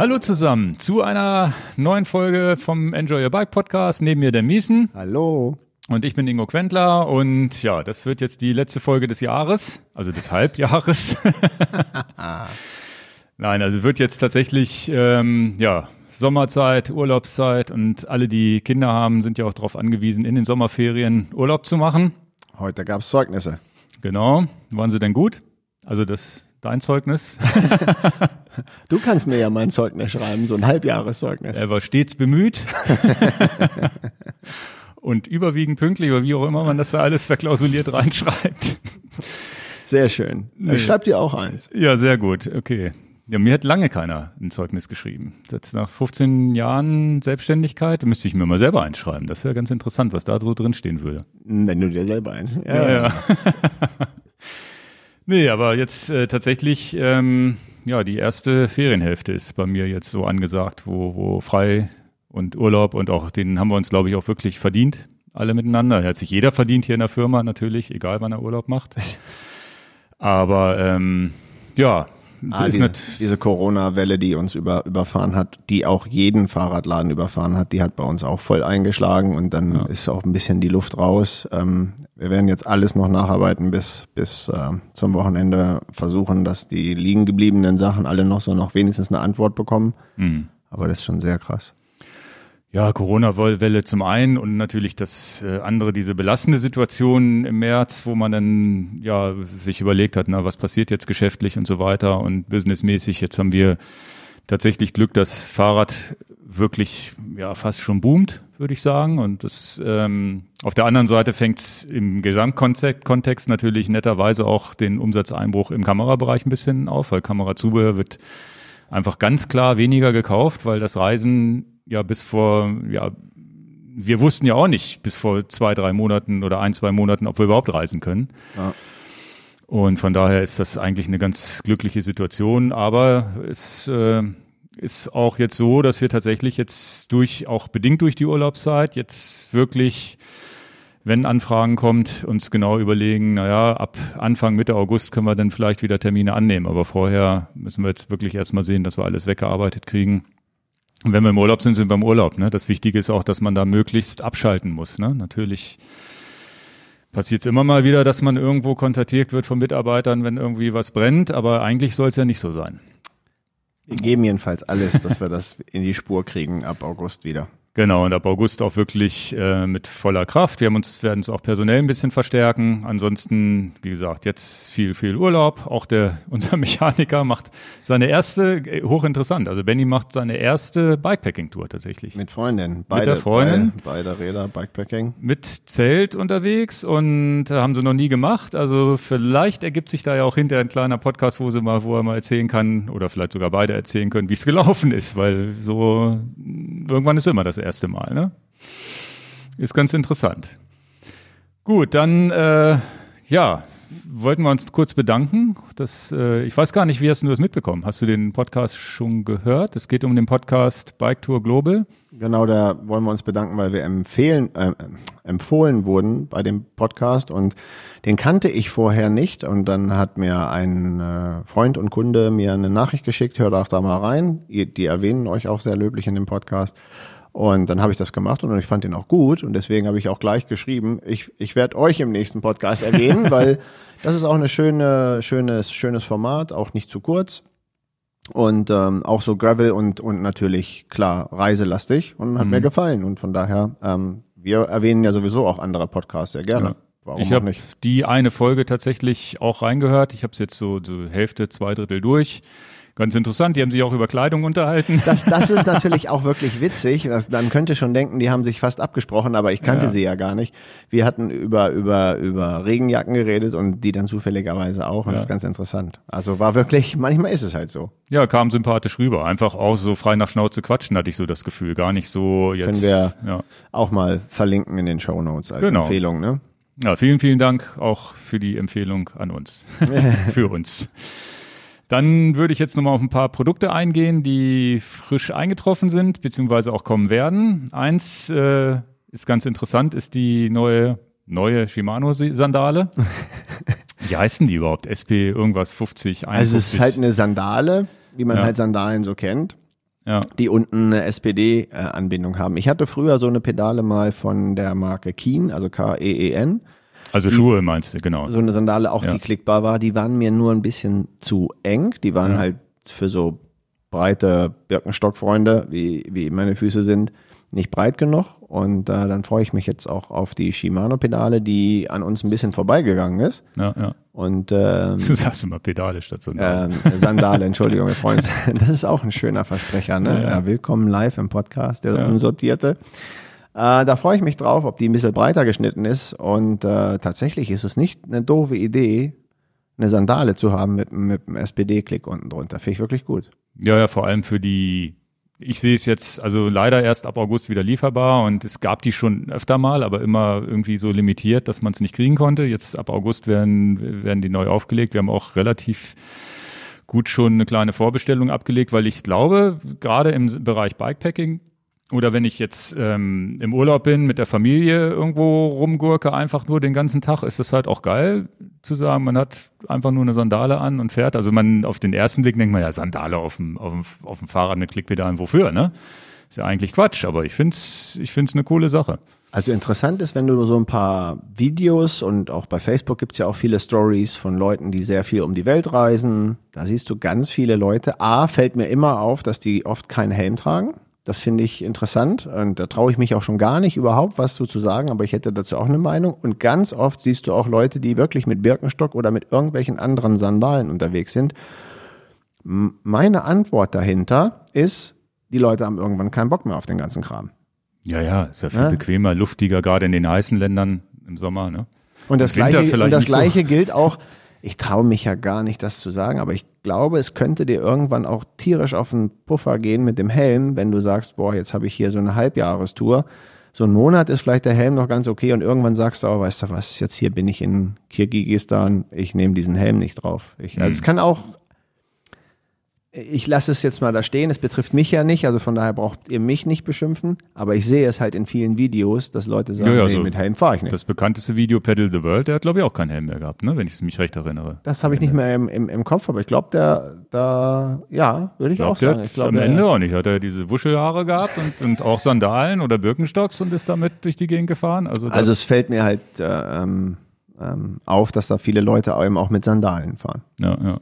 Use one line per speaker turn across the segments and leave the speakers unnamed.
Hallo zusammen zu einer neuen Folge vom Enjoy Your Bike Podcast. Neben mir der Miesen.
Hallo.
Und ich bin Ingo Quentler und ja, das wird jetzt die letzte Folge des Jahres, also des Halbjahres. Nein, also wird jetzt tatsächlich ähm, ja Sommerzeit, Urlaubszeit und alle, die Kinder haben, sind ja auch darauf angewiesen, in den Sommerferien Urlaub zu machen.
Heute gab es Zeugnisse.
Genau. Waren sie denn gut? Also das dein Zeugnis?
du kannst mir ja mein Zeugnis schreiben, so ein Halbjahreszeugnis.
Er war stets bemüht. und überwiegend pünktlich oder wie auch immer man das da alles verklausuliert reinschreibt.
Sehr schön. Nee. Schreibt ihr auch eins.
Ja, sehr gut. Okay. Ja, mir hat lange keiner ein Zeugnis geschrieben. Jetzt nach 15 Jahren Selbstständigkeit müsste ich mir mal selber einschreiben. Das wäre ganz interessant, was da so drinstehen würde.
Wenn du dir selber ein.
Ja, ja. ja. Nee, aber jetzt äh, tatsächlich, ähm, ja, die erste Ferienhälfte ist bei mir jetzt so angesagt, wo, wo frei und Urlaub und auch den haben wir uns, glaube ich, auch wirklich verdient, alle miteinander. Hat sich jeder verdient hier in der Firma natürlich, egal wann er Urlaub macht. Aber ähm, ja,
ah, ist die, diese Corona-Welle, die uns über, überfahren hat, die auch jeden Fahrradladen überfahren hat, die hat bei uns auch voll eingeschlagen und dann ja. ist auch ein bisschen die Luft raus. Ähm, wir werden jetzt alles noch nacharbeiten bis, bis äh, zum Wochenende versuchen, dass die liegen gebliebenen Sachen alle noch so noch wenigstens eine Antwort bekommen. Mhm. Aber das ist schon sehr krass.
Ja, Corona-Welle zum einen und natürlich das äh, andere, diese belastende Situation im März, wo man dann ja sich überlegt hat, na, was passiert jetzt geschäftlich und so weiter und businessmäßig. Jetzt haben wir tatsächlich Glück, dass Fahrrad wirklich ja fast schon boomt, würde ich sagen. Und das ähm, auf der anderen Seite fängt es im Gesamtkontext natürlich netterweise auch den Umsatzeinbruch im Kamerabereich ein bisschen auf, weil Kamerazubehör wird einfach ganz klar weniger gekauft, weil das Reisen ja bis vor, ja, wir wussten ja auch nicht bis vor zwei, drei Monaten oder ein, zwei Monaten, ob wir überhaupt reisen können. Ja. Und von daher ist das eigentlich eine ganz glückliche Situation. Aber es äh, ist auch jetzt so, dass wir tatsächlich jetzt durch, auch bedingt durch die Urlaubszeit, jetzt wirklich, wenn Anfragen kommt, uns genau überlegen, naja, ab Anfang, Mitte August können wir dann vielleicht wieder Termine annehmen. Aber vorher müssen wir jetzt wirklich erstmal sehen, dass wir alles weggearbeitet kriegen. Und wenn wir im Urlaub sind, sind wir im Urlaub. Ne? Das Wichtige ist auch, dass man da möglichst abschalten muss. Ne? Natürlich passiert es immer mal wieder, dass man irgendwo kontaktiert wird von Mitarbeitern, wenn irgendwie was brennt, aber eigentlich soll es ja nicht so sein.
Wir geben jedenfalls alles, dass wir das in die Spur kriegen ab August wieder.
Genau, und ab August auch wirklich äh, mit voller Kraft. Wir haben uns, werden uns auch personell ein bisschen verstärken. Ansonsten, wie gesagt, jetzt viel, viel Urlaub. Auch der, unser Mechaniker macht seine erste, äh, hochinteressant. Also Benny macht seine erste Bikepacking-Tour tatsächlich.
Mit Freundin.
Beide, mit der Freundin.
Beide, beide Räder, Bikepacking.
Mit Zelt unterwegs und äh, haben sie noch nie gemacht. Also vielleicht ergibt sich da ja auch hinterher ein kleiner Podcast, wo sie mal, wo er mal erzählen kann oder vielleicht sogar beide erzählen können, wie es gelaufen ist, weil so irgendwann ist immer das erste Mal. Ne? Ist ganz interessant. Gut, dann äh, ja, wollten wir uns kurz bedanken. Das, äh, ich weiß gar nicht, wie hast du das mitbekommen? Hast du den Podcast schon gehört? Es geht um den Podcast Bike Tour Global.
Genau, da wollen wir uns bedanken, weil wir empfehlen, äh, empfohlen wurden bei dem Podcast und den kannte ich vorher nicht und dann hat mir ein äh, Freund und Kunde mir eine Nachricht geschickt, hört auch da mal rein. Die erwähnen euch auch sehr löblich in dem Podcast und dann habe ich das gemacht und ich fand ihn auch gut und deswegen habe ich auch gleich geschrieben, ich, ich werde euch im nächsten Podcast erwähnen, weil das ist auch eine schöne, schönes, schönes Format, auch nicht zu kurz. Und ähm, auch so Gravel und, und natürlich klar reiselastig und hat mhm. mir gefallen. Und von daher, ähm, wir erwähnen ja sowieso auch andere Podcasts sehr gerne. Ja.
Warum ich habe die eine Folge tatsächlich auch reingehört. Ich habe es jetzt so, so Hälfte, zwei Drittel durch. Ganz interessant, die haben sich auch über Kleidung unterhalten.
Das, das ist natürlich auch wirklich witzig. Das, man könnte schon denken, die haben sich fast abgesprochen, aber ich kannte ja. sie ja gar nicht. Wir hatten über, über, über Regenjacken geredet und die dann zufälligerweise auch. Und ja. das ist ganz interessant. Also war wirklich, manchmal ist es halt so.
Ja, kam sympathisch rüber. Einfach auch so frei nach Schnauze quatschen, hatte ich so das Gefühl. Gar nicht so jetzt.
Können wir ja. auch mal verlinken in den Show Notes als genau. Empfehlung, ne?
Ja, vielen, vielen Dank auch für die Empfehlung an uns. für uns. Dann würde ich jetzt nochmal auf ein paar Produkte eingehen, die frisch eingetroffen sind, beziehungsweise auch kommen werden. Eins äh, ist ganz interessant, ist die neue, neue Shimano-Sandale. Wie heißen die überhaupt? SP irgendwas 50, 51?
Also es ist halt eine Sandale, wie man ja. halt Sandalen so kennt.
Ja.
die unten eine SPD-Anbindung haben. Ich hatte früher so eine Pedale mal von der Marke Keen, also K-E-E-N.
Also Schuhe meinst du, genau.
So eine Sandale, auch
Ja.
die klickbar war. Die waren mir nur ein bisschen zu eng. Die waren
Ja.
halt für so breite Birkenstock-Freunde, wie, wie meine Füße sind, nicht breit genug. Und äh, dann freue ich mich jetzt auch auf die Shimano-Pedale, die an uns ein bisschen vorbeigegangen ist.
Ja, ja.
Und ähm,
Du sagst immer Pedale statt so
ähm, Sandale, Entschuldigung, wir freuen uns. Das ist auch ein schöner Versprecher, ne?
Ja, ja.
Willkommen live im Podcast, der unsortierte. Äh, da freue ich mich drauf, ob die ein bisschen breiter geschnitten ist. Und äh, tatsächlich ist es nicht eine doofe Idee, eine Sandale zu haben mit, mit einem SPD-Klick unten drunter. Finde ich wirklich gut.
Ja, ja, vor allem für die, ich sehe es jetzt, also leider erst ab August wieder lieferbar und es gab die schon öfter mal, aber immer irgendwie so limitiert, dass man es nicht kriegen konnte. Jetzt ab August werden, werden die neu aufgelegt. Wir haben auch relativ gut schon eine kleine Vorbestellung abgelegt, weil ich glaube, gerade im Bereich Bikepacking oder wenn ich jetzt ähm, im Urlaub bin, mit der Familie irgendwo rumgurke, einfach nur den ganzen Tag, ist das halt auch geil zu sagen, man hat einfach nur eine Sandale an und fährt. Also man auf den ersten Blick denkt man ja, Sandale auf dem, auf dem, auf dem Fahrrad mit Klickpedalen, wofür, ne? Ist ja eigentlich Quatsch, aber ich find's, ich find's eine coole Sache.
Also interessant ist, wenn du so ein paar Videos und auch bei Facebook gibt's ja auch viele Stories von Leuten, die sehr viel um die Welt reisen. Da siehst du ganz viele Leute. A, fällt mir immer auf, dass die oft keinen Helm tragen. Das finde ich interessant und da traue ich mich auch schon gar nicht überhaupt was zu, zu sagen, aber ich hätte dazu auch eine Meinung. Und ganz oft siehst du auch Leute, die wirklich mit Birkenstock oder mit irgendwelchen anderen Sandalen unterwegs sind. Meine Antwort dahinter ist, die Leute haben irgendwann keinen Bock mehr auf den ganzen Kram.
Ja, ja, ist ja viel
Ja.
bequemer, luftiger, gerade in den heißen Ländern im Sommer, ne?
Und das
Im
gleiche, und das
nicht so.
gleiche gilt auch, ich traue mich ja gar nicht, das zu sagen, aber ich glaube, es könnte dir irgendwann auch tierisch auf den Puffer gehen mit dem Helm, wenn du sagst, boah, jetzt habe ich hier so eine Halbjahrestour. So ein Monat ist vielleicht der Helm noch ganz okay und irgendwann sagst du, oh, weißt du was, jetzt hier bin ich in Kirgisistan, ich nehme diesen Helm nicht drauf. Ich, also
Mhm.
es kann auch, ich lasse es jetzt mal da stehen, es betrifft mich ja nicht, also von daher braucht ihr mich nicht beschimpfen, aber ich sehe es halt in vielen Videos, dass Leute sagen,
Ja, ja,
nee,
so
mit Helm fahre ich nicht.
Das bekannteste Video Pedal the World, der hat glaube ich auch keinen Helm mehr gehabt, ne? Wenn ich mich recht erinnere.
Das habe ich nicht mehr im, im, im Kopf, aber ich glaube, der, da, ja, würde ich,
Ich
auch
glaube, der
sagen. Ich glaub,
am
der-
Ende auch nicht. Hat er diese Wuschelhaare gehabt und, und auch Sandalen oder Birkenstocks und ist damit durch die Gegend gefahren. Also,
Also es fällt mir halt äh, ähm, ähm, auf, dass da viele Leute eben auch mit Sandalen fahren.
ja, ja.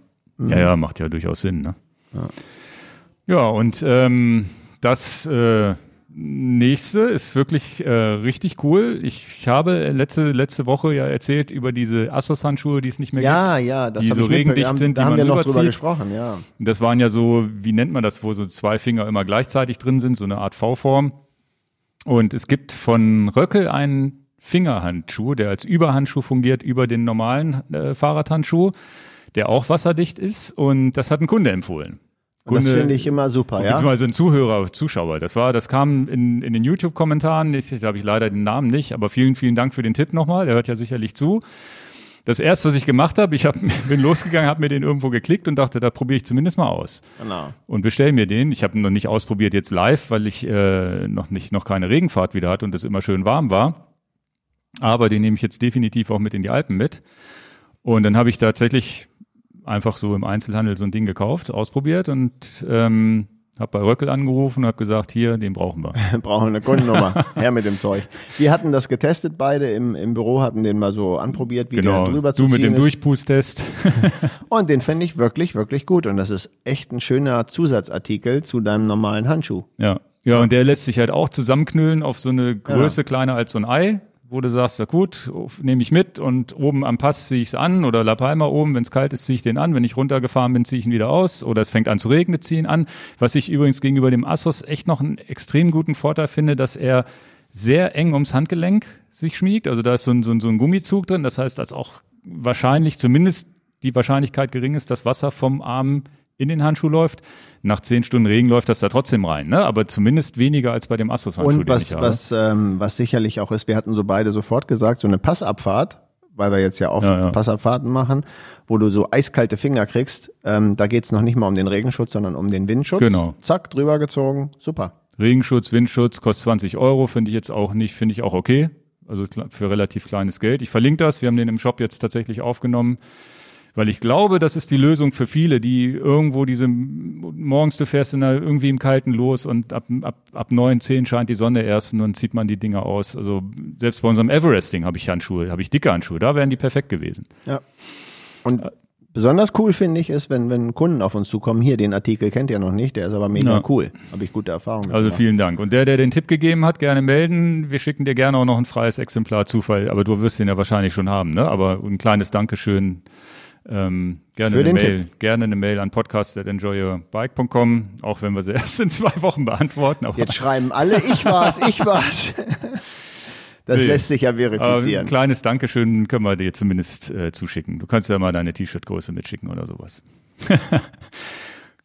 ja, ja, macht ja durchaus Sinn. Ne? Ja. und ähm, das äh, nächste ist wirklich äh, richtig cool. Ich habe letzte letzte Woche ja erzählt über diese Assos-Handschuhe, die es nicht mehr gibt.
Ja, ja, das
Die so regendicht sind,
Da
die
haben
man
wir noch drüber gesprochen, ja.
Das waren ja so, wie nennt man das, wo so zwei Finger immer gleichzeitig drin sind, so eine Art V-Form. Und es gibt von Röckel einen Fingerhandschuh, der als Überhandschuh fungiert über den normalen äh, Fahrradhandschuh, der auch wasserdicht ist. Und das hat ein Kunde empfohlen.
Und das
Kunde-
finde ich immer super, ja.
Beziehungsweise ein Zuhörer, Zuschauer. Das war, das kam in, in den YouTube-Kommentaren. Ich, da habe ich leider den Namen nicht, aber vielen, vielen Dank für den Tipp nochmal. Der hört ja sicherlich zu. Das erste, was ich gemacht habe, ich hab, bin losgegangen, habe mir den irgendwo geklickt und dachte, da probiere ich zumindest mal aus
Genau.
und bestell mir den. Ich habe ihn noch nicht ausprobiert jetzt live, weil ich äh, noch nicht noch keine Regenfahrt wieder hatte und es immer schön warm war. Aber den nehme ich jetzt definitiv auch mit in die Alpen mit. Und dann habe ich tatsächlich einfach so im Einzelhandel so ein Ding gekauft, ausprobiert und ähm, habe bei Röckel angerufen und habe gesagt, hier, den brauchen wir.
Wir brauchen eine Kundennummer. Her mit dem Zeug. Wir hatten das getestet beide im, im Büro, hatten den mal so anprobiert, wie
Genau,
der drüber
du
zu
mit
ziehen
dem. Durchpusttest.
Und den finde ich wirklich, wirklich gut. Und das ist echt ein schöner Zusatzartikel zu deinem normalen Handschuh.
Ja. Ja, und der lässt sich halt auch zusammenknüllen auf so eine Größe kleiner als so ein Ei, wo du sagst, ja gut, nehme ich mit und oben am Pass ziehe ich es an oder La Palma oben, wenn es kalt ist, ziehe ich den an, wenn ich runtergefahren bin, ziehe ich ihn wieder aus oder es fängt an zu regnen, ziehe ihn an. Was ich übrigens gegenüber dem Assos echt noch einen extrem guten Vorteil finde, dass er sehr eng ums Handgelenk sich schmiegt. Also da ist so ein, so ein, so ein Gummizug drin. Das heißt, dass auch wahrscheinlich zumindest die Wahrscheinlichkeit gering ist, dass Wasser vom Arm in den Handschuh läuft. Nach zehn Stunden Regen läuft das da trotzdem rein, ne? aber zumindest weniger als bei dem Assos-Handschuh,
Und
den
was, was, ähm, was sicherlich auch ist, wir hatten so beide sofort gesagt, so eine Passabfahrt, weil wir jetzt ja oft
Ja, ja.
Passabfahrten machen, wo du so eiskalte Finger kriegst, ähm, da geht's noch nicht mal um den Regenschutz, sondern um den Windschutz.
Genau.
Zack, drüber gezogen, super.
Regenschutz, Windschutz, kostet 20 Euro, finde ich jetzt auch nicht, finde ich auch okay. Also für relativ kleines Geld. Ich verlinke das, wir haben den im Shop jetzt tatsächlich aufgenommen. Weil ich glaube, das ist die Lösung für viele, die irgendwo diese, morgens du fährst in der, irgendwie im Kalten los und ab, ab, ab neun, zehn scheint die Sonne erst und dann zieht man die Dinger aus. Also selbst bei unserem Everesting habe ich Handschuhe, habe ich dicke Handschuhe, da wären die perfekt gewesen.
Ja. Und besonders cool finde ich ist, wenn, wenn Kunden auf uns zukommen, hier, den Artikel kennt ihr noch nicht, der ist aber mega
Ja.
cool. Habe ich gute Erfahrungen
Also vielen Dank. Und der, der den Tipp gegeben hat, gerne melden. Wir schicken dir gerne auch noch ein freies Exemplar Zufall, aber du wirst den ja wahrscheinlich schon haben, ne? Aber ein kleines Dankeschön. Ähm, gerne
Für
eine Mail, gerne eine Mail an podcast@enjoyyourbike.com, auch wenn wir sie erst in zwei Wochen beantworten.
Jetzt schreiben alle, ich war's, ich war's. Das
Nee.
lässt sich ja
aber
verifizieren.
ein kleines Dankeschön können wir dir zumindest äh, zuschicken. Du kannst ja mal deine T-Shirt-Größe mitschicken oder sowas.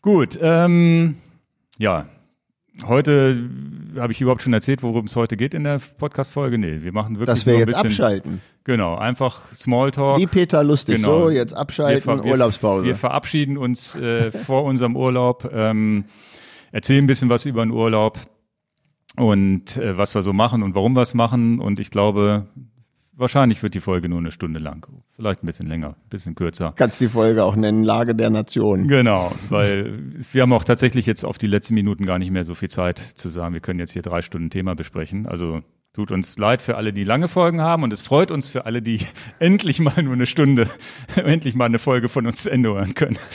Gut, ähm, ja. Heute habe ich überhaupt schon erzählt, worum es heute geht in der Podcast-Folge. Nee, wir machen wirklich
Dass wir jetzt
bisschen,
abschalten.
Genau, einfach Smalltalk.
Wie Peter Lustig.
Genau.
So, jetzt abschalten,
wir,
Urlaubspause.
wir verabschieden uns äh, vor unserem Urlaub, ähm, erzählen ein bisschen was über den Urlaub und äh, was wir so machen und warum wir es machen. Und ich glaube, wahrscheinlich wird die Folge nur eine Stunde lang. Vielleicht ein bisschen länger, ein bisschen kürzer.
Kannst die Folge auch nennen, Lage der Nation.
Genau, weil wir haben auch tatsächlich jetzt auf die letzten Minuten gar nicht mehr so viel Zeit zu sagen, wir können jetzt hier drei Stunden Thema besprechen. Also tut uns leid für alle, die lange Folgen haben und es freut uns für alle, die endlich mal nur eine Stunde, endlich mal eine Folge von uns zu Ende hören können.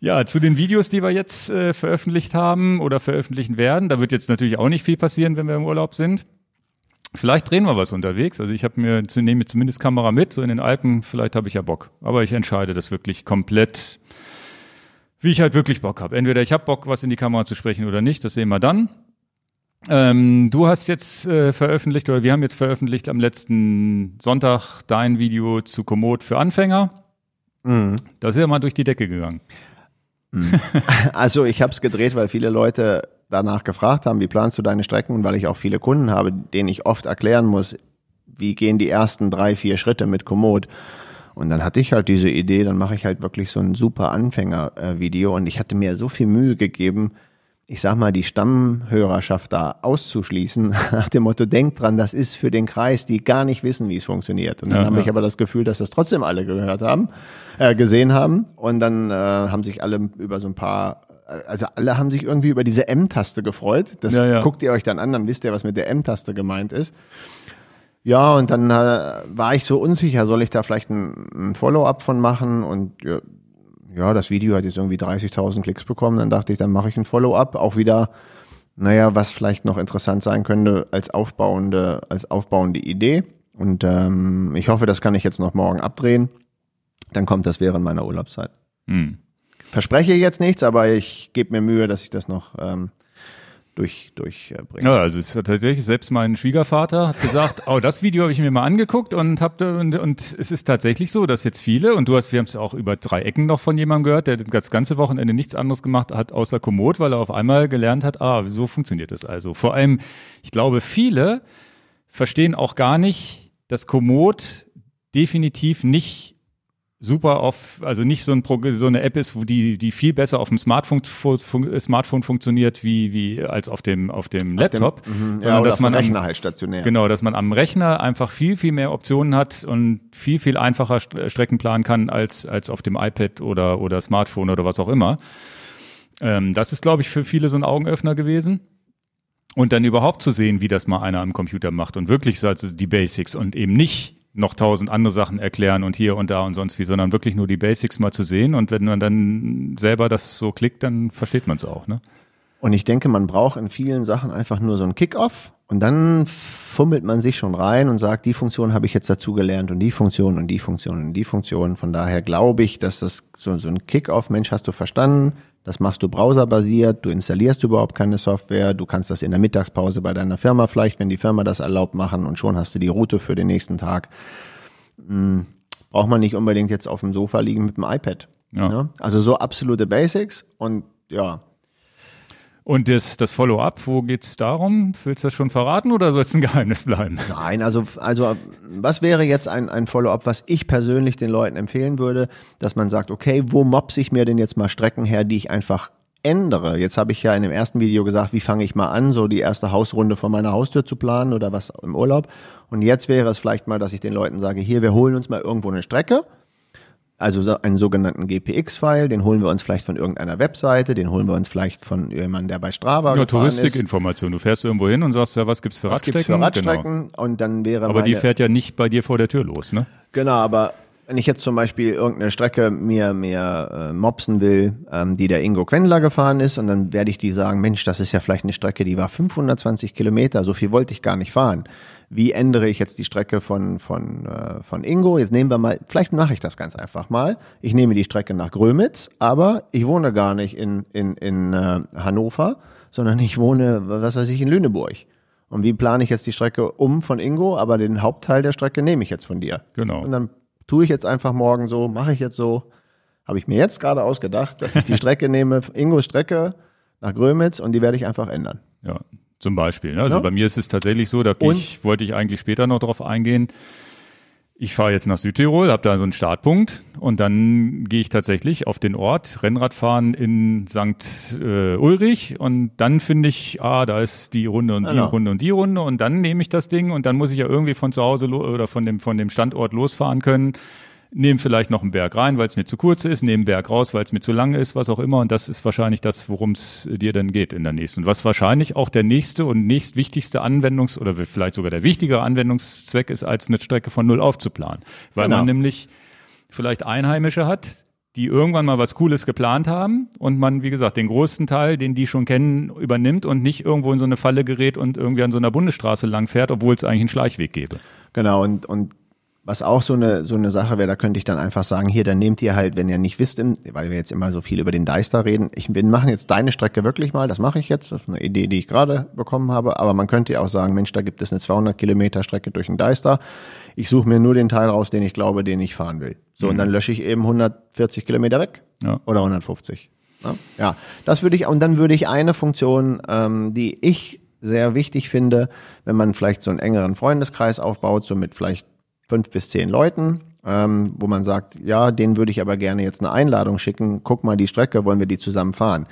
Ja, zu den Videos, die wir jetzt äh, veröffentlicht haben oder veröffentlichen werden, da wird jetzt natürlich auch nicht viel passieren, wenn wir im Urlaub sind. Vielleicht drehen wir was unterwegs. Also ich habe mir nehme zumindest Kamera mit, so in den Alpen. Vielleicht habe ich ja Bock. Aber ich entscheide das wirklich komplett, wie ich halt wirklich Bock habe. Entweder ich habe Bock, was in die Kamera zu sprechen oder nicht. Das sehen wir dann. Ähm, du hast jetzt äh, veröffentlicht oder wir haben jetzt veröffentlicht am letzten Sonntag dein Video zu Komoot für Anfänger.
Mhm.
Da ist ja mal durch die Decke gegangen.
Also ich habe es gedreht, weil viele Leute danach gefragt haben, wie planst du deine Strecken? Und weil ich auch viele Kunden habe, denen ich oft erklären muss, wie gehen die ersten drei, vier Schritte mit Komoot. Und dann hatte ich halt diese Idee, dann mache ich halt wirklich so ein super Anfänger-Video und ich hatte mir so viel Mühe gegeben, ich sag mal, die Stammhörerschaft da auszuschließen, nach dem Motto, denkt dran, das ist für den Kreis, die gar nicht wissen, wie es funktioniert. Und dann
Ja,
habe
ja.
ich aber das Gefühl, dass das trotzdem alle gehört haben, äh, gesehen haben. Und dann äh, haben sich alle über so ein paar, also alle haben sich irgendwie über diese M-Taste gefreut. Das
Ja, ja.
guckt ihr euch dann an, dann wisst ihr, was mit der M-Taste gemeint ist. Ja, und dann äh, war ich so unsicher, soll ich da vielleicht ein, ein Follow-up von machen? Und ja, ja, das Video hat jetzt irgendwie 30.000 Klicks bekommen. Dann dachte ich, dann mache ich ein Follow-up. Auch wieder, naja, was vielleicht noch interessant sein könnte als aufbauende, als aufbauende Idee. Und ähm, ich hoffe, das kann ich jetzt noch morgen abdrehen. Dann kommt das während meiner Urlaubszeit.
Hm.
Verspreche jetzt nichts, aber ich gebe mir Mühe, dass ich das noch ähm, durch durchbringe.
Ja, also es ist tatsächlich, selbst mein Schwiegervater hat gesagt, oh, das Video habe ich mir mal angeguckt und hab und, und es ist tatsächlich so, dass jetzt viele, und du hast, wir haben es auch über drei Ecken noch von jemandem gehört, der das ganze Wochenende nichts anderes gemacht hat, außer Komoot, weil er auf einmal gelernt hat, ah, so funktioniert das also. Vor allem, ich glaube, viele verstehen auch gar nicht, dass Komoot definitiv nicht super auf, also nicht so, ein, so eine App ist, wo die, die viel besser auf dem Smartphone, fu- fun, Smartphone funktioniert wie, wie als auf dem, auf dem Laptop.
Mhm,
sondern
ja,
dass man
vom
am-
Rechner halt stationär.
Genau, dass man am Rechner einfach viel, viel mehr Optionen hat und viel, viel einfacher St- Strecken planen kann als, als auf dem iPad oder, oder Smartphone oder was auch immer. Ähm, das ist, glaube ich, für viele so ein Augenöffner gewesen. Und dann überhaupt zu sehen, wie das mal einer am Computer macht und wirklich so also die Basics und eben nicht noch tausend andere Sachen erklären und hier und da und sonst wie, sondern wirklich nur die Basics mal zu sehen. Und wenn man dann selber das so klickt, dann versteht man es auch. Ne?
Und ich denke, man braucht in vielen Sachen einfach nur so einen Kick-Off und dann fummelt man sich schon rein und sagt, die Funktion habe ich jetzt dazu gelernt und die Funktion und die Funktion und die Funktion. Von daher glaube ich, dass das so, so ein Kick-Off, Mensch, hast du verstanden, das machst du browserbasiert, du installierst überhaupt keine Software, du kannst das in der Mittagspause bei deiner Firma vielleicht, wenn die Firma das erlaubt, machen und schon hast du die Route für den nächsten Tag. Hm, braucht man nicht unbedingt jetzt auf dem Sofa liegen mit dem iPad.
Ja.
Ne? Also so absolute Basics und ja,
Und das, das Follow-up, wo geht's darum? Willst du das schon verraten oder soll es ein Geheimnis bleiben?
Nein, also, also was wäre jetzt ein, ein Follow-up, was ich persönlich den Leuten empfehlen würde, dass man sagt, okay, wo mobse ich mir denn jetzt mal Strecken her, die ich einfach ändere? Jetzt habe ich ja in dem ersten Video gesagt, wie fange ich mal an, so die erste Hausrunde vor meiner Haustür zu planen oder was im Urlaub. Und jetzt wäre es vielleicht mal, dass ich den Leuten sage, hier, wir holen uns mal irgendwo eine Strecke also so einen sogenannten GPX-File, den holen wir uns vielleicht von irgendeiner Webseite, den holen wir uns vielleicht von jemandem, der bei Strava
Ja. Touristikinformation. Du fährst irgendwo hin und sagst, ja, was gibt's für
Was
Radstrecken?
gibt's für Radstrecken? Und dann wäre
Genau. Aber die fährt ja nicht bei dir vor der Tür los, ne?
Genau, aber wenn ich jetzt zum Beispiel irgendeine Strecke mir mir äh, mopsen will, ähm, die der Ingo Quendler gefahren ist, und dann werde ich die sagen, Mensch, das ist ja vielleicht eine Strecke, die war 520 Kilometer, so viel wollte ich gar nicht fahren. Wie ändere ich jetzt die Strecke von von äh, von Ingo? Jetzt nehmen wir mal, vielleicht mache ich das ganz einfach mal. Ich nehme die Strecke nach Grömitz, aber ich wohne gar nicht in in in äh, Hannover, sondern ich wohne, was weiß ich, in Lüneburg. Und wie plane ich jetzt die Strecke um von Ingo, aber den Hauptteil der Strecke nehme ich jetzt von dir.
Genau.
Und dann tue ich jetzt einfach morgen so, mache ich jetzt so, habe ich mir jetzt gerade ausgedacht, dass ich die Strecke nehme, Ingos Strecke nach Grömitz und die werde ich einfach ändern.
Ja, zum Beispiel. Ne? Also
Ja.
bei mir ist es tatsächlich so, da ich, wollte ich eigentlich später noch drauf eingehen. Ich fahre jetzt nach Südtirol, habe da so einen Startpunkt und dann gehe ich tatsächlich auf den Ort Rennradfahren in St. Äh, Ulrich und dann finde ich, ah, da ist die Runde und die
Genau.
Runde und die Runde und dann nehme ich das Ding und dann muss ich ja irgendwie von zu Hause oder von dem, von dem Standort losfahren können. Nehme vielleicht noch einen Berg rein, weil es mir zu kurz ist, nehme einen Berg raus, weil es mir zu lang ist, was auch immer. Und das ist wahrscheinlich das, worum es dir dann geht in der nächsten. Und was wahrscheinlich auch der nächste und nächstwichtigste Anwendungs- oder vielleicht sogar der wichtigere Anwendungszweck ist, als eine Strecke von null auf zu planen. Weil
Genau.
man nämlich vielleicht Einheimische hat, die irgendwann mal was Cooles geplant haben und man, wie gesagt, den größten Teil, den die schon kennen, übernimmt und nicht irgendwo in so eine Falle gerät und irgendwie an so einer Bundesstraße lang fährt, obwohl es eigentlich einen Schleichweg gäbe.
Genau, und, und was auch so eine, so eine Sache wäre, da könnte ich dann einfach sagen, hier, dann nehmt ihr halt, wenn ihr nicht wisst, weil wir jetzt immer so viel über den Deister reden, ich, wir machen jetzt deine Strecke wirklich mal, das mache ich jetzt, das ist eine Idee, die ich gerade bekommen habe, aber man könnte ja auch sagen, Mensch, da gibt es eine 200 Kilometer Strecke durch den Deister, ich suche mir nur den Teil raus, den ich glaube, den ich fahren will. So, und dann lösche ich eben 140 Kilometer weg.
Ja.
oder 150. Ja, ja. Das würde ich, und dann würde ich eine Funktion, ähm, die ich sehr wichtig finde, wenn man vielleicht so einen engeren Freundeskreis aufbaut, so mit vielleicht fünf bis zehn Leuten, ähm, wo man sagt, ja, denen würde ich aber gerne jetzt eine Einladung schicken, guck mal die Strecke, wollen wir die zusammen fahren.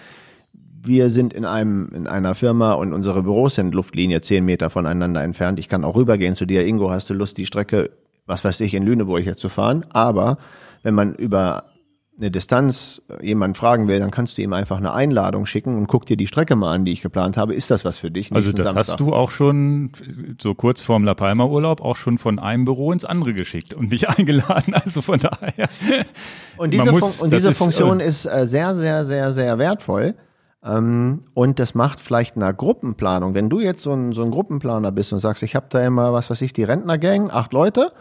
Wir sind in einem, in einer Firma und unsere Büros sind Luftlinie zehn Meter voneinander entfernt. Ich kann auch rübergehen zu dir. Ingo, hast du Lust, die Strecke, was weiß ich, in Lüneburg jetzt zu fahren? Aber wenn man über eine Distanz äh, jemanden fragen will, dann kannst du ihm einfach eine Einladung schicken und guck dir die Strecke mal an, die ich geplant habe. Ist das was für dich?
Also das
Samstag?
hast du auch schon so kurz vorm La Palma Urlaub auch schon von einem Büro ins andere geschickt und mich eingeladen. Also von daher.
Und diese,
muss-
Fun und diese
ist,
Funktion
äh,
ist äh, sehr, sehr, sehr, sehr wertvoll. Ähm, und das macht vielleicht einer Gruppenplanung. Wenn du jetzt so ein, so ein Gruppenplaner bist und sagst, ich habe da immer, was weiß ich, die Rentnergang, acht Leute,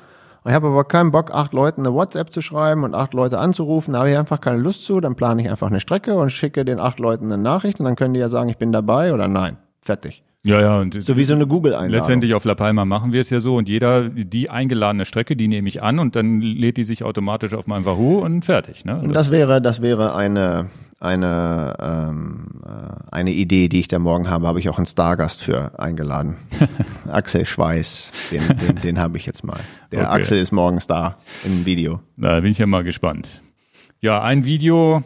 ich habe aber keinen Bock, acht Leuten eine WhatsApp zu schreiben und acht Leute anzurufen, da habe ich einfach keine Lust zu, dann plane ich einfach eine Strecke und schicke den acht Leuten eine Nachricht und dann können die ja sagen, ich bin dabei oder nein. Fertig.
Ja, ja, und
So wie so eine Google-Einladung.
letztendlich auf La Palma machen wir es ja so und jeder, die eingeladene Strecke, die nehme ich an und dann lädt die sich automatisch auf mein Wahoo und fertig. Ne?
Und das wäre, das wäre eine, eine, ähm, äh, eine Idee, die ich da morgen habe, habe ich auch einen Stargast für eingeladen. Axel Schweiß, den, den, den habe ich jetzt mal. Der
Okay.
Axel ist morgens da im Video.
Da bin ich ja mal gespannt. Ja, ein Video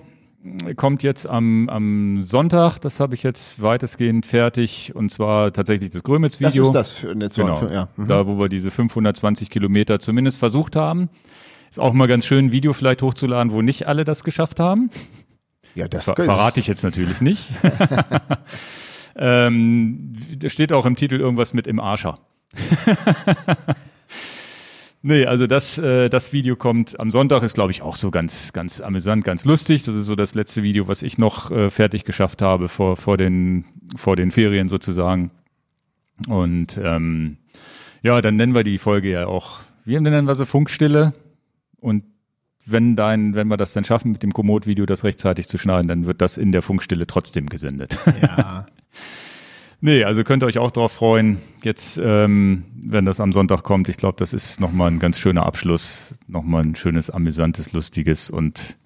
kommt jetzt am, am Sonntag, das habe ich jetzt weitestgehend fertig und zwar tatsächlich das
Das
Grömitz-Video.
ist das für eine
Genau,
für, ja. mhm.
da wo wir diese 520 Kilometer zumindest versucht haben. Ist auch mal ganz schön, ein Video vielleicht hochzuladen, wo nicht alle das geschafft haben.
Ja, das
Ver verrate ich jetzt natürlich nicht. ähm, da steht auch im Titel irgendwas mit im Arscher. nee, also das, äh, das Video kommt am Sonntag, ist glaube ich auch so ganz, ganz amüsant, ganz lustig. Das ist so das letzte Video, was ich noch äh, fertig geschafft habe vor, vor, den, vor den Ferien sozusagen. Und ähm, ja, dann nennen wir die Folge ja auch, wie nennen wir sie, Funkstille. Und wenn dein, wenn wir das dann schaffen, mit dem Komoot-Video das rechtzeitig zu schneiden, dann wird das in der Funkstille trotzdem gesendet.
Ja.
nee, also könnt ihr euch auch drauf freuen. Jetzt, ähm, wenn das am Sonntag kommt, ich glaube, das ist nochmal ein ganz schöner Abschluss, nochmal ein schönes, amüsantes, lustiges und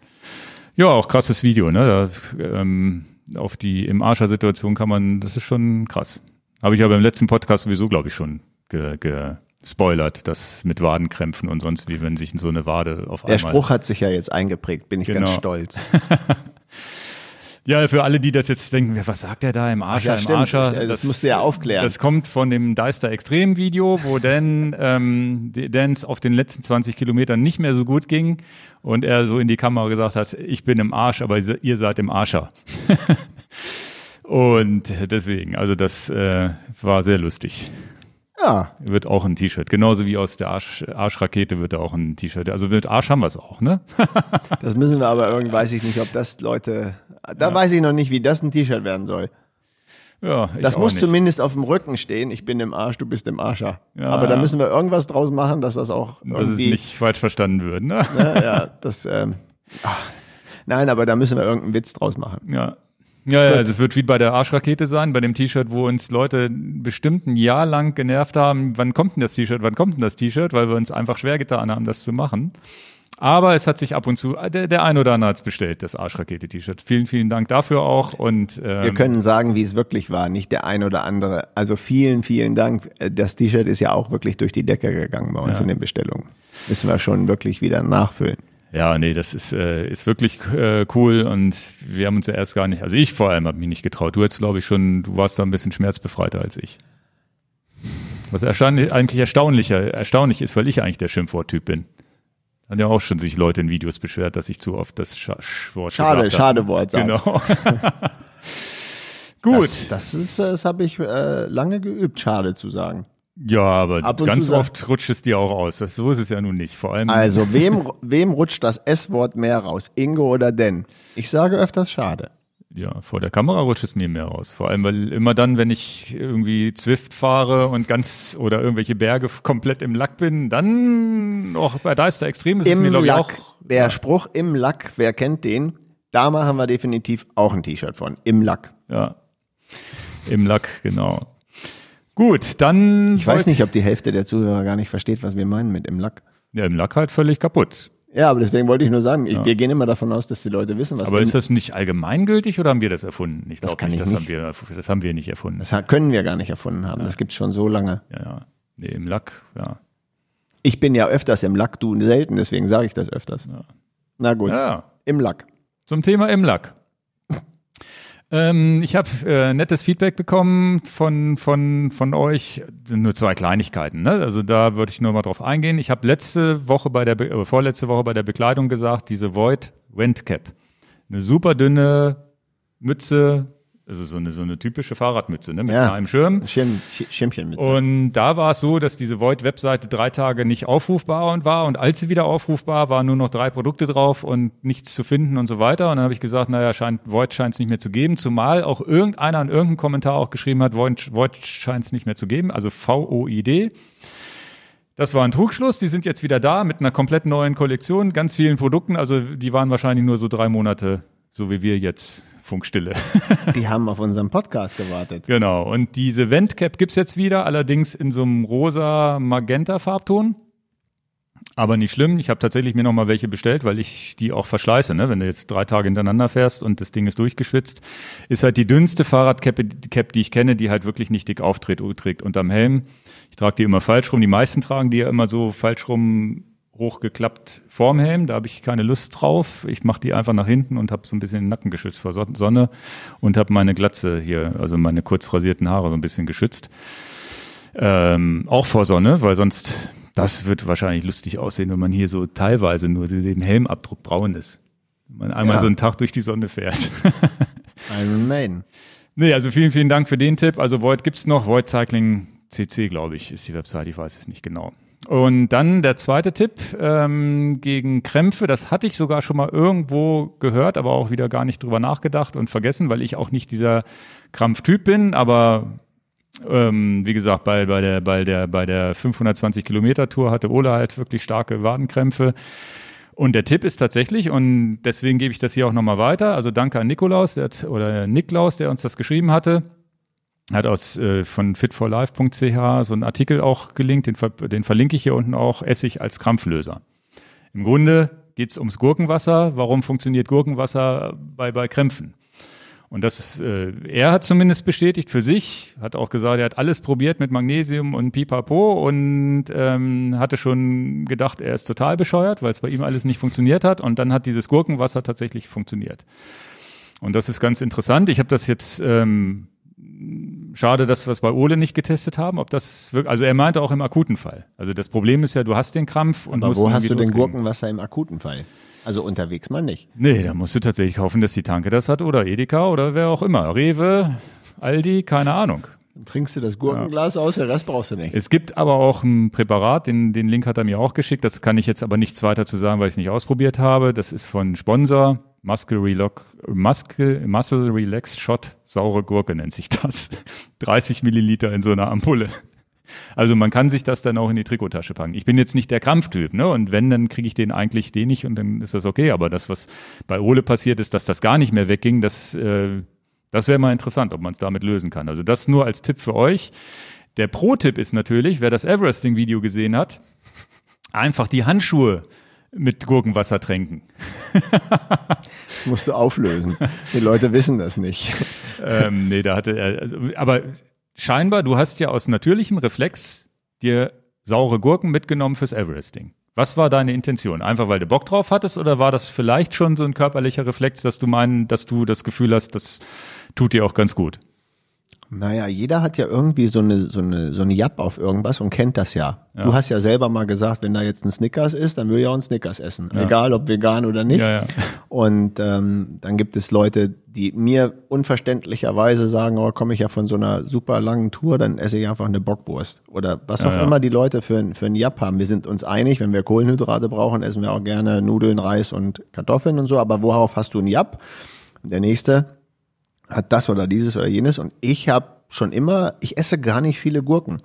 ja, auch krasses Video, ne? Da, ähm, auf die im Arscher-Situation kann man, das ist schon krass. Habe ich aber im letzten Podcast sowieso, glaube ich, schon ge, gespoilert, das mit Wadenkrämpfen und sonst wie, wenn sich so eine Wade auf
Der
einmal
Spruch hat sich ja jetzt eingeprägt, bin ich ganz
Genau.
stolz.
Ja, für alle, die das jetzt denken, was sagt er da im Arscher,
ja,
im. Arscher?
Das, das musst du ja aufklären.
Das kommt von dem Deister Extrem Video, wo Dan, ähm, Dans auf den letzten 20 Kilometern nicht mehr so gut ging und er so in die Kamera gesagt hat, ich bin im Arsch, aber ihr seid im Arscher. und deswegen, also das äh, war sehr lustig.
Ja,
Wird auch ein T-Shirt. Genauso wie aus der Arsch, Arschrakete wird auch ein T-Shirt. Also mit Arsch haben wir es auch, ne?
das müssen wir aber irgendwie, weiß ich nicht, ob das Leute, da weiß ich noch nicht, wie das ein T-Shirt werden soll.
Ja, ich
Das muss
nicht.
zumindest auf dem Rücken stehen. Ich bin im Arsch, du bist im Arscher.
Ja,
aber da
ja.
müssen wir irgendwas draus machen, dass das auch
dass es
irgendwie,
nicht falsch verstanden wird, ne?
ne, ja, das, ähm, ach, nein, aber da müssen wir irgendeinen Witz draus machen.
Ja. Ja, ja, also es wird wie bei der Arschrakete sein, bei dem T-Shirt, wo uns Leute bestimmt ein Jahr lang genervt haben, wann kommt denn das T-Shirt, wann kommt denn das T-Shirt, weil wir uns einfach schwer getan haben, das zu machen. Aber es hat sich ab und zu, der, der ein oder andere hat es bestellt, das Arschrakete-T-Shirt. Vielen, vielen Dank dafür auch und ähm,
Wir können sagen, wie es wirklich war, nicht der ein oder andere. Also vielen, vielen Dank. Äh, Das T-Shirt ist ja auch wirklich durch die Decke gegangen bei uns
Ja.
in den Bestellungen. Müssen wir schon wirklich wieder nachfüllen.
Ja, nee, das ist, äh, ist wirklich äh, cool und wir haben uns ja erst gar nicht, also ich vor allem habe mich nicht getraut. Du jetzt glaube ich schon, du warst da ein bisschen schmerzbefreiter als ich. Was erstaunlich, eigentlich erstaunlicher, erstaunlich ist, weil ich eigentlich der Schimpfworttyp bin. Hat ja auch schon sich Leute in Videos beschwert, dass ich zu oft das Sch Sch Wort
Schade, schade Wort sagst.
Genau. Gut.
Das, das ist, das habe ich äh, lange geübt, schade zu sagen.
Ja, aber
Ab
ganz oft rutscht es dir auch aus. Das, so ist es ja nun nicht. Vor allem.
Also wem, wem rutscht das S-Wort mehr raus? Ingo oder denn? Ich sage öfters schade.
Ja, vor der Kamera rutscht es mir mehr raus. Vor allem, weil immer dann, wenn ich irgendwie Zwift fahre und ganz oder irgendwelche Berge komplett im Lack bin, dann auch bei Deister Extrem ist es
Im
mir, glaube ich, auch.
Der Spruch im Lack, wer kennt den? Da machen wir definitiv auch ein T-Shirt von. Im Lack.
Ja. Im Lack, genau. Gut, dann.
Ich weiß nicht, ob die Hälfte der Zuhörer gar nicht versteht, was wir meinen mit im Lack.
Ja, im Lack halt völlig kaputt.
Ja, aber deswegen wollte ich nur sagen, ich, wir gehen immer davon aus, dass die Leute wissen, was
Aber ist das nicht allgemeingültig oder haben wir das erfunden? Ich
Das
glaube nicht,
ich
das
nicht.
haben wir, das haben wir nicht erfunden.
das können wir gar nicht erfunden haben. Das gibt's schon so lange.
Ja, ja. Nee, im Lack, ja.
Ich bin ja öfters im Lack, du selten, deswegen sage ich das öfters. Na gut,
Ja.
im Lack.
Zum Thema im Lack. Ähm, ich habe äh, nettes Feedback bekommen von, von, von euch. Nur zwei Kleinigkeiten. Ne? Also da würde ich nur mal drauf eingehen. Ich habe letzte Woche bei der äh, vorletzte Woche bei der Bekleidung gesagt, diese Void Wind Cap. Eine super dünne Mütze, also so eine, so eine typische Fahrradmütze, ne? Mit
Ja.
kleinem Schirm.
Schirm, Sch- Schirmchen mit.
Und da war es so, dass diese Void-Webseite drei Tage nicht aufrufbar und war. Und als sie wieder aufrufbar war, nur noch drei Produkte drauf und nichts zu finden und so weiter. Und dann habe ich gesagt, naja, scheint, Void scheint es nicht mehr zu geben. Zumal auch irgendeiner in irgendeinem Kommentar auch geschrieben hat, Void, Void scheint es nicht mehr zu geben. Also V-O-I-D. Das war ein Trugschluss. Die sind jetzt wieder da mit einer komplett neuen Kollektion, ganz vielen Produkten. Also die waren wahrscheinlich nur so drei Monate, so wie wir jetzt, Funkstille.
Die haben auf unseren Podcast gewartet.
Genau. Und diese Ventcap gibt's jetzt wieder, allerdings in so einem rosa-magenta-Farbton. Aber nicht schlimm. Ich habe tatsächlich mir noch mal welche bestellt, weil ich die auch verschleiße. Ne? Wenn du jetzt drei Tage hintereinander fährst und das Ding ist durchgeschwitzt, ist halt die dünnste Fahrradcap, Cap, die ich kenne, die halt wirklich nicht dick aufträgt trägt unterm Helm. Ich trage die immer falsch rum. Die meisten tragen die ja immer so falsch rum hochgeklappt vorm Helm. Da habe ich keine Lust drauf. Ich mache die einfach nach hinten und habe so ein bisschen den Nacken geschützt vor Son- Sonne und habe meine Glatze hier, also meine kurz rasierten Haare so ein bisschen geschützt. Ähm, auch vor Sonne, weil sonst das wird wahrscheinlich lustig aussehen, wenn man hier so teilweise nur den Helmabdruck braun ist. Wenn man einmal
Ja.
so einen Tag durch die Sonne fährt.
Iron Maiden.
nee, also vielen, vielen Dank für den Tipp. Also Void gibt's noch. Void Cycling CC, glaube ich, ist die Website. Ich weiß es nicht genau. Und dann der zweite Tipp ähm, gegen Krämpfe. Das hatte ich sogar schon mal irgendwo gehört, aber auch wieder gar nicht drüber nachgedacht und vergessen, weil ich auch nicht dieser Krampftyp bin. Aber ähm, wie gesagt, bei, bei, der, bei, der, bei der 520 Kilometer Tour hatte Ola halt wirklich starke Wadenkrämpfe. Und der Tipp ist tatsächlich, und deswegen gebe ich das hier auch nochmal weiter, also danke an Nikolaus der oder Niklaus, der uns das geschrieben hatte. Hat aus äh, von fitforlife.ch so einen Artikel auch gelinkt, den, ver den verlinke ich hier unten auch, Essig als Krampflöser. Im Grunde geht es ums Gurkenwasser. Warum funktioniert Gurkenwasser bei, bei Krämpfen? Und das ist, äh, er hat zumindest bestätigt für sich, hat auch gesagt, er hat alles probiert mit Magnesium und Pipapo und ähm, hatte schon gedacht, er ist total bescheuert, weil es bei ihm alles nicht funktioniert hat. Und dann hat dieses Gurkenwasser tatsächlich funktioniert. Und das ist ganz interessant. Ich habe das jetzt ähm, schade, dass wir es bei Ole nicht getestet haben, ob das wirklich, also er meinte auch im akuten Fall. Also das Problem ist ja, du hast den Krampf und
Aber
musst
wo hast du
loskriegen.
Gurkenwasser im akuten Fall? Also unterwegs mal nicht.
Nee, da musst du tatsächlich hoffen, dass die Tanke das hat oder Edeka oder wer auch immer. Rewe, Aldi, keine Ahnung.
Trinkst du das Gurkenglas aus, der Rest brauchst du nicht.
Es gibt aber auch ein Präparat, den, den Link hat er mir auch geschickt. Das kann ich jetzt aber nichts weiter zu sagen, weil ich es nicht ausprobiert habe. Das ist von Sponsor. Muscle, Relock, Muscle, Muscle Relax Shot, saure Gurke nennt sich das. 30 Milliliter in so einer Ampulle. Also man kann sich das dann auch in die Trikottasche packen. Ich bin jetzt nicht der Krampftyp, ne? Und wenn, dann kriege ich den eigentlich den nicht und dann ist das okay. Aber das, was bei Ole passiert ist, dass das gar nicht mehr wegging, das, äh, das wäre mal interessant, ob man es damit lösen kann. Also das nur als Tipp für euch. Der Pro-Tipp ist natürlich, wer das Everesting-Video gesehen hat, einfach die Handschuhe mit Gurkenwasser tränken.
Das musst du auflösen. Die Leute wissen das nicht.
ähm, nee, da hatte er, also, aber scheinbar, du hast ja aus natürlichem Reflex dir saure Gurken mitgenommen fürs Everesting. Was war deine Intention? Einfach weil du Bock drauf hattest oder war das vielleicht schon so ein körperlicher Reflex, dass du meinen, dass du das Gefühl hast, das tut dir auch ganz gut?
Naja, jeder hat ja irgendwie so eine, so eine, so eine Japp auf irgendwas und kennt das ja. Du hast ja selber mal gesagt, wenn da jetzt ein Snickers ist, dann will ich auch einen Snickers essen. Egal ob vegan oder nicht.
Ja, ja.
Und ähm, dann gibt es Leute, die mir unverständlicherweise sagen, oh, komme ich ja von so einer super langen Tour, dann esse ich einfach eine Bockwurst. Oder was auch
ja.
immer die Leute für, ein- für einen Japp haben. Wir sind uns einig, wenn wir Kohlenhydrate brauchen, essen wir auch gerne Nudeln, Reis und Kartoffeln und so. Aber worauf hast du einen Japp? Und der nächste hat das oder dieses oder jenes. Und ich habe schon immer, ich esse gar nicht viele Gurken.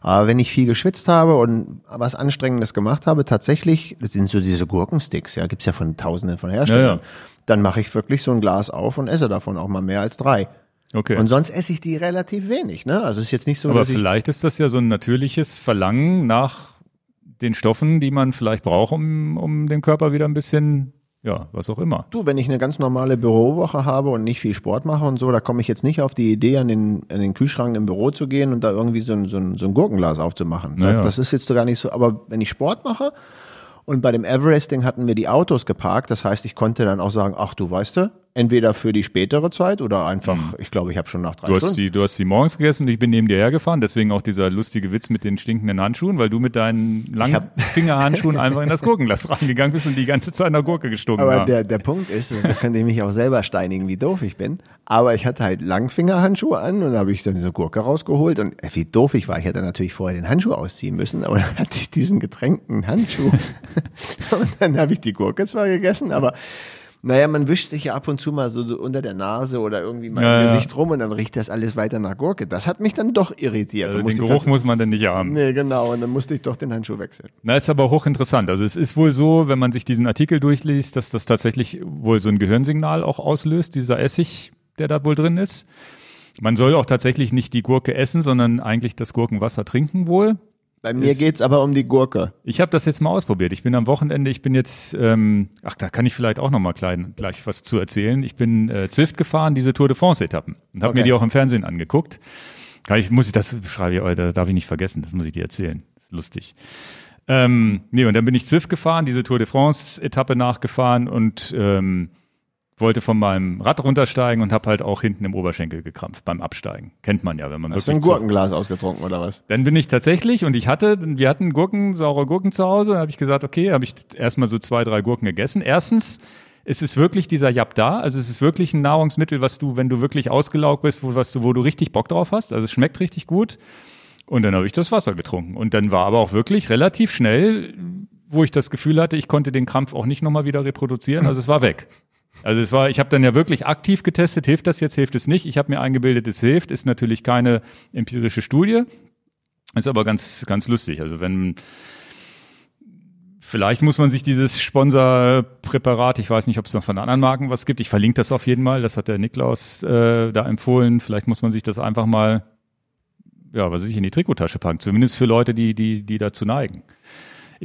Aber wenn ich viel geschwitzt habe und was Anstrengendes gemacht habe, tatsächlich, das sind so diese Gurkensticks, ja, gibt's ja von tausenden von Herstellern,
Ja, ja.
dann mache ich wirklich so ein Glas auf und esse davon auch mal mehr als drei.
Okay.
Und sonst esse ich die relativ wenig, ne? Also ist jetzt nicht so,
Aber
dass ich
vielleicht ist das ja so ein natürliches Verlangen nach den Stoffen, die man vielleicht braucht, um, um den Körper wieder ein bisschen, ja, was auch immer.
Du, wenn ich eine ganz normale Bürowoche habe und nicht viel Sport mache und so, da komme ich jetzt nicht auf die Idee, an den, an den Kühlschrank im Büro zu gehen und da irgendwie so ein, so ein, so ein Gurkenglas aufzumachen.
Naja.
Das ist jetzt gar nicht so, aber wenn ich Sport mache und bei dem Everesting hatten wir die Autos geparkt, das heißt, ich konnte dann auch sagen, ach du weißt du, entweder für die spätere Zeit oder einfach, ich glaube, ich habe schon nach drei
Du hast,
Stunden.
die, du hast die morgens gegessen und ich bin neben dir hergefahren, deswegen auch dieser lustige Witz mit den stinkenden Handschuhen, weil du mit deinen langen Fingerhandschuhen einfach in das Gurkenglas reingegangen bist und die ganze Zeit nach Gurke gestunken
Aber der, der Punkt ist, da könnte ich mich auch selber steinigen, wie doof ich bin. Aber ich hatte halt Langfingerhandschuhe an und da habe ich dann diese Gurke rausgeholt und äh, wie doof ich war, ich hätte natürlich vorher den Handschuh ausziehen müssen, aber dann hatte ich diesen getränkten Handschuh und dann habe ich die Gurke zwar gegessen, aber naja, man wischt sich ja ab und zu mal so unter der Nase oder irgendwie mal
Ja,
im
ja.
Gesicht rum und dann riecht das alles weiter nach Gurke. Das hat mich dann doch irritiert.
also den Geruch
das,
muss man dann nicht haben.
Nee, genau. Und dann musste ich doch den Handschuh wechseln.
Na, ist aber hochinteressant. Also es ist wohl so, wenn man sich diesen Artikel durchliest, dass das tatsächlich wohl so ein Gehirnsignal auch auslöst, dieser Essig, der da wohl drin ist. Man soll auch tatsächlich nicht die Gurke essen, sondern eigentlich das Gurkenwasser trinken wohl.
Bei mir geht's aber um die Gurke.
Ich habe das jetzt mal ausprobiert. Ich bin am Wochenende, ich bin jetzt, ähm, ach, da kann ich vielleicht auch noch mal klein, gleich was zu erzählen. Ich bin äh, Zwift gefahren, diese Tour de France-Etappen und habe
Okay.
mir die auch im Fernsehen angeguckt. Kann ich, muss ich das schreibe ich, da darf ich nicht vergessen, das muss ich dir erzählen. Das ist lustig. Ähm, nee, und dann bin ich Zwift gefahren, diese Tour de France-Etappe nachgefahren und ähm, wollte von meinem Rad runtersteigen und habe halt auch hinten im Oberschenkel gekrampft beim Absteigen. Kennt man ja, wenn man
Hast du ein
wirklich zu-
Gurkenglas ausgetrunken oder was?
dann bin ich tatsächlich und ich hatte, wir hatten Gurken, saure Gurken zu Hause. Da habe ich gesagt, okay, habe ich erstmal so zwei, drei Gurken gegessen. Erstens, es ist wirklich dieser Jap da. Also es ist wirklich ein Nahrungsmittel, was du, wenn du wirklich ausgelaugt bist, wo, was du, wo du richtig Bock drauf hast. Also es schmeckt richtig gut. Und dann habe ich das Wasser getrunken. Und dann war aber auch wirklich relativ schnell, wo ich das Gefühl hatte, ich konnte den Krampf auch nicht nochmal wieder reproduzieren. Also es war weg. Also es war, ich habe dann ja wirklich aktiv getestet, hilft das jetzt, hilft es nicht. Ich habe mir eingebildet, es hilft, ist natürlich keine empirische Studie, ist aber ganz, ganz lustig. Also wenn vielleicht muss man sich dieses Sponsorpräparat, ich weiß nicht, ob es noch von anderen Marken was gibt. Ich verlinke das auf jeden Mal. Das hat der Niklaus äh, da empfohlen. Vielleicht muss man sich das einfach mal, ja, was weiß ich, in die Trikottasche packen. Zumindest für Leute, die, die, die dazu neigen.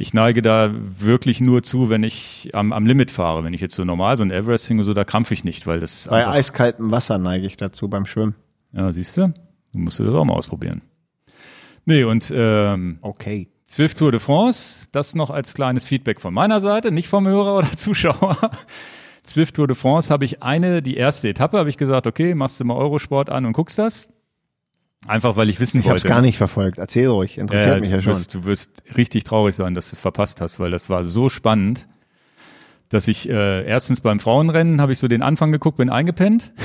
Ich neige da wirklich nur zu, wenn ich am, am Limit fahre. Wenn ich jetzt so normal, so ein Everesting oder so, da krampfe ich nicht, weil das
Bei eiskaltem Wasser neige ich dazu beim Schwimmen.
ja, siehst du, du musst das auch mal ausprobieren. Nee, und ähm,
Okay.
Zwift Tour de France, das noch als kleines Feedback von meiner Seite, nicht vom Hörer oder Zuschauer. Zwift Tour de France habe ich eine, die erste Etappe, habe ich gesagt, okay, machst du mal Eurosport an und guckst das. Einfach weil ich wissen
Ich habe es
wollte.
gar nicht verfolgt. Erzähl ruhig, interessiert
Ja,
mich ja schon.
wirst, du wirst richtig traurig sein, dass du es verpasst hast, weil das war so spannend, dass ich äh, erstens beim Frauenrennen habe ich so den Anfang geguckt, bin eingepennt.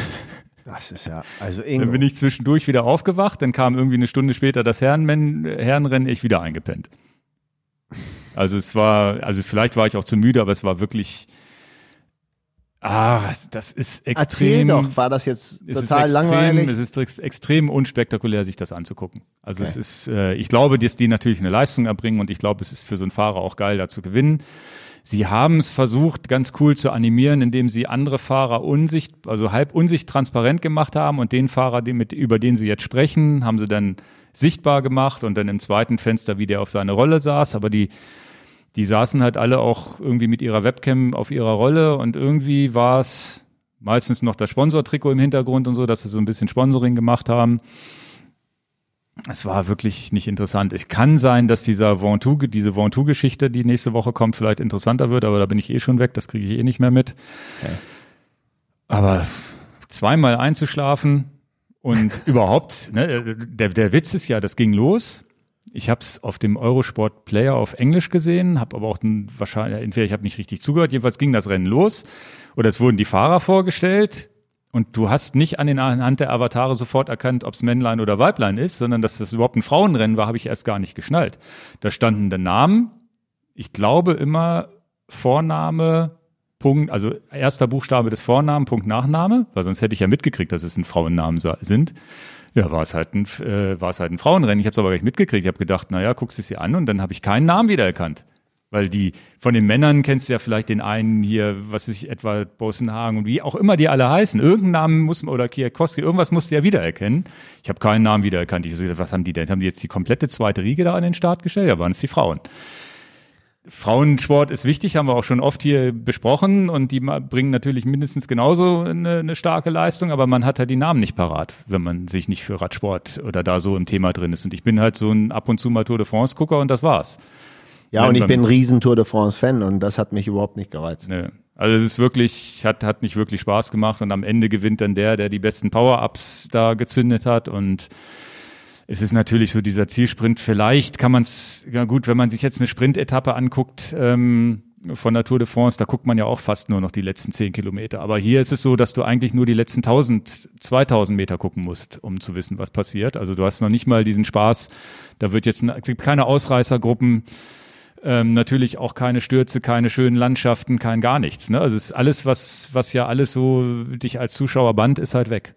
Das ist ja, also
Dann
Ingo.
bin ich zwischendurch wieder aufgewacht, dann kam irgendwie eine Stunde später das Herrenmen Herrenrennen, ich wieder eingepennt. Also es war, also vielleicht war ich auch zu müde, aber es war wirklich, ah, das ist
Erzähl
extrem.
doch, war das jetzt
es ist
total
extrem,
langweilig?
Es ist ex- extrem unspektakulär, sich das anzugucken. Also
Okay.
es ist, äh, ich glaube, dass die natürlich eine Leistung erbringen und ich glaube, es ist für so einen Fahrer auch geil, da zu gewinnen. Sie haben es versucht, ganz cool zu animieren, indem sie andere Fahrer unsicht, also halb unsicht transparent gemacht haben und den Fahrer, den mit, über den sie jetzt sprechen, haben sie dann sichtbar gemacht und dann im zweiten Fenster, wie der auf seine Rolle saß. Aber die, die saßen halt alle auch irgendwie mit ihrer Webcam auf ihrer Rolle und irgendwie war es meistens noch das Sponsortrikot im Hintergrund und so, dass sie so ein bisschen Sponsoring gemacht haben. Es war wirklich nicht interessant. Es kann sein, dass dieser Ventoux, diese Ventoux-Geschichte, die nächste Woche kommt, vielleicht interessanter wird, aber da bin ich eh schon weg, das kriege ich eh nicht mehr mit. Aber zweimal einzuschlafen und überhaupt, ne, der, der Witz ist ja, das ging los. Ich habe es auf dem Eurosport Player auf Englisch gesehen, habe aber auch einen, wahrscheinlich, entweder ich habe nicht richtig zugehört, jedenfalls ging das Rennen los oder es wurden die Fahrer vorgestellt und du hast nicht an den anhand der Avatare sofort erkannt, ob es Männlein oder Weiblein ist, sondern dass das überhaupt ein Frauenrennen war, habe ich erst gar nicht geschnallt. Da standen der Namen, ich glaube immer Vorname, Punkt, also erster Buchstabe des Vornamen, Punkt Nachname, weil sonst hätte ich ja mitgekriegt, dass es ein Frauennamen sind. Ja, war es halt ein, äh, war es halt ein Frauenrennen. Ich habe es aber gar nicht mitgekriegt. Ich habe gedacht, naja, guckst es dir an und dann habe ich keinen Namen wiedererkannt. Weil die, von den Männern kennst du ja vielleicht den einen hier, was ich, etwa Bosenhagen und wie auch immer die alle heißen. Irgendeinen Namen muss man, oder Kierkowski, irgendwas musst du ja wiedererkennen. Ich habe keinen Namen wiedererkannt. Ich so, was haben die denn? Haben die jetzt die komplette zweite Riege da an den Start gestellt? Ja, waren es die Frauen. Frauensport ist wichtig, haben wir auch schon oft hier besprochen und die bringen natürlich mindestens genauso eine, eine starke Leistung, aber man hat halt die Namen nicht parat, wenn man sich nicht für Radsport oder da so im Thema drin ist. Und ich bin halt so ein ab und zu mal Tour de France Gucker und das war's.
Ja, und ich bin ein riesen Tour de France Fan und das hat mich überhaupt nicht gereizt.
Ne. Also es ist wirklich, hat, hat nicht wirklich Spaß gemacht und am Ende gewinnt dann der, der die besten Power-Ups da gezündet hat und es ist natürlich so dieser Zielsprint. Vielleicht kann man es, ja gut, wenn man sich jetzt eine Sprintetappe anguckt ähm, von der Tour de France, da guckt man ja auch fast nur noch die letzten zehn Kilometer. Aber hier ist es so, dass du eigentlich nur die letzten 1000, 2000 Meter gucken musst, um zu wissen, was passiert. Also du hast noch nicht mal diesen Spaß. Da wird jetzt, es gibt keine Ausreißergruppen. Ähm, natürlich auch keine Stürze, keine schönen Landschaften, kein gar nichts. Ne? Also es ist alles, was, was ja alles so dich als Zuschauer band, ist halt weg.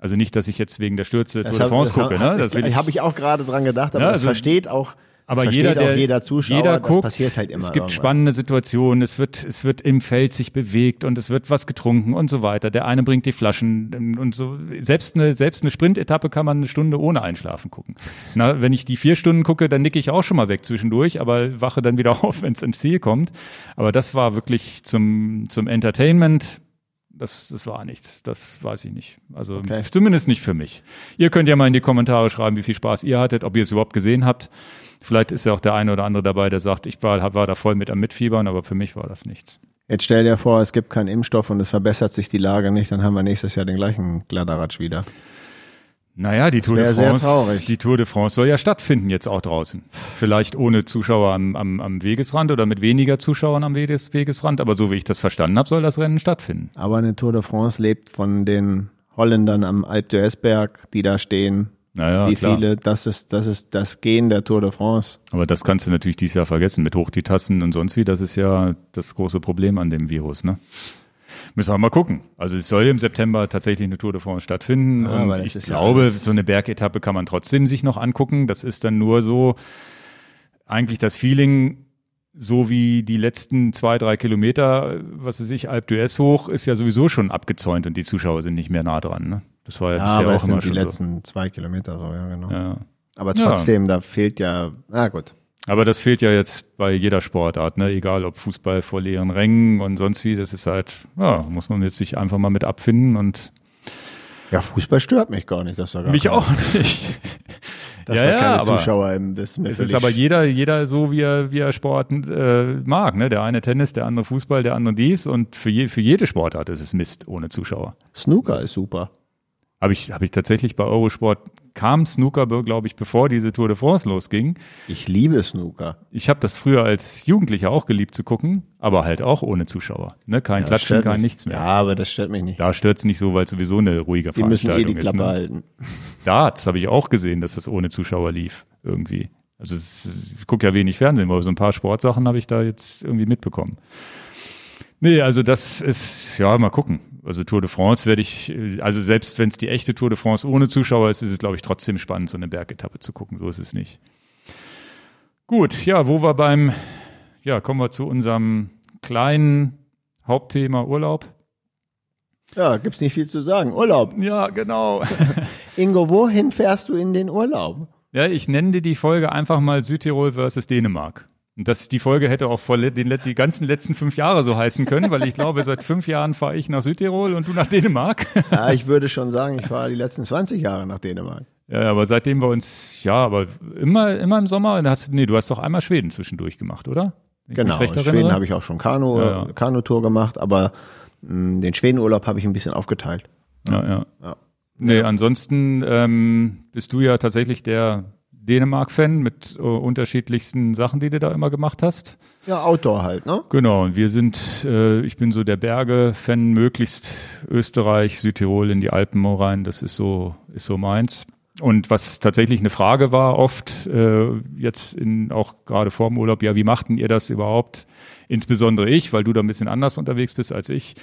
Also nicht, dass ich jetzt wegen der Stürze Tour de France gucke. Ne? Das will ich,
habe ich auch gerade dran gedacht, aber
Ja,
das
also-
versteht auch,
aber
das
jeder, der,
auch jeder Zuschauer,
jeder
das
guckt,
passiert halt immer
es gibt
irgendwas.
spannende Situationen, es wird, es wird im Feld sich bewegt und es wird was getrunken und so weiter. Der eine bringt die Flaschen und so. Selbst eine, selbst eine Sprintetappe kann man eine Stunde ohne Einschlafen gucken. Na, wenn ich die vier Stunden gucke, dann nicke ich auch schon mal weg zwischendurch, aber wache dann wieder auf, wenn es ins Ziel kommt. Aber das war wirklich zum, zum Entertainment. Das, das war nichts. Das weiß ich nicht. Also
Okay.
zumindest nicht für mich. Ihr könnt ja mal in die Kommentare schreiben, wie viel Spaß ihr hattet, ob ihr es überhaupt gesehen habt. Vielleicht ist ja auch der eine oder andere dabei, der sagt, ich war, war da voll mit am Mitfiebern, aber für mich war das nichts.
Jetzt stell dir vor, es gibt keinen Impfstoff und es verbessert sich die Lage nicht, dann haben wir nächstes Jahr den gleichen Kladderadatsch wieder.
Naja, die Tour de France, die Tour de France soll ja stattfinden jetzt auch draußen. Vielleicht ohne Zuschauer am, am, am Wegesrand oder mit weniger Zuschauern am Weges, Wegesrand, aber so wie ich das verstanden habe, soll das Rennen stattfinden.
Aber eine Tour de France lebt von den Holländern am Alpe d'Huez die da stehen.
Naja,
Wie
klar.
viele, das ist, das ist das Gehen der Tour de France.
Aber das kannst du natürlich dieses Jahr vergessen mit Hochtitassen und sonst wie. Das ist ja das große Problem an dem Virus, ne? Müssen wir mal gucken. Also es soll im September tatsächlich eine Tour de France stattfinden.
Ja, aber
und ich
ja
glaube,
alles-
so eine Bergetappe kann man trotzdem sich noch angucken. Das ist dann nur so eigentlich das Feeling, so wie die letzten zwei, drei Kilometer, was weiß ich, Alpe d'Huez hoch, ist ja sowieso schon abgezäunt und die Zuschauer sind nicht mehr nah dran. Ne? Das war ja,
Ja,
bisher
aber
auch
es
immer
sind die
schon
letzten zwei Kilometer so, ja, genau.
so. Ja.
Aber
Ja.
trotzdem, da fehlt ja, na gut.
Aber das fehlt ja jetzt bei jeder Sportart, ne? Egal ob Fußball vor leeren Rängen und sonst wie, das ist halt, ja, muss man jetzt sich einfach mal mit abfinden und
Ja, Fußball stört mich gar nicht, das doch gar
mich
kein-
auch nicht.
dass
Ja,
da
ja,
keine
aber
Zuschauer im das ist mir
Es ist aber jeder, jeder so, wie er, wie er Sport äh, mag. Ne? Der eine Tennis, der andere Fußball, der andere dies. Und für, je, für jede Sportart ist es Mist ohne Zuschauer.
Snooker ist super.
Habe ich, hab ich tatsächlich bei Eurosport, kam Snooker, glaube ich, bevor diese Tour de France losging.
Ich liebe Snooker.
Ich habe das früher als Jugendlicher auch geliebt zu gucken, aber halt auch ohne Zuschauer. Ne? Kein
Das
Klatschen,
stört
kein
mich.
nichts mehr.
Ja, aber das stört mich nicht.
Da stört's nicht so, weil es sowieso eine ruhige
Die müssen eh
Veranstaltung
die
ist.
Klappe
Ne?
halten.
Darts habe ich auch gesehen, dass das ohne Zuschauer lief, irgendwie. Also es, ist- ich gucke ja wenig Fernsehen, aber so ein paar Sportsachen habe ich da jetzt irgendwie mitbekommen. Nee, also das ist, ja, mal gucken. Also Tour de France werde ich, äh, also selbst wenn es die echte Tour de France ohne Zuschauer ist, ist es, glaube ich, trotzdem spannend, so eine Bergetappe zu gucken. So ist es nicht. Gut, ja, wo wir beim, ja, kommen wir zu unserem kleinen Hauptthema Urlaub.
Ja, gibt's nicht viel zu sagen. Urlaub.
Ja, genau.
Ingo, wohin fährst du in den Urlaub?
Ja, ich nenne dir die Folge einfach mal Südtirol versus Dänemark. Und das, die Folge hätte auch vor den, die ganzen letzten fünf Jahre so heißen können, weil ich glaube, seit fünf Jahren fahre ich nach Südtirol und du nach Dänemark.
Ja, ich würde schon sagen, ich fahre die letzten 20 Jahre nach Dänemark.
Ja, aber seitdem wir uns, ja, aber immer, immer im Sommer, hast, nee, du hast doch einmal Schweden zwischendurch gemacht, oder? Ich
Genau, in Schweden habe ich auch schon Kanu,
Ja, ja.
Kanutour gemacht, aber mh, den Schwedenurlaub habe ich ein bisschen aufgeteilt.
Ja, ja.
Ja.
Nee, ansonsten ähm, bist du ja tatsächlich der Dänemark-Fan mit äh, unterschiedlichsten Sachen, die du da immer gemacht hast.
Ja, Outdoor halt, ne?
Genau, und wir sind, äh, ich bin so der Berge-Fan, möglichst Österreich, Südtirol in die Alpen rein, das ist so, ist so meins. Und was tatsächlich eine Frage war oft, äh, jetzt in, auch gerade vor dem Urlaub, ja, wie machten ihr das überhaupt? Insbesondere ich, weil du da ein bisschen anders unterwegs bist als ich.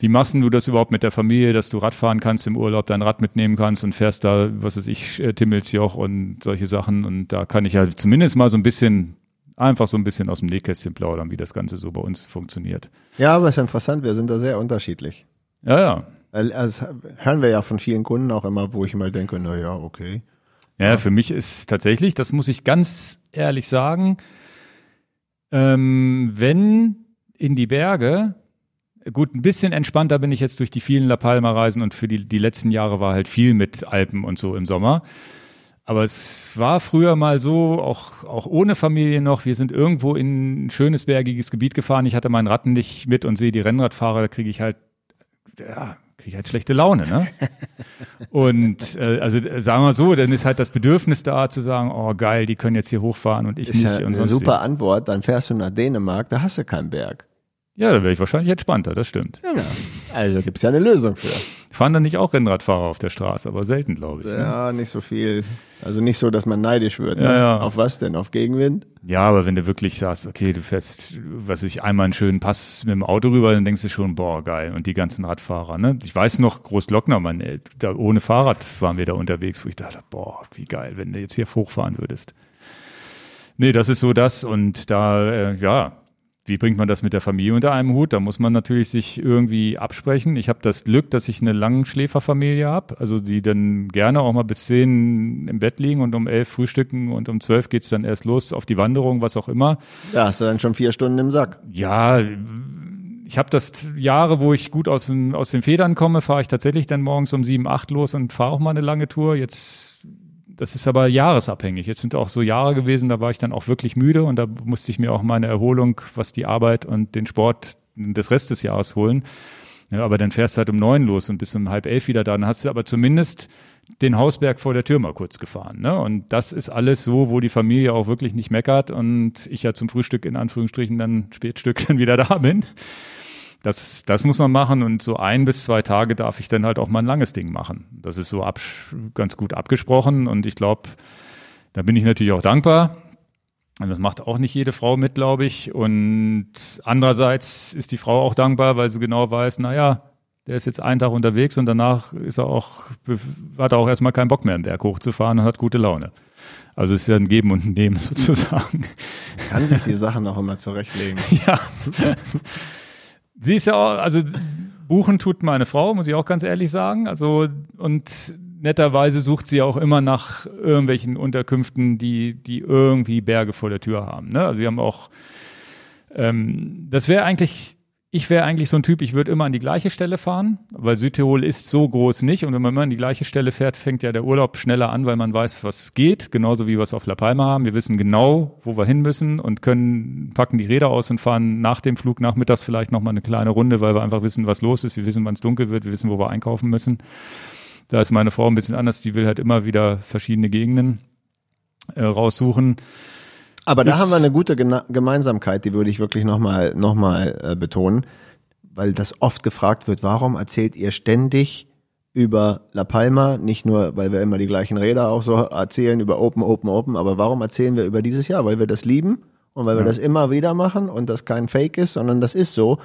Wie machst du das überhaupt mit der Familie, dass du Radfahren kannst im Urlaub, dein Rad mitnehmen kannst und fährst da, was weiß ich, äh, Timmelsjoch und solche Sachen. Und da kann ich ja zumindest mal so ein bisschen, einfach so ein bisschen aus dem Nähkästchen plaudern, wie das Ganze so bei uns funktioniert.
Ja, aber ist interessant, wir sind da sehr unterschiedlich.
Ja, ja.
Also, das hören wir ja von vielen Kunden auch immer, wo ich mal denke, na ja, okay.
Ja, für mich ist tatsächlich, das muss ich ganz ehrlich sagen, ähm, wenn in die Berge, gut, ein bisschen entspannter bin ich jetzt durch die vielen La Palma-Reisen und für die, die letzten Jahre war halt viel mit Alpen und so im Sommer. Aber es war früher mal so, auch, auch ohne Familie noch, wir sind irgendwo in ein schönes bergiges Gebiet gefahren. Ich hatte meinen Ratten nicht mit und sehe die Rennradfahrer, da kriege ich halt, ja, kriege ich halt schlechte Laune, ne? Und äh, also äh, sagen wir so, dann ist halt das Bedürfnis da zu sagen, oh geil, die können jetzt hier hochfahren und ich
Ist
nicht
ja
und
eine
sonst
super Antwort. Dann fährst du nach Dänemark, da hast du keinen Berg.
Ja, da wäre ich wahrscheinlich entspannter, das stimmt.
Genau. Also gibt's ja eine Lösung für.
Fahren dann nicht auch Rennradfahrer auf der Straße, aber selten, glaube ich. ne?
Ja, nicht so viel. Also nicht so, dass man neidisch wird. Ne?
Ja, ja.
Auf was denn? Auf Gegenwind?
Ja, aber wenn du wirklich sagst, okay, du fährst, was ich, einmal einen schönen Pass mit dem Auto rüber, dann denkst du schon, boah, geil. Und die ganzen Radfahrer, ne? Ich weiß noch, Großglockner, man, da ohne Fahrrad waren wir da unterwegs, wo ich dachte, boah, wie geil, wenn du jetzt hier hochfahren würdest. Nee, das ist so das und da, äh, ja, wie bringt man das mit der Familie unter einem Hut? Da muss man natürlich sich irgendwie absprechen. Ich habe das Glück, dass ich eine Langschläferfamilie habe, also die dann gerne auch mal bis zehn im Bett liegen und um elf frühstücken und um zwölf geht's dann erst los auf die Wanderung, was auch immer.
Da hast du dann schon vier Stunden im Sack.
Ja, ich habe das Jahre, wo ich gut aus, den, aus den Federn komme, fahre ich tatsächlich dann morgens um sieben, acht los und fahre auch mal eine lange Tour. Jetzt, das ist aber jahresabhängig. Jetzt sind auch so Jahre gewesen, da war ich dann auch wirklich müde und da musste ich mir auch meine Erholung, was die Arbeit und den Sport des Rest des Jahres holen. Ja, aber dann fährst du halt um neun los und bist um halb elf wieder da. Dann hast du aber zumindest den Hausberg vor der Tür mal kurz gefahren. Ne? Und das ist alles so, wo die Familie auch wirklich nicht meckert und ich ja zum Frühstück in Anführungsstrichen dann Spätstück dann wieder da bin. Das, das muss man machen und so ein bis zwei Tage darf ich dann halt auch mal ein langes Ding machen. Das ist so absch ganz gut abgesprochen und ich glaube, da bin ich natürlich auch dankbar. Und das macht auch nicht jede Frau mit, glaube ich. Und andererseits ist die Frau auch dankbar, weil sie genau weiß, naja, der ist jetzt einen Tag unterwegs und danach ist er auch, hat er auch erstmal keinen Bock mehr, einen Berg hochzufahren und hat gute Laune. Also es ist ja ein Geben und ein Nehmen sozusagen.
Kann sich die Sachen auch immer zurechtlegen.
ja. Sie ist ja auch, also buchen tut meine Frau, muss ich auch ganz ehrlich sagen. Also und netterweise sucht sie auch immer nach irgendwelchen Unterkünften, die, die irgendwie Berge vor der Tür haben. Ne? Also wir haben auch, ähm, das wäre eigentlich ich wäre eigentlich so ein Typ, ich würde immer an die gleiche Stelle fahren, weil Südtirol ist so groß nicht. Und wenn man immer an die gleiche Stelle fährt, fängt ja der Urlaub schneller an, weil man weiß, was geht. Genauso wie wir es auf La Palma haben. Wir wissen genau, wo wir hin müssen und können, packen die Räder aus und fahren nach dem Flug nachmittags vielleicht nochmal eine kleine Runde, weil wir einfach wissen, was los ist. Wir wissen, wann es dunkel wird. Wir wissen, wo wir einkaufen müssen. Da ist meine Frau ein bisschen anders. Die will halt immer wieder verschiedene Gegenden äh, raussuchen.
Aber da haben wir eine gute Gena Gemeinsamkeit, die würde ich wirklich nochmal noch mal, äh, betonen, weil das oft gefragt wird, warum erzählt ihr ständig über La Palma, nicht nur, weil wir immer die gleichen Räder auch so erzählen, über Open, Open, Open, aber warum erzählen wir über dieses Jahr? Weil wir das lieben und weil wir das immer wieder machen und das kein Fake ist, sondern das ist so.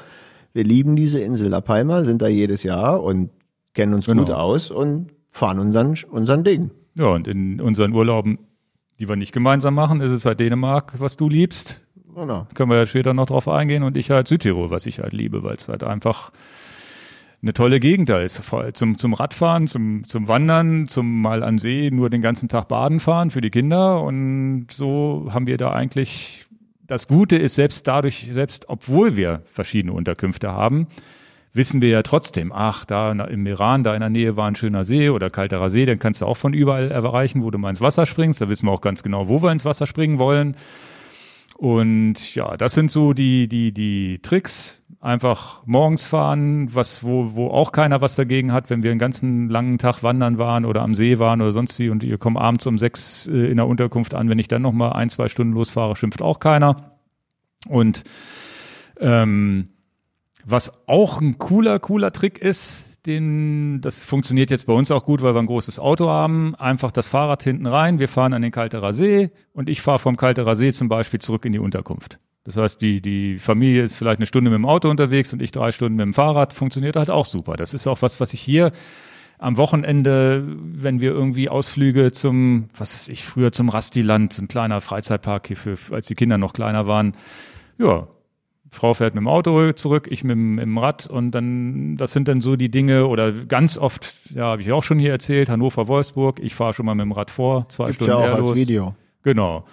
Wir lieben diese Insel La Palma, sind da jedes Jahr und kennen uns
Genau.
gut aus und fahren unseren, unseren Ding.
Ja, und in unseren Urlauben, die wir nicht gemeinsam machen, ist es halt Dänemark, was du liebst.
Genau.
Können wir ja später noch drauf eingehen und ich halt Südtirol, was ich halt liebe, weil es halt einfach eine tolle Gegend da ist. Zum, zum Radfahren, zum, zum Wandern, zum mal am See nur den ganzen Tag baden fahren für die Kinder. Und so haben wir da eigentlich, das Gute ist selbst dadurch, selbst obwohl wir verschiedene Unterkünfte haben, wissen wir ja trotzdem, ach, da im Iran, da in der Nähe war ein schöner See oder kalterer See, den kannst du auch von überall erreichen, wo du mal ins Wasser springst. Da wissen wir auch ganz genau, wo wir ins Wasser springen wollen. Und ja, das sind so die, die, die Tricks. Einfach morgens fahren, was, wo, wo auch keiner was dagegen hat, wenn wir einen ganzen langen Tag wandern waren oder am See waren oder sonst wie und ihr kommt abends um sechs äh, in der Unterkunft an. Wenn ich dann noch mal ein, zwei Stunden losfahre, schimpft auch keiner. Und ähm, was auch ein cooler, cooler Trick ist, den, das funktioniert jetzt bei uns auch gut, weil wir ein großes Auto haben. Einfach das Fahrrad hinten rein, wir fahren an den Kalterer See und ich fahre vom Kalterer See zum Beispiel zurück in die Unterkunft. Das heißt, die, die Familie ist vielleicht eine Stunde mit dem Auto unterwegs und ich drei Stunden mit dem Fahrrad, funktioniert halt auch super. Das ist auch was, was ich hier am Wochenende, wenn wir irgendwie Ausflüge zum, was weiß ich, früher zum Rastiland, ein kleiner Freizeitpark hier für, als die Kinder noch kleiner waren, ja, Frau fährt mit dem Auto zurück, ich mit, dem- mit dem Rad und dann, das sind dann so die Dinge oder ganz oft, ja, habe ich auch schon hier erzählt, Hannover, Wolfsburg, ich fahre schon mal mit dem Rad vor, zwei
Gibt's
Stunden
ja auch als. Video.
Genau.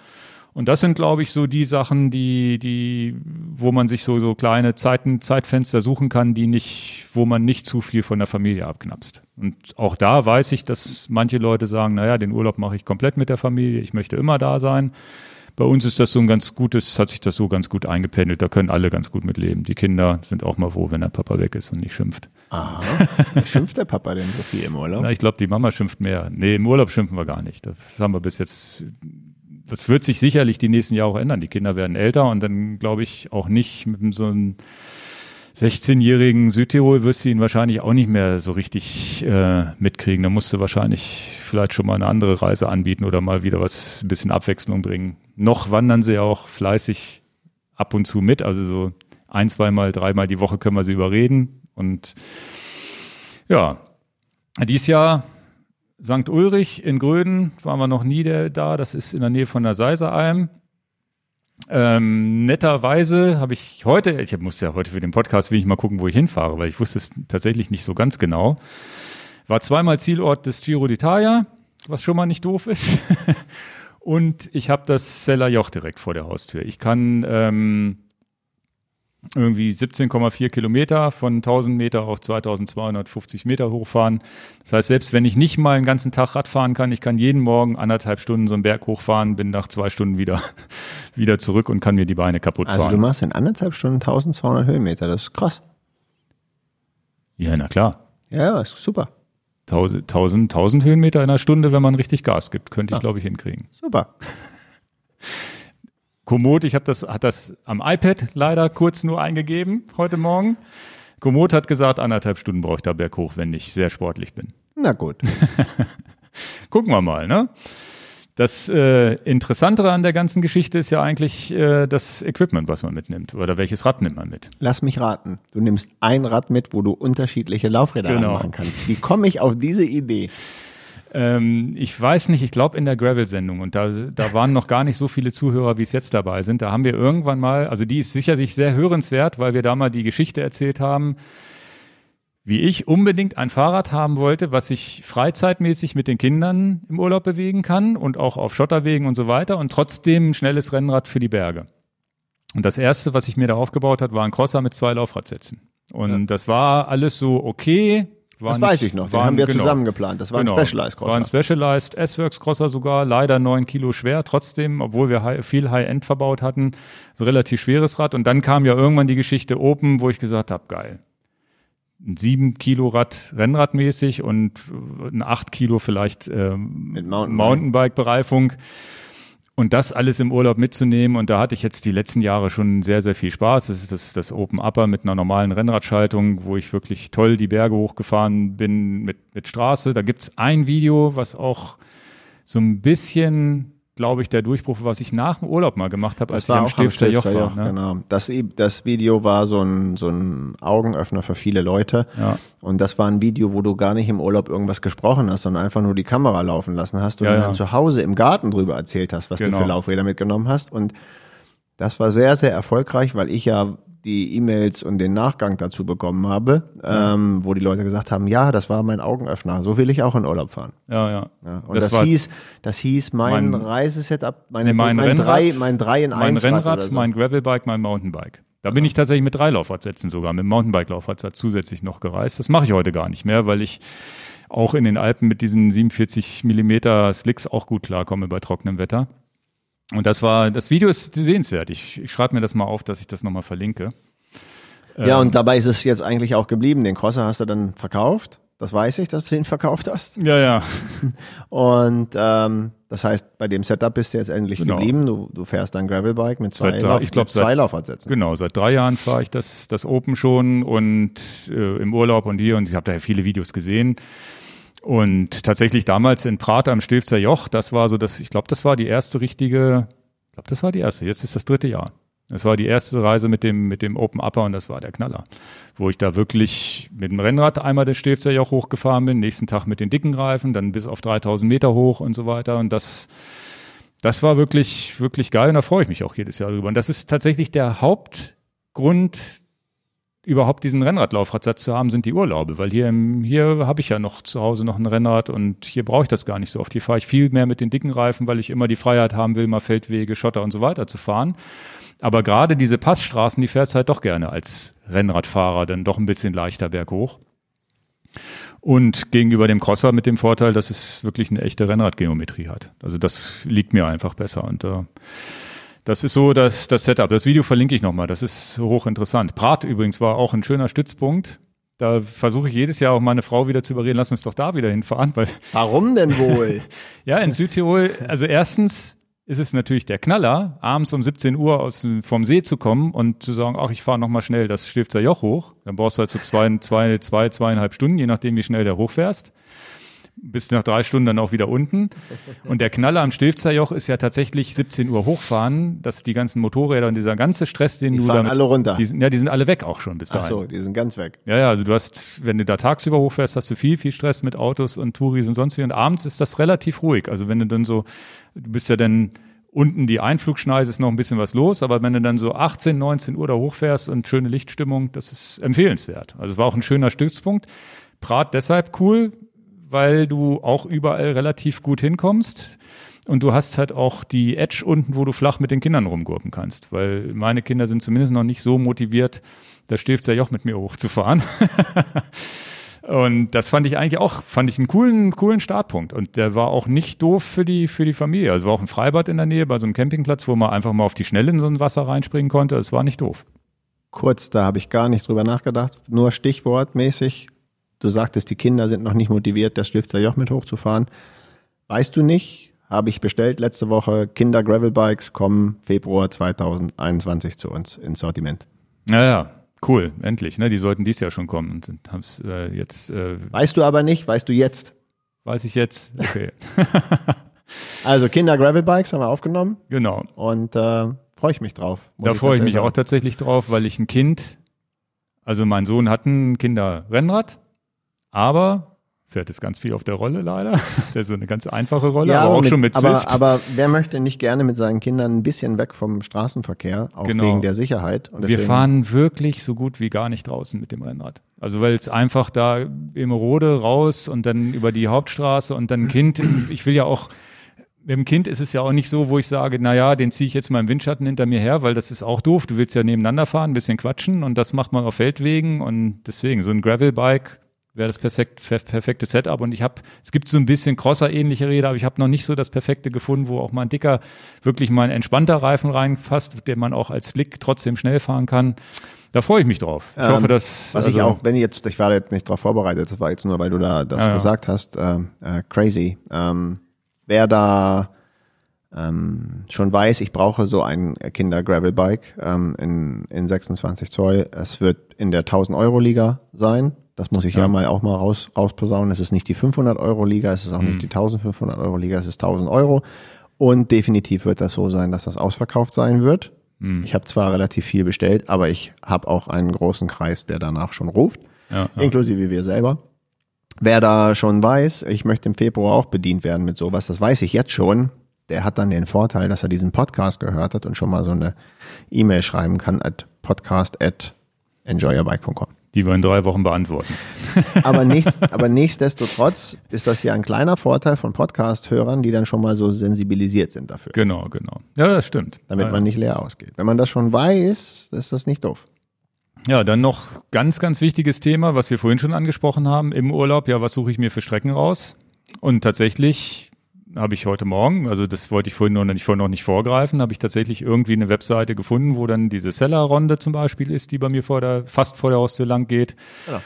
Und das sind, glaube ich, so die Sachen, die, die, wo man sich so, so kleine Zeiten, Zeitfenster suchen kann, die nicht, wo man nicht zu viel von der Familie abknapst. Und auch da weiß ich, dass manche Leute sagen, naja, den Urlaub mache ich komplett mit der Familie, ich möchte immer da sein. Bei uns ist das so ein ganz gutes, hat sich das so ganz gut eingependelt, da können alle ganz gut mit leben. Die Kinder sind auch mal froh, wenn der Papa weg ist und nicht schimpft.
Aha. Schimpft der Papa denn so viel im Urlaub?
Na, ich glaube, die Mama schimpft mehr. Nee, im Urlaub schimpfen wir gar nicht. Das haben wir bis jetzt. Das wird sich sicherlich die nächsten Jahre auch ändern. Die Kinder werden älter und dann glaube ich auch nicht mit so einem 16-jährigen Südtirol wirst du ihn wahrscheinlich auch nicht mehr so richtig äh, mitkriegen. Da musst du wahrscheinlich vielleicht schon mal eine andere Reise anbieten oder mal wieder was ein bisschen Abwechslung bringen. Noch wandern sie auch fleißig ab und zu mit. Also so ein, zweimal, dreimal die Woche können wir sie überreden. Und ja, dies Jahr St. Ulrich in Gröden waren wir noch nie da. Das ist in der Nähe von der Seiseralm. Ähm, netterweise habe ich heute, ich musste ja heute für den Podcast will ich mal gucken, wo ich hinfahre, weil ich wusste es tatsächlich nicht so ganz genau. War zweimal Zielort des Giro d'Italia, was schon mal nicht doof ist. Und ich habe das Seller Joch direkt vor der Haustür. Ich kann ähm, irgendwie 17,4 Kilometer von 1000 Meter auf 2250 Meter hochfahren. Das heißt, selbst wenn ich nicht mal einen ganzen Tag Rad fahren kann, ich kann jeden Morgen anderthalb Stunden so einen Berg hochfahren, bin nach zwei Stunden wieder, wieder zurück und kann mir die Beine kaputt
Also du
fahren.
machst in anderthalb Stunden 1200 Höhenmeter, das ist krass.
Ja, na klar.
Ja, ja, ist super.
1000, 1000, 1000 Höhenmeter in einer Stunde, wenn man richtig Gas gibt, könnte ich, glaube ich, hinkriegen.
Super.
Komoot, ich habe das, hat das am iPad leider kurz nur eingegeben heute Morgen. Komoot hat gesagt, anderthalb Stunden brauche ich da berghoch, wenn ich sehr sportlich bin.
Na gut.
Gucken wir mal, ne? Das äh, Interessantere an der ganzen Geschichte ist ja eigentlich äh, das Equipment, was man mitnimmt. Oder welches Rad nimmt man mit?
Lass mich raten. Du nimmst ein Rad mit, wo du unterschiedliche Laufräder
Genau.
anmachen kannst. Wie komme ich auf diese Idee?
Ähm, ich weiß nicht, ich glaube in der Gravel-Sendung und da, da waren noch gar nicht so viele Zuhörer, wie es jetzt dabei sind. Da haben wir irgendwann mal, also die ist sicherlich sehr hörenswert, weil wir da mal die Geschichte erzählt haben, wie ich unbedingt ein Fahrrad haben wollte, was sich freizeitmäßig mit den Kindern im Urlaub bewegen kann und auch auf Schotterwegen und so weiter und trotzdem ein schnelles Rennrad für die Berge. Und das erste, was ich mir da aufgebaut hat, war ein Crosser mit zwei Laufradsätzen. Und ja. das war alles so okay.
War das nicht, weiß ich noch, den waren, haben wir genau, zusammen geplant. Das war genau, ein Specialized
Crosser. War ein Specialized S-Works Crosser sogar, leider neun Kilo schwer, trotzdem, obwohl wir high, viel High-End verbaut hatten, so relativ schweres Rad. Und dann kam ja irgendwann die Geschichte Open, wo ich gesagt habe, geil. Ein sieben Kilo Rad Rennradmäßig und ein acht Kilo vielleicht ähm, Mountainbike-Bereifung. Mountainbike und das alles im Urlaub mitzunehmen. Und da hatte ich jetzt die letzten Jahre schon sehr, sehr viel Spaß. Das ist das, das Open Upper mit einer normalen Rennradschaltung, wo ich wirklich toll die Berge hochgefahren bin mit, mit Straße. Da gibt's ein Video, was auch so ein bisschen glaube ich, der Durchbruch, was ich nach dem Urlaub mal gemacht habe, als ich am Stifter Joch war. Joch,
ne? Genau. Das, das Video war so ein, so ein Augenöffner für viele Leute. Ja. Und das war ein Video, wo du gar nicht im Urlaub irgendwas gesprochen hast, sondern einfach nur die Kamera laufen lassen hast und ja, dann ja. zu Hause im Garten drüber erzählt hast, was genau. du für Laufräder mitgenommen hast. Und das war sehr, sehr erfolgreich, weil ich ja die E-Mails und den Nachgang dazu bekommen habe, ja. ähm, wo die Leute gesagt haben, ja, das war mein Augenöffner, so will ich auch in Urlaub fahren.
Ja, ja.
ja und das, das hieß, das hieß mein, mein Reisesetup, meine, mein, mein, Rennrad, drei, mein drei in
Mein Rennrad, so. mein Gravelbike, mein Mountainbike. Da bin ich tatsächlich mit drei Laufradsätzen sogar, mit dem Mountainbike-Laufradsatz zusätzlich noch gereist. Das mache ich heute gar nicht mehr, weil ich auch in den Alpen mit diesen 47 Millimeter Slicks auch gut klarkomme bei trockenem Wetter. Und das war, das Video ist sehenswert. Ich, ich schreibe mir das mal auf, dass ich das nochmal verlinke.
Ja, ähm, und dabei ist es jetzt eigentlich auch geblieben. Den Crosser hast du dann verkauft. Das weiß ich, dass du den verkauft hast.
Ja, ja.
Und ähm, das heißt, bei dem Setup bist du jetzt endlich genau. geblieben. Du, du fährst dein Gravelbike mit zwei,
seit, Lauf, ich glaub, mit zwei seit, Laufaufsätzen. Genau, seit drei Jahren fahre ich das, das Open schon und äh, im Urlaub und hier und ich habe da viele Videos gesehen. Und tatsächlich damals in Prat am Stilfzer Joch, das war so das, ich glaube, das war die erste richtige, ich glaube, das war die erste, jetzt ist das dritte Jahr. Das war die erste Reise mit dem, mit dem Open Upper und das war der Knaller. Wo ich da wirklich mit dem Rennrad einmal den Stilfzer Joch hochgefahren bin, nächsten Tag mit den dicken Reifen, dann bis auf 3000 Meter hoch und so weiter. Und das, das war wirklich, wirklich geil und da freue ich mich auch jedes Jahr drüber. Und das ist tatsächlich der Hauptgrund, überhaupt diesen Rennradlaufradsatz zu haben, sind die Urlaube, weil hier, hier habe ich ja noch zu Hause noch ein Rennrad und hier brauche ich das gar nicht so oft. Hier fahre ich viel mehr mit den dicken Reifen, weil ich immer die Freiheit haben will, mal Feldwege, Schotter und so weiter zu fahren. Aber gerade diese Passstraßen, die fährst halt doch gerne als Rennradfahrer, dann doch ein bisschen leichter berghoch. Und gegenüber dem Crosser mit dem Vorteil, dass es wirklich eine echte Rennradgeometrie hat. Also das liegt mir einfach besser. Und äh, das ist so das, das Setup. Das Video verlinke ich nochmal. Das ist hochinteressant. Prat übrigens war auch ein schöner Stützpunkt. Da versuche ich jedes Jahr auch meine Frau wieder zu überreden, lass uns doch da wieder hinfahren. Weil
Warum denn wohl?
ja, in Südtirol, also erstens ist es natürlich der Knaller, abends um 17 Uhr aus, vom See zu kommen und zu sagen, ach, ich fahre nochmal schnell das Stifter Joch hoch. Dann brauchst du halt so zwei, zwei, zwei, zweieinhalb Stunden, je nachdem, wie schnell der hochfährst bist nach drei Stunden dann auch wieder unten. Und der Knaller am Stilfzerjoch ist ja tatsächlich 17 Uhr hochfahren, dass die ganzen Motorräder und dieser ganze Stress, den
die
du
fahren damit, alle runter.
Die sind, ja, die sind alle weg auch schon bis dahin. Ach so,
die sind ganz weg.
Ja, ja, also du hast, wenn du da tagsüber hochfährst, hast du viel, viel Stress mit Autos und Touris und sonst wie. Und abends ist das relativ ruhig. Also wenn du dann so, du bist ja dann unten die Einflugschneise ist noch ein bisschen was los, aber wenn du dann so 18, 19 Uhr da hochfährst und schöne Lichtstimmung, das ist empfehlenswert. Also es war auch ein schöner Stützpunkt. Prat deshalb cool, weil du auch überall relativ gut hinkommst. Und du hast halt auch die Edge unten, wo du flach mit den Kindern rumgurken kannst. Weil meine Kinder sind zumindest noch nicht so motiviert, das Stilfzer Joch mit mir hochzufahren. Und das fand ich eigentlich auch, fand ich einen coolen, coolen Startpunkt. Und der war auch nicht doof für die, für die Familie. Also war auch ein Freibad in der Nähe bei so einem Campingplatz, wo man einfach mal auf die Schnelle in so ein Wasser reinspringen konnte. Es war nicht doof.
Kurz, da habe ich gar nicht drüber nachgedacht. Nur stichwortmäßig Du sagtest, die Kinder sind noch nicht motiviert, das Stifter Joch mit hochzufahren. Weißt du nicht, habe ich bestellt letzte Woche. Kinder Gravelbikes kommen Februar 2021 zu uns ins Sortiment.
Naja, cool, endlich. Ne? Die sollten dies Jahr schon kommen und haben es äh, jetzt. Äh,
weißt du aber nicht, weißt du jetzt?
Weiß ich jetzt. Okay.
also Kinder Gravelbikes haben wir aufgenommen.
Genau.
Und äh, freue ich mich drauf.
Da freue ich mich sagen. auch tatsächlich drauf, weil ich ein Kind, also mein Sohn hat ein Kinderrennrad aber fährt es ganz viel auf der Rolle leider. Der ist so eine ganz einfache Rolle, ja, aber auch mit, schon mit
Zwift. Aber, aber wer möchte nicht gerne mit seinen Kindern ein bisschen weg vom Straßenverkehr, auch genau. wegen der Sicherheit?
Und Wir fahren wirklich so gut wie gar nicht draußen mit dem Rennrad. Also weil es einfach da im Rode raus und dann über die Hauptstraße und dann ein Kind, ich will ja auch mit dem Kind ist es ja auch nicht so, wo ich sage, na ja, den ziehe ich jetzt mal im Windschatten hinter mir her, weil das ist auch doof. Du willst ja nebeneinander fahren, ein bisschen quatschen und das macht man auf Feldwegen und deswegen so ein Gravelbike wäre das perfekt, perfekte Setup. Und ich habe, es gibt so ein bisschen Crosser-ähnliche Räder, aber ich habe noch nicht so das perfekte gefunden, wo auch mal ein dicker, wirklich mal ein entspannter Reifen reinfasst, den man auch als Slick trotzdem schnell fahren kann. Da freue ich mich drauf. Ich
Ähm,
hoffe, dass.
Was
also,
ich auch, wenn ich jetzt, ich war jetzt nicht darauf vorbereitet, das war jetzt nur, weil du da das
Ja, ja.
gesagt hast, äh, äh, crazy. Ähm, wer da ähm, schon weiß, ich brauche so ein Kinder-Gravel-Bike ähm, in, in 26 Zoll. Es wird in der 1000 Euro Liga sein. Das muss ich ja,
Ja.
mal auch mal raus, rausposaunen. Es ist nicht die 500 Euro Liga, es ist auch
Mhm.
nicht die 1500 Euro Liga, es ist 1000 Euro. Und definitiv wird das so sein, dass das ausverkauft sein wird.
Mhm.
Ich habe zwar relativ viel bestellt, aber ich habe auch einen großen Kreis, der danach schon ruft,
ja, ja.
inklusive wir selber. Wer da schon weiß, ich möchte im Februar auch bedient werden mit sowas, das weiß ich jetzt schon. Der hat dann den Vorteil, dass er diesen Podcast gehört hat und schon mal so eine E-Mail schreiben kann at podcast at enjoyyourbike.com.
die wir in drei Wochen beantworten.
Aber, nichts, aber nichtsdestotrotz ist das ja ein kleiner Vorteil von Podcast-Hörern, die dann schon mal so sensibilisiert sind dafür,
Genau, genau. Ja, das stimmt.
damit
ja,
man nicht leer ausgeht. Wenn man das schon weiß, ist das nicht doof.
Ja, dann noch ganz, ganz wichtiges Thema, was wir vorhin schon angesprochen haben im Urlaub. Ja, was suche ich mir für Strecken raus? Und tatsächlich habe ich heute Morgen, also das wollte ich vorhin noch nicht, vorhin noch nicht vorgreifen, habe ich tatsächlich irgendwie eine Webseite gefunden, wo dann diese Seller-Ronde zum Beispiel ist, die bei mir vor der, fast vor der Haustür lang geht.
Genau.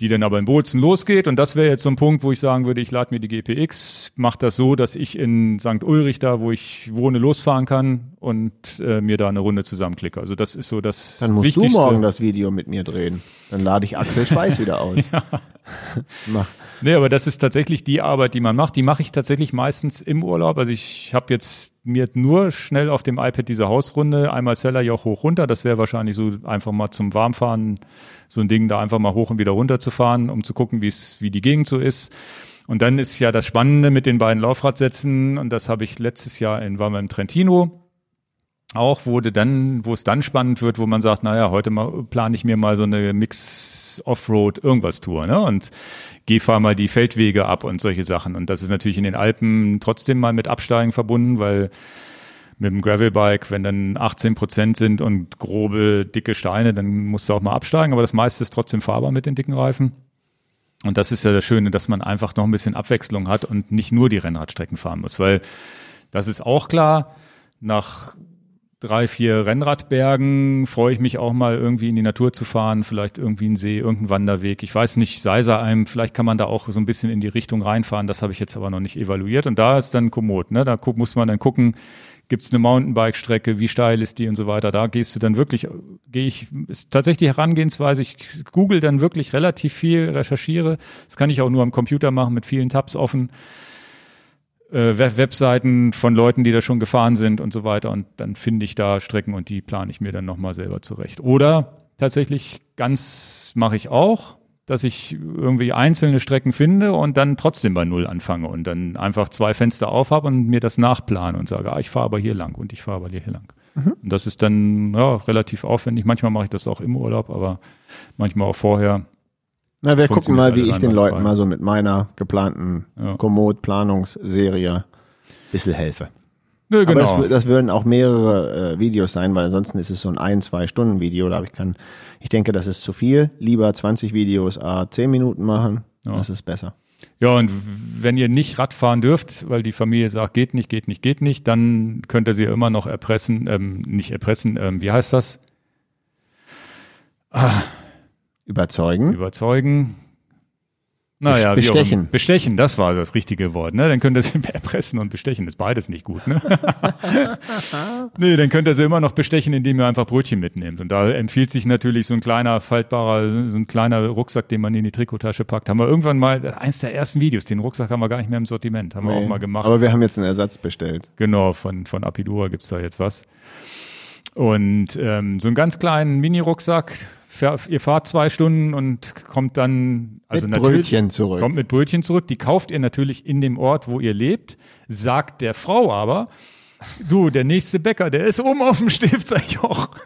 Die dann aber in Bozen losgeht. Und das wäre jetzt so ein Punkt, wo ich sagen würde, ich lade mir die GPX, mache das so, dass ich in St. Ulrich, da wo ich wohne, losfahren kann und äh, mir da eine Runde zusammenklicke. Also das ist so das
Dann musst
Wichtigste.
du morgen das Video mit mir drehen. Dann lade ich Axel Schweiß wieder aus. Mach.
Nee, aber das ist tatsächlich die Arbeit, die man macht. Die mache ich tatsächlich meistens im Urlaub. Also ich habe jetzt mir nur schnell auf dem iPad diese Hausrunde, einmal Sellerjoch hoch runter. Das wäre wahrscheinlich so einfach mal zum Warmfahren so ein Ding, da einfach mal hoch und wieder runter zu fahren, um zu gucken, wie es, wie die Gegend so ist. Und dann ist ja das Spannende mit den beiden Laufradsätzen, und das habe ich letztes Jahr in, waren wir im Trentino, auch wurde dann, wo es dann spannend wird, wo man sagt, naja, heute mal plane ich mir mal so eine Mix Offroad irgendwas Tour, ne? Und geh fahr mal die Feldwege ab und solche Sachen. Und das ist natürlich in den Alpen trotzdem mal mit Absteigen verbunden, weil mit dem Gravelbike, wenn dann 18 Prozent sind und grobe, dicke Steine, dann musst du auch mal absteigen, aber das meiste ist trotzdem fahrbar mit den dicken Reifen. Und das ist ja das Schöne, dass man einfach noch ein bisschen Abwechslung hat und nicht nur die Rennradstrecken fahren muss, weil das ist auch klar, nach drei, vier Rennradbergen freue ich mich auch mal irgendwie in die Natur zu fahren, vielleicht irgendwie einen See, irgendeinen Wanderweg. Ich weiß nicht, Seiseralm, vielleicht kann man da auch so ein bisschen in die Richtung reinfahren, das habe ich jetzt aber noch nicht evaluiert. Und da ist dann Komoot, ne? Da muss man dann gucken, gibt es eine Mountainbike-Strecke, wie steil ist die und so weiter. Da gehst du dann wirklich, gehe ich, ist tatsächlich Herangehensweise, ich google dann wirklich relativ viel, recherchiere. Das kann ich auch nur am Computer machen mit vielen Tabs offen äh, Web Webseiten von Leuten, die da schon gefahren sind und so weiter. Und dann finde ich da Strecken und die plane ich mir dann nochmal selber zurecht. Oder tatsächlich ganz mache ich auch, dass ich irgendwie einzelne Strecken finde und dann trotzdem bei Null anfange und dann einfach zwei Fenster auf habe und mir das nachplane und sage, ah, ich fahre aber hier lang und ich fahre aber hier lang. Und das ist dann ja, relativ aufwendig. Manchmal mache ich das auch im Urlaub, aber manchmal auch vorher.
Na, wir gucken mal, wie ich den. Leuten mal so mit meiner geplanten
Ja.
Komoot-Planungsserie ein bisschen helfe.
Nö,
Aber
genau.
das, das würden auch mehrere äh, Videos sein, weil ansonsten ist es so ein ein, zwei Stunden Video. Da ich kann, ich denke, das ist zu viel. Lieber 20 Videos, a 10 Minuten machen.
Ja.
Das ist besser.
Ja, und wenn ihr nicht Radfahren dürft, weil die Familie sagt, geht nicht, geht nicht, geht nicht, dann könnt ihr sie immer noch erpressen, ähm, nicht erpressen, ähm, wie heißt das?
Überzeugen.
Überzeugen. Naja,
bestechen.
Bestechen, das war das richtige Wort, ne? Dann könnt ihr sie erpressen und bestechen, ist beides nicht gut, ne? nee, dann könnt ihr sie immer noch bestechen, indem ihr einfach Brötchen mitnehmt. Und da empfiehlt sich natürlich so ein kleiner, faltbarer, so ein kleiner Rucksack, den man in die Trikottasche packt. Haben wir irgendwann mal, eins der ersten Videos, den Rucksack haben wir gar nicht mehr im Sortiment, haben wir auch mal gemacht.
Aber wir haben jetzt einen Ersatz bestellt.
Genau, von, von Apidura gibt's da jetzt was. Und ähm, so einen ganz kleinen Mini-Rucksack. Ihr fahrt zwei Stunden und kommt dann, also
Mit
natürlich,
Brötchen zurück.
kommt mit Brötchen zurück. Die kauft ihr natürlich in dem Ort, wo ihr lebt. Sagt der Frau aber, du, der nächste Bäcker, der ist oben auf dem Stiftsjoch.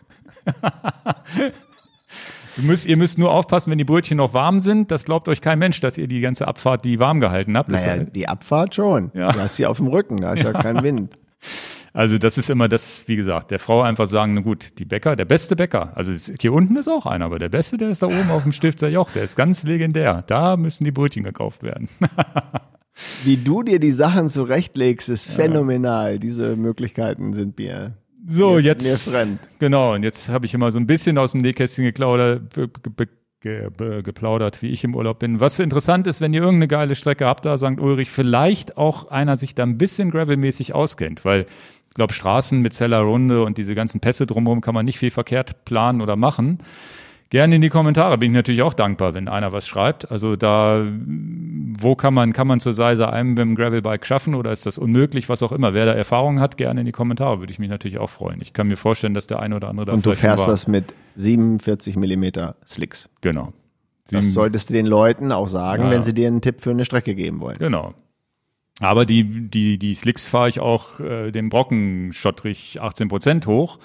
Du müsst, ihr müsst nur aufpassen, wenn die Brötchen noch warm sind. Das glaubt euch kein Mensch, dass ihr die ganze Abfahrt die warm gehalten habt.
Naja, die Abfahrt schon.
Ja.
Du hast sie auf dem Rücken, da ist ja, kein Wind.
Also das ist immer das, wie gesagt, der Frau einfach sagen, na gut, die Bäcker, der beste Bäcker, also hier unten ist auch einer, aber der beste, der ist da oben auf dem Stifter Joch, der ist ganz legendär. Da müssen die Brötchen gekauft werden.
Wie du dir die Sachen zurechtlegst, ist phänomenal. Diese Möglichkeiten sind mir,
So, jetzt.
mir fremd.
Genau, und jetzt habe ich immer so ein bisschen aus dem Nähkästchen geklaudert, be- be- ge- be- geplaudert, wie ich im Urlaub bin. Was interessant ist, wenn ihr irgendeine geile Strecke habt, da St. Ulrich, vielleicht auch einer sich da ein bisschen gravelmäßig auskennt, weil glaube, Straßen mit Zellerrunde und diese ganzen Pässe drumherum kann man nicht viel verkehrt planen oder machen. Gerne in die Kommentare, bin ich natürlich auch dankbar, wenn einer was schreibt. Also da, wo kann man, kann man zur Seise einem mit dem Gravelbike schaffen oder ist das unmöglich, was auch immer. Wer da Erfahrung hat, gerne in die Kommentare, würde ich mich natürlich auch freuen. Ich kann mir vorstellen, dass der eine oder andere da
Und du fährst das mit 47 Millimeter Slicks.
Genau.
Das solltest du den Leuten auch sagen,
Ja,
wenn sie dir einen Tipp für eine Strecke geben wollen.
Genau. Aber die, die, die Slicks fahre ich auch äh, den Brocken schottrig 18 Prozent hoch.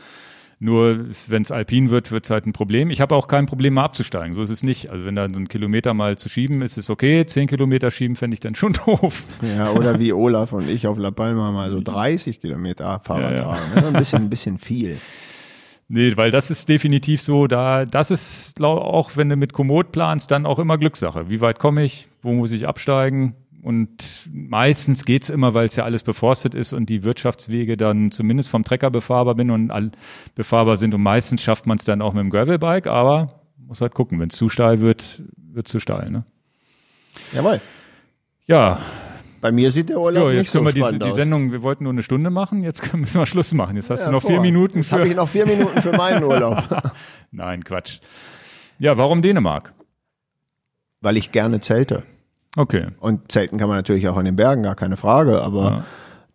Nur wenn es alpin wird, wird es halt ein Problem. Ich habe auch kein Problem, mal abzusteigen. So ist es nicht. Also wenn da so ein Kilometer mal zu schieben, ist es okay. Zehn Kilometer schieben fände ich dann schon doof.
Ja, oder wie Olaf und ich auf La Palma mal so 30 Kilometer Fahrrad
Ja, ja.
tragen. Ist ein bisschen, ein bisschen viel.
Nee, weil das ist definitiv so, da, das ist auch, wenn du mit Komoot planst, dann auch immer Glückssache. Wie weit komme ich? Wo muss ich absteigen? Und meistens geht's immer, weil es ja alles beforstet ist und die Wirtschaftswege dann zumindest vom Trecker befahrbar bin und all befahrbar sind. Und meistens schafft man es dann auch mit dem Gravelbike, aber muss halt gucken, wenn es zu steil wird, wird zu steil. Ne?
Jawohl.
Ja,
Bei mir sieht der Urlaub
jo,
nicht
jetzt
so
können wir die,
spannend
die
aus.
Sendung, wir wollten nur eine Stunde machen, jetzt müssen wir Schluss machen. Jetzt hast
Ja,
du noch
vor.
vier Minuten
Jetzt habe
für.
ich noch vier Minuten für meinen Urlaub.
Nein, Quatsch. Ja, warum Dänemark?
Weil ich gerne zelte.
Okay.
Und zelten kann man natürlich auch in den Bergen, gar keine Frage. Aber
Ja.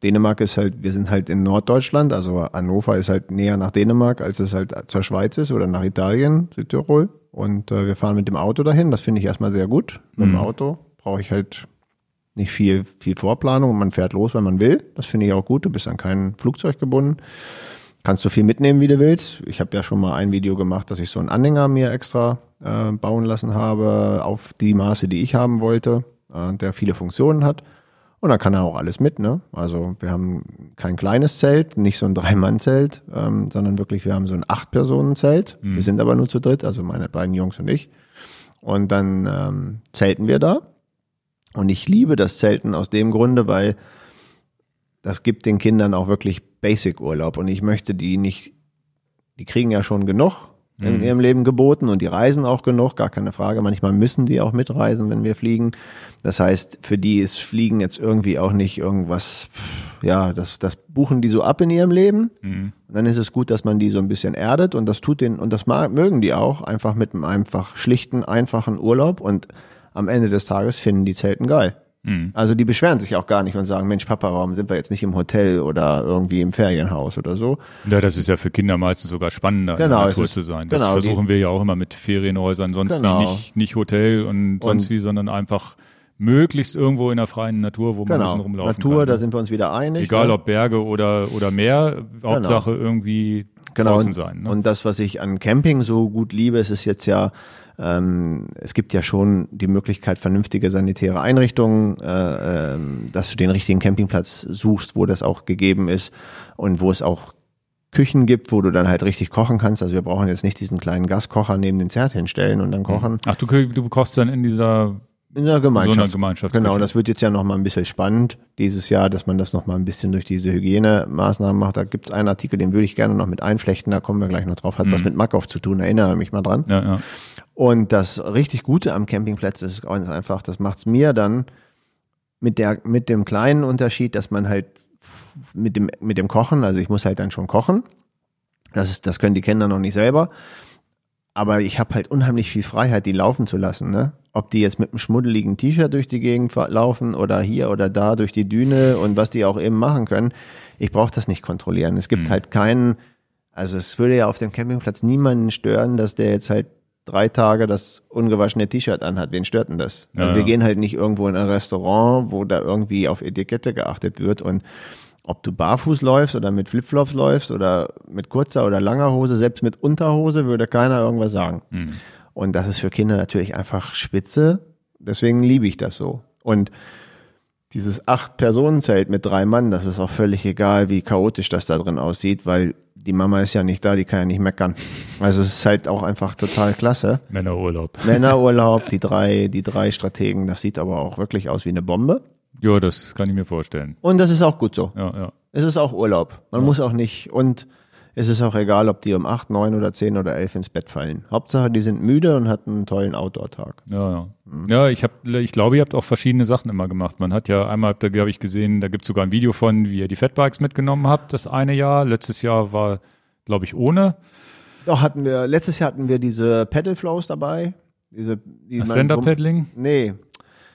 Dänemark ist halt, wir sind halt in Norddeutschland, also Hannover ist halt näher nach Dänemark, als es halt zur Schweiz ist oder nach Italien, Südtirol. Und äh, wir fahren mit dem Auto dahin. Das finde ich erstmal sehr gut. Mit dem Auto brauche ich halt nicht viel, viel Vorplanung. Man fährt los, wenn man will. Das finde ich auch gut. Du bist an kein Flugzeug gebunden. Kannst du viel mitnehmen, wie du willst. Ich habe ja schon mal ein Video gemacht, dass ich so einen Anhänger mir extra äh, bauen lassen habe, auf die Maße, die ich haben wollte, äh, der viele Funktionen hat. Und dann kann er auch alles mit, ne? Also wir haben kein kleines Zelt, nicht so ein Drei-Mann-Zelt, ähm, sondern wirklich, wir haben so ein Acht-Personen-Zelt. Wir sind aber nur zu dritt, also meine beiden Jungs und ich. Und dann ähm, zelten wir da. Und ich liebe das Zelten aus dem Grunde, weil das gibt den Kindern auch wirklich Basic-Urlaub. Und ich möchte die nicht, die kriegen ja schon genug in ihrem Leben geboten und die reisen auch genug, gar keine Frage. Manchmal müssen die auch mitreisen, wenn wir fliegen. Das heißt, für die ist Fliegen jetzt irgendwie auch nicht irgendwas, ja, das, das buchen die so ab in ihrem Leben. Und dann ist es gut, dass man die so ein bisschen erdet und das tut den, und das mag, mögen die auch, einfach mit einem einfach schlichten, einfachen Urlaub und am Ende des Tages finden die Zelten geil. Also die beschweren sich auch gar nicht und sagen, Mensch, Papa, warum sind wir jetzt nicht im Hotel oder irgendwie im Ferienhaus oder so?
Ja, das ist ja für Kinder meistens sogar spannender,
Genau,
in der
es
Natur
ist-
zu sein. Das
genau, die-
versuchen wir ja auch immer mit Ferienhäusern, sonst
Genau.
wie nicht, nicht Hotel und sonst
Und-
wie, sondern einfach möglichst irgendwo in der freien Natur, wo man ein
Genau.
bisschen rumlaufen
Natur,
kann.
da sind wir uns wieder einig.
Egal
ne?
ob Berge oder, oder Meer, Hauptsache irgendwie
genau.
draußen sein. Ne?
Und das, was ich an Camping so gut liebe, ist es jetzt ja, ähm, es gibt ja schon die Möglichkeit, vernünftige sanitäre Einrichtungen, äh, ähm, dass du den richtigen Campingplatz suchst, wo das auch gegeben ist und wo es auch Küchen gibt, wo du dann halt richtig kochen kannst. Also wir brauchen jetzt nicht diesen kleinen Gaskocher neben den Zert hinstellen und dann kochen.
Ach, du, du kochst dann in dieser
In der Gemeinschaft.
So eine Gemeinschaftsküche.
Genau, das wird jetzt ja noch mal ein bisschen spannend dieses Jahr, dass man das noch mal ein bisschen durch diese Hygienemaßnahmen macht. Da gibt es einen Artikel, den würde ich gerne noch mit einflechten, da kommen wir gleich noch drauf. Hat was mit Mackhoff zu tun, erinnere mich mal dran.
ja, ja.
Und das richtig Gute am Campingplatz ist ganz einfach, das macht's mir dann mit der mit dem kleinen Unterschied, dass man halt mit dem mit dem Kochen, also ich muss halt dann schon kochen. Das ist, das können die Kinder noch nicht selber. Aber ich habe halt unheimlich viel Freiheit, die laufen zu lassen. Ne? Ob die jetzt mit einem schmuddeligen T-Shirt durch die Gegend laufen oder hier oder da durch die Düne und was die auch eben machen können, ich brauche das nicht kontrollieren. Es gibt halt keinen, also es würde ja auf dem Campingplatz niemanden stören, dass der jetzt halt drei Tage das ungewaschene T-Shirt anhat. Wen stört denn das?
Ja,
also wir
ja.
gehen halt nicht irgendwo in ein Restaurant, wo da irgendwie auf Etikette geachtet wird und ob du barfuß läufst oder mit Flipflops läufst oder mit kurzer oder langer Hose, selbst mit Unterhose würde keiner irgendwas sagen. Und das ist für Kinder natürlich einfach spitze. Deswegen liebe ich das so. Und dieses Acht-Personen-Zelt mit drei Mann, das ist auch völlig egal, wie chaotisch das da drin aussieht, weil die Mama ist ja nicht da, die kann ja nicht meckern. Also es ist halt auch einfach total klasse.
Männerurlaub.
Männerurlaub, die drei, die drei Strategen, das sieht aber auch wirklich aus wie eine Bombe.
Ja, das kann ich mir vorstellen.
Und das ist auch gut so.
Ja, ja.
Es ist auch Urlaub. Man muss auch nicht, und es ist auch egal, ob die um acht, neun oder zehn oder elf ins Bett fallen. Hauptsache, die sind müde und hatten einen tollen Outdoor-Tag.
Ja, ja. Ja, ich, hab, ich glaube, ihr habt auch verschiedene Sachen immer gemacht. Man hat ja einmal, da habe ich gesehen, da gibt es sogar ein Video von, wie ihr die Fatbikes mitgenommen habt, das eine Jahr. Letztes Jahr war, glaube ich, ohne.
Doch, hatten wir, letztes Jahr hatten wir diese Pedal Flows dabei. Diese, die
Stand-Up-Paddling?
Nee.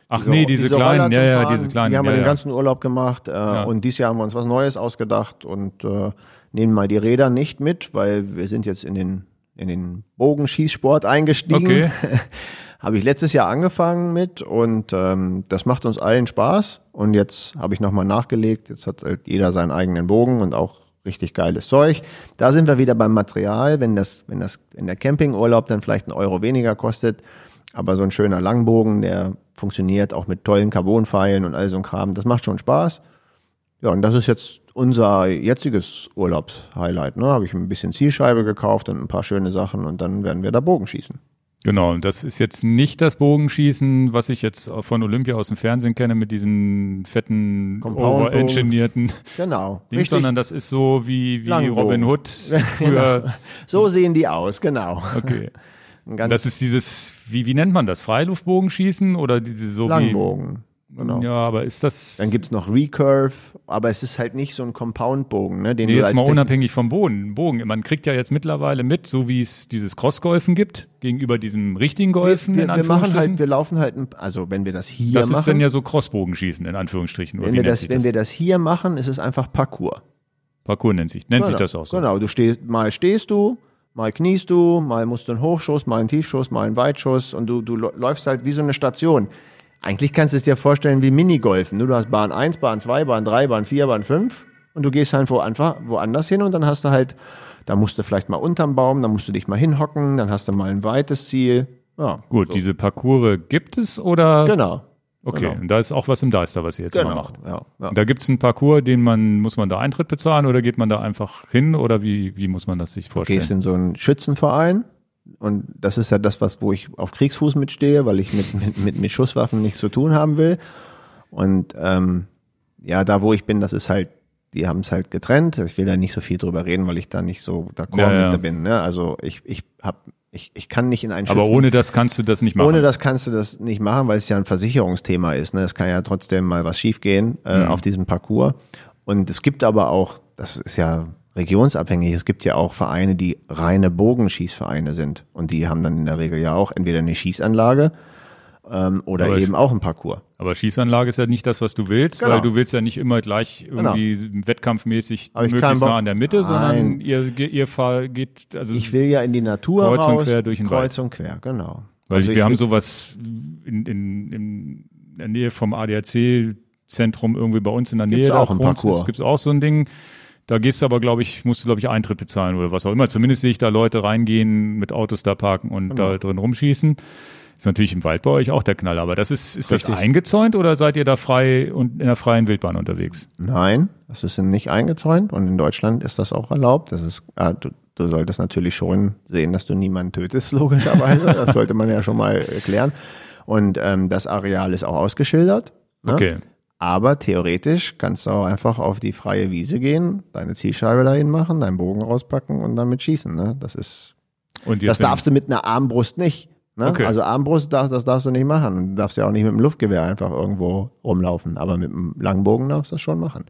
Ach nee, diese, kleinen,
Roller
ja, ja, diese kleinen.
Die haben wir
ja,
den
ja.
ganzen Urlaub gemacht äh, und dieses Jahr haben wir uns was Neues ausgedacht und äh, nehmen mal die Räder nicht mit, weil wir sind jetzt in den in den Bogenschießsport eingestiegen.
Okay.
habe ich letztes Jahr angefangen mit und ähm, das macht uns allen Spaß und jetzt habe ich nochmal nachgelegt. Jetzt hat halt jeder seinen eigenen Bogen und auch richtig geiles Zeug. Da sind wir wieder beim Material, wenn das wenn das wenn der Campingurlaub dann vielleicht einen Euro weniger kostet, aber so ein schöner Langbogen, der funktioniert auch mit tollen Carbonpfeilen und all so ein Kram. Das macht schon Spaß. Ja, und das ist jetzt unser jetziges Urlaubshighlight. Ne? Habe ich ein bisschen Zielscheibe gekauft und ein paar schöne Sachen und dann werden wir da Bogen schießen.
Genau, und das ist jetzt nicht das Bogenschießen, was ich jetzt von Olympia aus dem Fernsehen kenne, mit diesen fetten, overengineerten
Genau.
Dings, sondern das ist so wie, wie
Langbogen.
Robin Hood früher.
So sehen die aus, genau.
Okay. Das ist dieses, wie, wie nennt man das? Freiluftbogenschießen oder diese so
Langbogen.
wie.
Genau.
Ja, aber ist das.
Dann gibt's noch Recurve, aber es ist halt nicht so ein Compound-Bogen, ne, den
Nee,
du
jetzt
als
mal unabhängig vom Boden, Bogen. Man kriegt ja jetzt mittlerweile mit, so wie es dieses Crossgolfen gibt, gegenüber diesem richtigen Golfen,
wir,
in
wir, wir machen halt, wir laufen halt, also wenn wir das hier
das
machen,
ist dann ja so Crossbogenschießen, in Anführungsstrichen. Oder
wenn wir das,
sich
wenn
das?
wir das hier machen, ist es einfach Parcours.
Parcours nennt sich, nennt sich
Genau,
das auch so.
Genau, du stehst, mal stehst du, mal kniest du, mal musst du einen Hochschuss, mal einen Tiefschuss, mal einen Weitschuss und du, du läufst halt wie so eine Station. Eigentlich kannst du es dir vorstellen wie Minigolfen. Nur du hast Bahn 1, Bahn 2, Bahn 3, Bahn 4, Bahn 5 und du gehst halt wo einfach woanders hin und dann hast du halt, da musst du vielleicht mal unterm Baum, dann musst du dich mal hinhocken, dann hast du mal ein weites Ziel. Ja,
Gut, diese Parcours gibt es oder?
genau.
Okay,
genau.
und da ist auch was im Deister, was ihr jetzt
Genau.
macht.
Ja, ja.
Da gibt es einen Parcours, den man, muss man da Eintritt bezahlen oder geht man da einfach hin oder wie, wie muss man das sich
gehst
vorstellen?
in so einen Schützenverein und das ist ja das, was, wo ich auf Kriegsfuß mitstehe, weil ich mit, mit, mit, mit Schusswaffen nichts zu tun haben will. Und ähm, ja, da wo ich bin, das ist halt, die haben es halt getrennt. Ich will da nicht so viel drüber reden, weil ich da nicht so d'accord
Ja, ja.
mit da bin. Ne? Also ich, ich hab, ich, ich kann nicht in einen
Aber
Schützen
ohne das kannst du das nicht machen.
ohne das kannst du das nicht machen, weil es ja ein Versicherungsthema ist. Ne? Es kann ja trotzdem mal was schiefgehen äh,
Mhm.
auf diesem Parcours. Und es gibt aber auch, das ist ja regionsabhängig, es gibt ja auch Vereine, die reine Bogenschießvereine sind. Und die haben dann in der Regel ja auch entweder eine Schießanlage ähm, oder
Aber
eben auch ein Parcours.
Aber Schießanlage ist ja nicht das, was du willst,
Genau.
weil du willst ja nicht immer gleich irgendwie wettkampfmäßig
Hab ich keinen
möglichst nah in der Mitte, sondern ihr, ihr Fahr geht, also
Ich will ja in die Natur
Kreuz und
raus.
quer durch den
Kreuz und quer, genau.
Weil
Also
wir
ich
haben
will-
sowas in, in, in der Nähe vom ADAC-Zentrum irgendwie bei uns in der
Gibt's
Nähe.
auch
da
ein
wohnt-
Parcours.
Es gibt auch so ein Ding. Da gehst du aber, glaube ich, musst du, glaube ich, Eintritt bezahlen oder was auch immer. Zumindest sehe ich da Leute reingehen, mit Autos da parken und
Genau.
da drin rumschießen. Ist natürlich im Wald bei euch auch der Knaller. Aber das ist, ist das eingezäunt oder seid ihr da frei und in der freien Wildbahn unterwegs?
Nein, das ist nicht eingezäunt und in Deutschland ist das auch erlaubt. Das ist, ah, du, du solltest natürlich schon sehen, dass du niemanden tötest, logischerweise. Das sollte man ja schon mal erklären. Und ähm, das Areal ist auch ausgeschildert. Ne?
Okay.
Aber theoretisch kannst du auch einfach auf die freie Wiese gehen, deine Zielscheibe dahin machen, deinen Bogen rauspacken und damit schießen. Ne? Das ist,
Und
das darfst du mit einer Armbrust nicht. Ne?
Okay.
Also Armbrust, darfst, das darfst du nicht machen. Du darfst ja auch nicht mit dem Luftgewehr einfach irgendwo rumlaufen. Aber mit dem Langbogen darfst du das schon machen.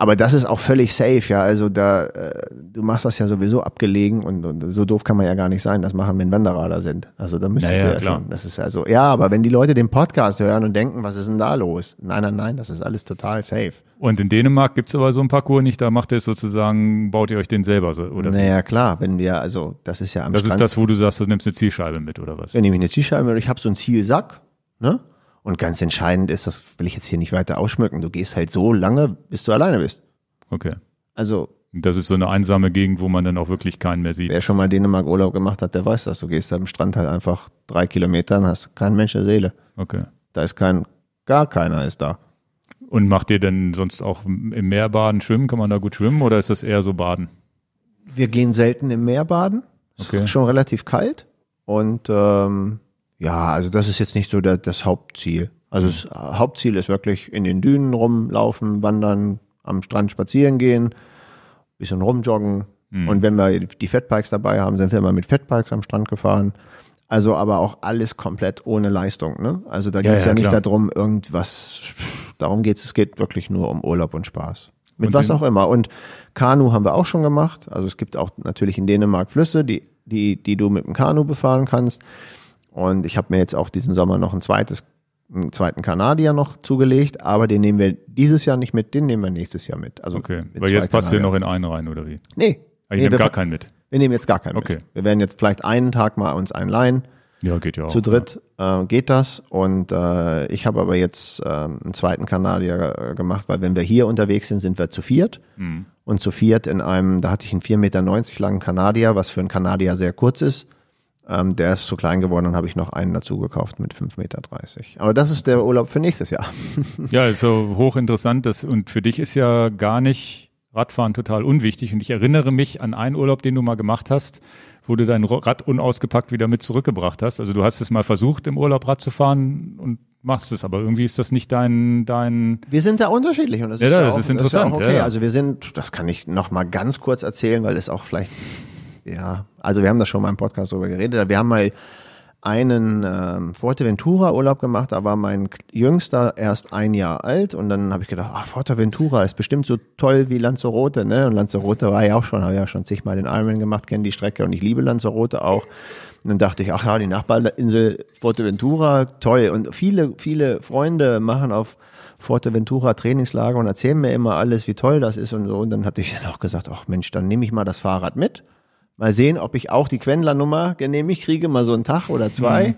Aber das ist auch völlig safe, ja. Also da, äh, du machst das ja sowieso abgelegen und, und so doof kann man ja gar nicht sein, das machen, wenn Wanderrader sind. Also da müsstest
Naja,
du ja
klar.
schon. Das ist also, ja, aber wenn die Leute den Podcast hören und denken, was ist denn da los? Nein, nein, nein, das ist alles total safe.
Und in Dänemark gibt's aber so einen Parcours nicht, da macht ihr es sozusagen, baut ihr euch den selber so, oder?
Naja, klar, wenn wir, also das ist ja am
Das ist
Strand.
das, wo du sagst, du nimmst eine Zielscheibe mit, oder was?
wenn ich mir eine Zielscheibe, ich habe so einen Zielsack, ne? Und ganz entscheidend ist, das will ich jetzt hier nicht weiter ausschmücken, du gehst halt so lange, bis du alleine bist.
Okay.
Also
Das ist so eine einsame Gegend, wo man dann auch wirklich keinen mehr sieht.
Wer schon mal Dänemark Urlaub gemacht hat, der weiß das. Du gehst am Strand halt einfach drei Kilometer und hast keinen Mensch der Seele.
Okay.
Da ist kein, gar keiner ist da.
Und macht ihr denn sonst auch im Meer baden, schwimmen? Kann man da gut schwimmen oder ist das eher so baden?
Wir gehen selten im Meer baden.
Okay.
Ist schon relativ kalt. Und ähm, ja, also das ist jetzt nicht so der, das Hauptziel. Also das Hauptziel ist wirklich in den Dünen rumlaufen, wandern, am Strand spazieren gehen, bisschen rumjoggen. Und wenn wir die Fatbikes dabei haben, sind wir immer mit Fatbikes am Strand gefahren. Also aber auch alles komplett ohne Leistung. Ne? Also da geht es
ja,
ja, nicht
klar.
darum, irgendwas, darum geht's. es geht wirklich nur um Urlaub und Spaß. Mit
Und
was auch immer. Und Kanu haben wir auch schon gemacht. Also es gibt auch natürlich in Dänemark Flüsse, die, die, die du mit dem Kanu befahren kannst. Und ich habe mir jetzt auch diesen Sommer noch ein zweites, einen zweiten Kanadier noch zugelegt, aber den nehmen wir dieses Jahr nicht mit, den nehmen wir nächstes Jahr mit. Also
Okay. Weil jetzt passt ihr noch in einen rein, oder wie?
Nee.
Ah,
nee
ihr nehmt
wir,
gar keinen mit.
wir nehmen jetzt gar keinen
Okay.
mit. Wir werden jetzt vielleicht einen Tag mal uns einen leihen.
Ja, geht ja auch.
Zu dritt äh, geht das und äh, ich habe aber jetzt äh, einen zweiten Kanadier äh, gemacht, weil wenn wir hier unterwegs sind, sind wir zu viert
Mhm.
und zu viert in einem, da hatte ich einen 4,90 Meter langen Kanadier, was für einen Kanadier sehr kurz ist. Ähm, der ist zu klein geworden, dann habe ich noch einen dazu gekauft mit 5,30 Meter. Aber das ist der Urlaub für nächstes Jahr.
Ja, ist so hochinteressant. Das, und für dich ist ja gar nicht Radfahren total unwichtig. Und ich erinnere mich an einen Urlaub, den du mal gemacht hast, wo du dein Rad unausgepackt wieder mit zurückgebracht hast. Also du hast es mal versucht, im Urlaub Rad zu fahren und machst es, aber irgendwie ist das nicht dein, dein,
Wir sind da unterschiedlich und das
Ja,
ist
ja,
ja,
das
auch,
ist interessant,
ja auch okay.
ja, ja.
Also wir sind, das kann ich noch mal ganz kurz erzählen, weil es auch vielleicht, ja, also wir haben das schon mal im Podcast darüber geredet. Wir haben mal einen ähm, Fuerteventura-Urlaub gemacht, da war mein Jüngster erst ein Jahr alt und dann habe ich gedacht, ah, Fuerteventura ist bestimmt so toll wie Lanzarote, ne? Und Lanzarote war ja auch schon, habe ja schon zigmal den Ironman gemacht, kenne die Strecke und ich liebe Lanzarote auch. Und dann dachte ich, ach ja, die Nachbarinsel Fuerteventura, toll. Und viele, viele Freunde machen auf Fuerteventura Trainingslager und erzählen mir immer alles, wie toll das ist und so. Und dann hatte ich dann auch gesagt, ach Mensch, dann nehme ich mal das Fahrrad mit. Mal sehen, ob ich auch die Quendler-Nummer genehmigt kriege, mal so einen Tag oder zwei.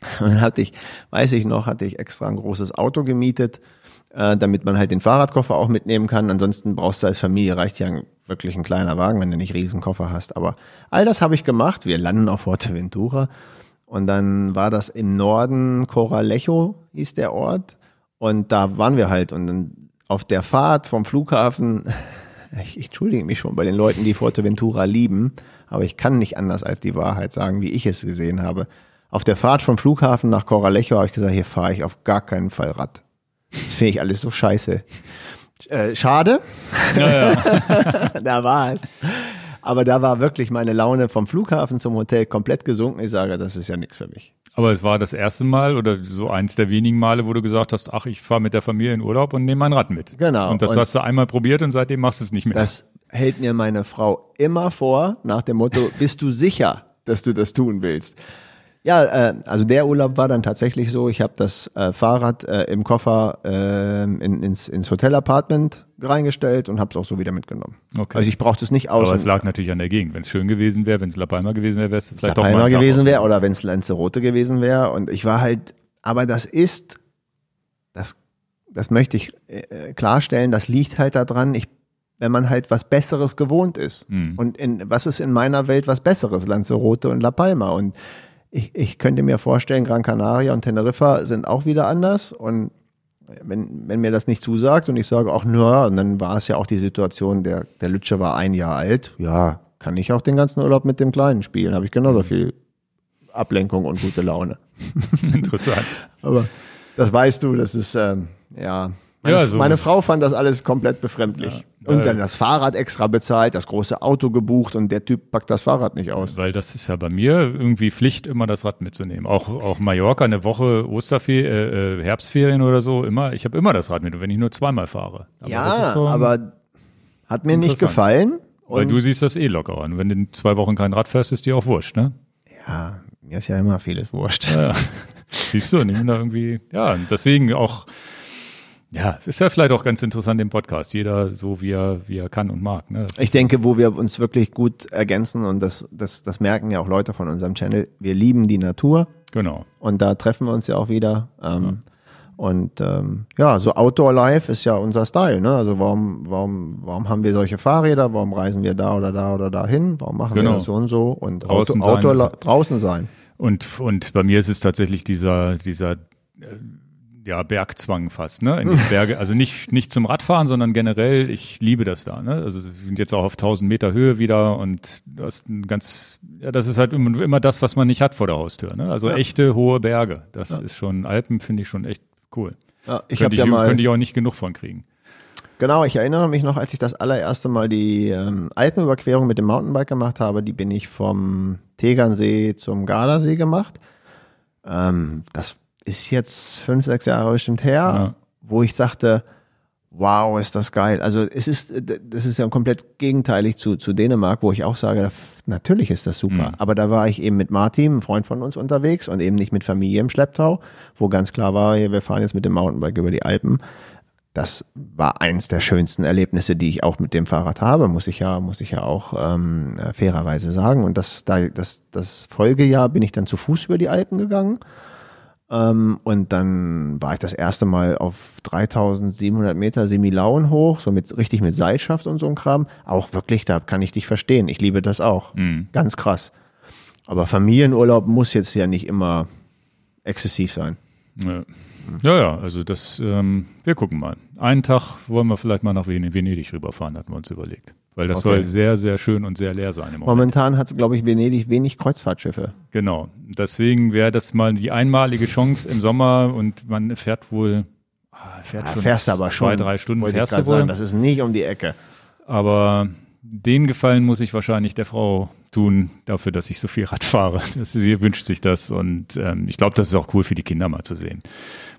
Und dann hatte ich, weiß ich noch, hatte ich extra ein großes Auto gemietet, äh, damit man halt den Fahrradkoffer auch mitnehmen kann. Ansonsten brauchst du als Familie, reicht ja ein, wirklich ein kleiner Wagen, wenn du nicht riesen Koffer hast. Aber all das habe ich gemacht. Wir landen auf Fuerteventura. Und dann war das im Norden Coralejo, hieß der Ort. Und da waren wir halt. Und dann auf der Fahrt vom Flughafen, ich, ich entschuldige mich schon bei den Leuten, die Fuerteventura lieben, aber ich kann nicht anders als die Wahrheit sagen, wie ich es gesehen habe. Auf der Fahrt vom Flughafen nach Coralejo habe ich gesagt, hier fahre ich auf gar keinen Fall Rad. Das finde ich alles so scheiße. Äh, schade. da war es. Aber da war wirklich meine Laune vom Flughafen zum Hotel komplett gesunken. Ich sage, das ist ja nichts für mich.
Aber es war das erste Mal oder so eins der wenigen Male, wo du gesagt hast, ach, ich fahre mit der Familie in Urlaub und nehme mein Rad mit.
Genau.
Und das
Und-
hast du einmal probiert und seitdem machst du es nicht mehr.
Das hält mir meine Frau immer vor, nach dem Motto, bist du sicher, dass du das tun willst? Ja, äh, also der Urlaub war dann tatsächlich so, ich habe das äh, Fahrrad äh, im Koffer äh, in, ins, ins Hotelapartment reingestellt und habe es auch so wieder mitgenommen.
Okay.
Also ich brauchte es nicht aus.
aber es lag natürlich an der Gegend. Wenn es schön gewesen wäre, wenn es La Palma gewesen wäre, wäre es vielleicht doch
La
mal
Palma
ein Tag
gewesen wäre oder wenn es Lanzarote gewesen wäre. Und ich war halt, aber das ist, das, das möchte ich äh, klarstellen, das liegt halt daran, ich, wenn man halt was Besseres gewohnt ist.
Mhm.
Und in, was ist in meiner Welt was Besseres? Lanzarote und La Palma. Und ich, ich könnte mir vorstellen, Gran Canaria und Teneriffa sind auch wieder anders. Und wenn, wenn mir das nicht zusagt und ich sage, ach na, und dann war es ja auch die Situation, der, der Lütsche war ein Jahr alt, ja, kann ich auch den ganzen Urlaub mit dem Kleinen spielen, habe ich
Mhm.
genauso viel Ablenkung und gute Laune.
Interessant.
Aber das weißt du, das ist, ähm, ja. Meine,
Ja, so-
meine Frau fand das alles komplett befremdlich.
Ja.
Und dann das Fahrrad extra bezahlt, das große Auto gebucht und der Typ packt das Fahrrad nicht aus.
Weil das ist ja bei mir irgendwie Pflicht, immer das Rad mitzunehmen. Auch, auch Mallorca, eine Woche Osterferien, äh, äh, Herbstferien oder so, immer, ich habe immer das Rad mit, wenn ich nur zweimal fahre. Aber
ja, aber hat mir nicht gefallen.
Weil du siehst das eh locker an. Wenn du in zwei Wochen kein Rad fährst, ist dir auch wurscht, ne?
ja, mir ist ja immer vieles wurscht.
Ja. Siehst du, ich bin da irgendwie, ja, deswegen auch, ja, ist ja vielleicht auch ganz interessant im Podcast. Jeder so, wie er, wie er kann und mag, ne?
Ich denke, wo wir uns wirklich gut ergänzen und das, das, das merken ja auch Leute von unserem Channel, wir lieben die Natur
Genau.
und da treffen wir uns ja auch wieder. Ähm, Und ähm, ja, so Outdoor Life ist ja unser Style. Ne? Also warum, warum, warum haben wir solche Fahrräder? Warum reisen wir da oder da oder dahin? Warum machen
Genau.
wir das so und so? Und
Draußen
Outdoor
sein.
li- draußen sein.
Und, und bei mir ist es tatsächlich dieser, dieser, äh, ja, Bergzwang fast, ne? In die Berge, also nicht, nicht zum Radfahren, sondern generell, ich liebe das da, ne? Also wir sind jetzt auch auf 1000 Meter Höhe wieder und du hast ein ganz, ja, das ist halt immer, immer das, was man nicht hat vor der Haustür, ne? Also
Ja.
echte hohe Berge. Das ist schon, Alpen finde ich schon echt cool.
Ja, ich
könnte, ich,
ja mal
könnte ich auch nicht genug von kriegen.
Genau, ich erinnere mich noch, als ich das allererste Mal die ähm, Alpenüberquerung mit dem Mountainbike gemacht habe, die bin ich vom Tegernsee zum Gardasee gemacht. Ähm, das ist jetzt fünf, sechs Jahre bestimmt her,
Ja.
wo ich sagte, wow, ist das geil. Also es ist, das ist ja komplett gegenteilig zu, zu Dänemark, wo ich auch sage, natürlich ist das super. Aber da war ich eben mit Martin, einem Freund von uns unterwegs und eben nicht mit Familie im Schlepptau, wo ganz klar war, wir fahren jetzt mit dem Mountainbike über die Alpen. Das war eins der schönsten Erlebnisse, die ich auch mit dem Fahrrad habe, muss ich ja, muss ich ja auch ähm, äh, fairerweise sagen. Und das, da, das, das Folgejahr bin ich dann zu Fuß über die Alpen gegangen. Ähm, und dann war ich das erste Mal auf 3700 Meter Semilauen hoch, so mit, richtig mit Seilschaft und so ein Kram. Auch wirklich, da kann ich dich verstehen. Ich liebe das auch. Ganz krass. Aber Familienurlaub muss jetzt ja nicht immer exzessiv sein.
Ja. Ja, ja, also das, ähm, wir gucken mal. Einen Tag wollen wir vielleicht mal nach Ven- Venedig rüberfahren, hatten wir uns überlegt. Weil das
Okay.
soll sehr, sehr schön und sehr leer sein im Moment.
Momentan hat, glaube ich, Venedig wenig Kreuzfahrtschiffe.
Genau. Deswegen wäre das mal die einmalige Chance im Sommer und man fährt wohl, ah, fährt
Ja,
schon
fährst aber
zwei,
schon.
drei Stunden
Wollte
fährst du wohl.
sagen, das ist nicht um die Ecke.
aber den Gefallen muss ich wahrscheinlich der Frau tun, dafür, dass ich so viel Rad fahre. Das, sie wünscht sich das und ähm, ich glaube, das ist auch cool für die Kinder mal zu sehen.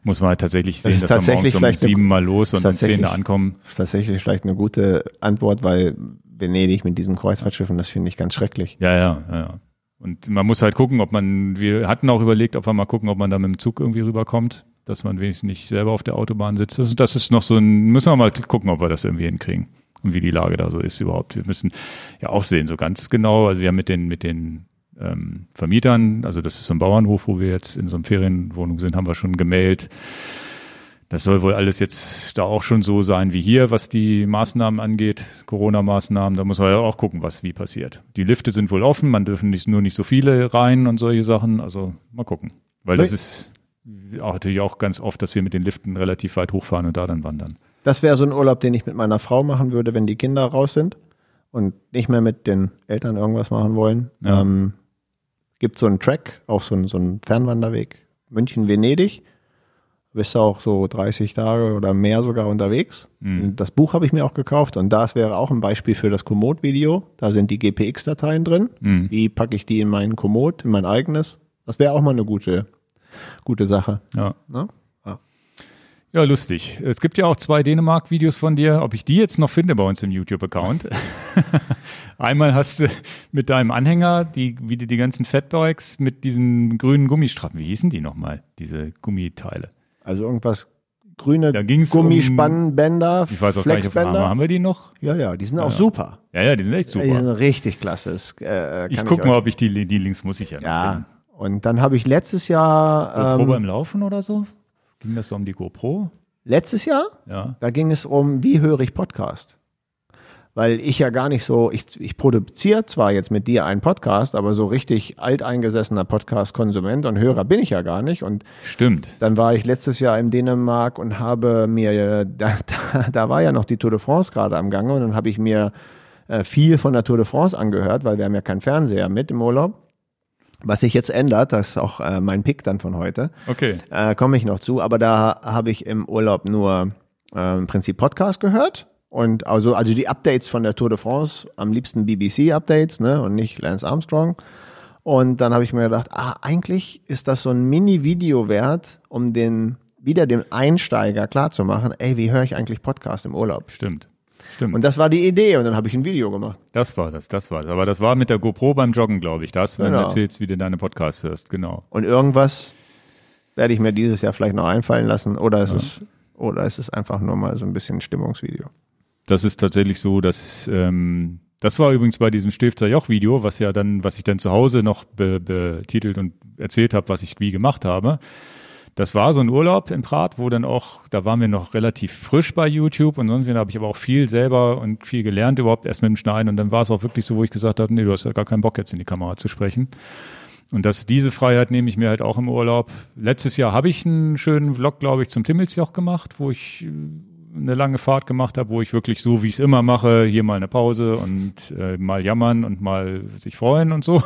Muss man halt tatsächlich
Das
sehen,
ist
dass wir morgens
tatsächlich
um
vielleicht eine-
sieben mal los und um zehn da ankommen.
Das ist tatsächlich vielleicht eine gute Antwort, weil Venedig mit diesen Kreuzfahrtschiffen, das finde ich ganz schrecklich.
Ja, ja, ja, ja. Und man muss halt gucken, ob man, wir hatten auch überlegt, ob wir mal gucken, ob man da mit dem Zug irgendwie rüberkommt, dass man wenigstens nicht selber auf der Autobahn sitzt. Das, das ist noch so ein, müssen wir mal gucken, ob wir das irgendwie hinkriegen und wie die Lage da so ist überhaupt. Wir müssen ja auch sehen, so ganz genau, also wir haben mit den, mit den ähm, Vermietern, also das ist so ein Bauernhof, wo wir jetzt in so einer Ferienwohnung sind, haben wir schon gemeldet. Das soll wohl alles jetzt da auch schon so sein wie hier, was die Maßnahmen angeht, Corona-Maßnahmen. Da muss man ja auch gucken, was wie passiert. Die Lifte sind wohl offen, man dürfen nicht, nur nicht so viele rein und solche Sachen. Also mal gucken. Weil das ist auch, natürlich auch ganz oft, dass wir mit den Liften relativ weit hochfahren und da dann wandern.
Das wäre so ein Urlaub, den ich mit meiner Frau machen würde, wenn die Kinder raus sind und nicht mehr mit den Eltern irgendwas machen wollen.
Ja.
Ähm, gibt so einen Track, auch so einen, so einen Fernwanderweg, München-Venedig. Bist du auch so 30 Tage oder mehr sogar unterwegs.
Mhm.
Das Buch habe ich mir auch gekauft und das wäre auch ein Beispiel für das Komoot-Video. Da sind die GPX-Dateien drin.
Mhm.
Wie packe ich die in meinen Komoot, in mein eigenes? Das wäre auch mal eine gute, gute Sache.
Ja.
Ne?
Ja, lustig. Es gibt ja auch zwei Dänemark-Videos von dir. Ob ich die jetzt noch finde bei uns im YouTube-Account? Einmal hast du mit deinem Anhänger die, wie die, die ganzen Fatbikes mit diesen grünen Gummistrappen. Wie hießen die nochmal, diese Gummiteile?
Also irgendwas grüne
Da ging's um-
Gummispannbänder,
Ich weiß auch gar nicht, haben.
Flexbänder.
haben wir die noch?
Ja, ja, die sind auch super.
Ja, ja, die sind echt
Die
super.
sind richtig klasse. Das, äh,
Ich
kann
guck
euch-
mal, ob ich die, die Links muss ich ja noch
Ja, und dann habe ich letztes Jahr, ähm,
beim Laufen oder so? Ging das so um die GoPro?
letztes Jahr,
Ja.
da ging es um, wie höre ich Podcast? Weil ich ja gar nicht so, ich, ich produziere zwar jetzt mit dir einen Podcast, aber so richtig alteingesessener Podcast-Konsument und Hörer bin ich ja gar nicht. Und
Stimmt.
Dann war ich letztes Jahr in Dänemark und habe mir, da, da, da war ja noch die Tour de France gerade am Gange und dann habe ich mir äh, viel von der Tour de France angehört, weil wir haben ja keinen Fernseher mit im Urlaub. Was sich jetzt ändert, das ist auch äh, mein Pick dann von heute,
Okay.
äh, komme ich noch zu, aber da habe ich im Urlaub nur äh, im Prinzip Podcast gehört und also, also die Updates von der Tour de France, am liebsten BBC-Updates ne, und nicht Lance Armstrong. Und dann habe ich mir gedacht, ah, eigentlich ist das so ein Mini-Video wert, um den wieder dem Einsteiger klarzumachen, ey, wie höre ich eigentlich Podcast im Urlaub?
Stimmt. Stimmt.
Und das war die Idee und dann habe ich ein Video gemacht.
das war das, das war das. Aber das war mit der GoPro beim Joggen, glaube ich. Da hast du dann
Genau.
erzählt, wie du deine Podcasts hörst. Genau.
Und irgendwas werde ich mir dieses Jahr vielleicht noch einfallen lassen oder es ist oder es ist einfach nur mal so ein bisschen ein Stimmungsvideo.
Das ist tatsächlich so, dass ähm, das war übrigens bei diesem Stifter Joch-Video, was ja dann, was ich dann zu Hause noch be, betitelt und erzählt habe, was ich wie gemacht habe. Das war so ein Urlaub in Prat, wo dann auch, da waren wir noch relativ frisch bei YouTube und sonst habe ich aber auch viel selber und viel gelernt überhaupt erst mit dem Schneiden und dann war es auch wirklich so, wo ich gesagt habe, nee, du hast ja gar keinen Bock jetzt in die Kamera zu sprechen. Und das, diese Freiheit nehme ich mir halt auch im Urlaub. Letztes Jahr habe ich einen schönen Vlog, glaube ich, zum Timmelsjoch gemacht, wo ich äh, eine lange Fahrt gemacht habe, wo ich wirklich so, wie ich es immer mache, hier mal eine Pause und äh, mal jammern und mal sich freuen und so.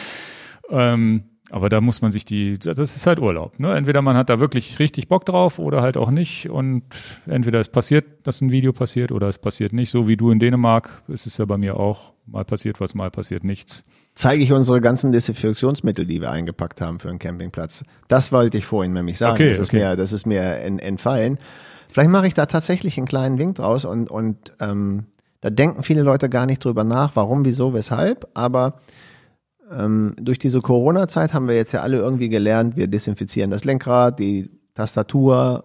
ähm, aber da muss man sich die, das ist halt Urlaub. Ne? Entweder man hat da wirklich richtig Bock drauf oder halt auch nicht. Und entweder es passiert, dass ein Video passiert oder es passiert nicht. So wie du in Dänemark, ist es ja bei mir auch. Mal passiert was, mal passiert nichts.
Zeige ich unsere ganzen Desinfektionsmittel, die wir eingepackt haben für einen Campingplatz. Das wollte ich vorhin nämlich sagen.
Okay,
das, ist
okay.
mir, das ist mir entfallen. Vielleicht mache ich da tatsächlich einen kleinen Wink draus und, und ähm, da denken viele Leute gar nicht drüber nach, warum, wieso, weshalb. Aber ähm, durch diese Corona-Zeit haben wir jetzt ja alle irgendwie gelernt, wir desinfizieren das Lenkrad, die Tastatur,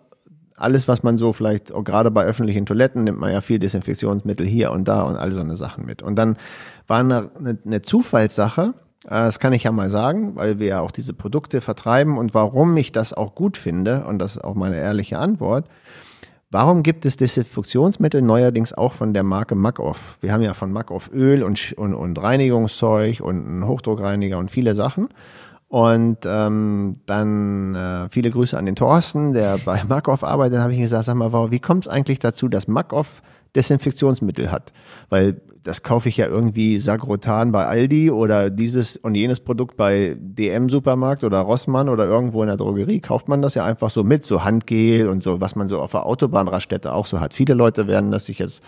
alles, was man so vielleicht, auch gerade bei öffentlichen Toiletten, nimmt man ja viel Desinfektionsmittel hier und da und all so eine Sachen mit. Und dann war eine, eine, eine Zufallssache, äh, das kann ich ja mal sagen, weil wir ja auch diese Produkte vertreiben und warum ich das auch gut finde, und das ist auch meine ehrliche Antwort, Warum gibt es Desinfektionsmittel neuerdings auch von der Marke Macoff? Wir haben ja von Macoff Öl und, und, und Reinigungszeug und einen Hochdruckreiniger und viele Sachen. Und ähm, dann äh, viele Grüße an den Thorsten, der bei Macoff arbeitet. Dann habe ich gesagt, sag mal, wie kommt es eigentlich dazu, dass Macoff Desinfektionsmittel hat? Weil das kaufe ich ja irgendwie Sagrotan bei Aldi oder dieses und jenes Produkt bei DM Supermarkt oder Rossmann oder irgendwo in der Drogerie. Kauft man das ja einfach so mit, so Handgel und so, was man so auf der Autobahnraststätte auch so hat. Viele Leute werden das sich jetzt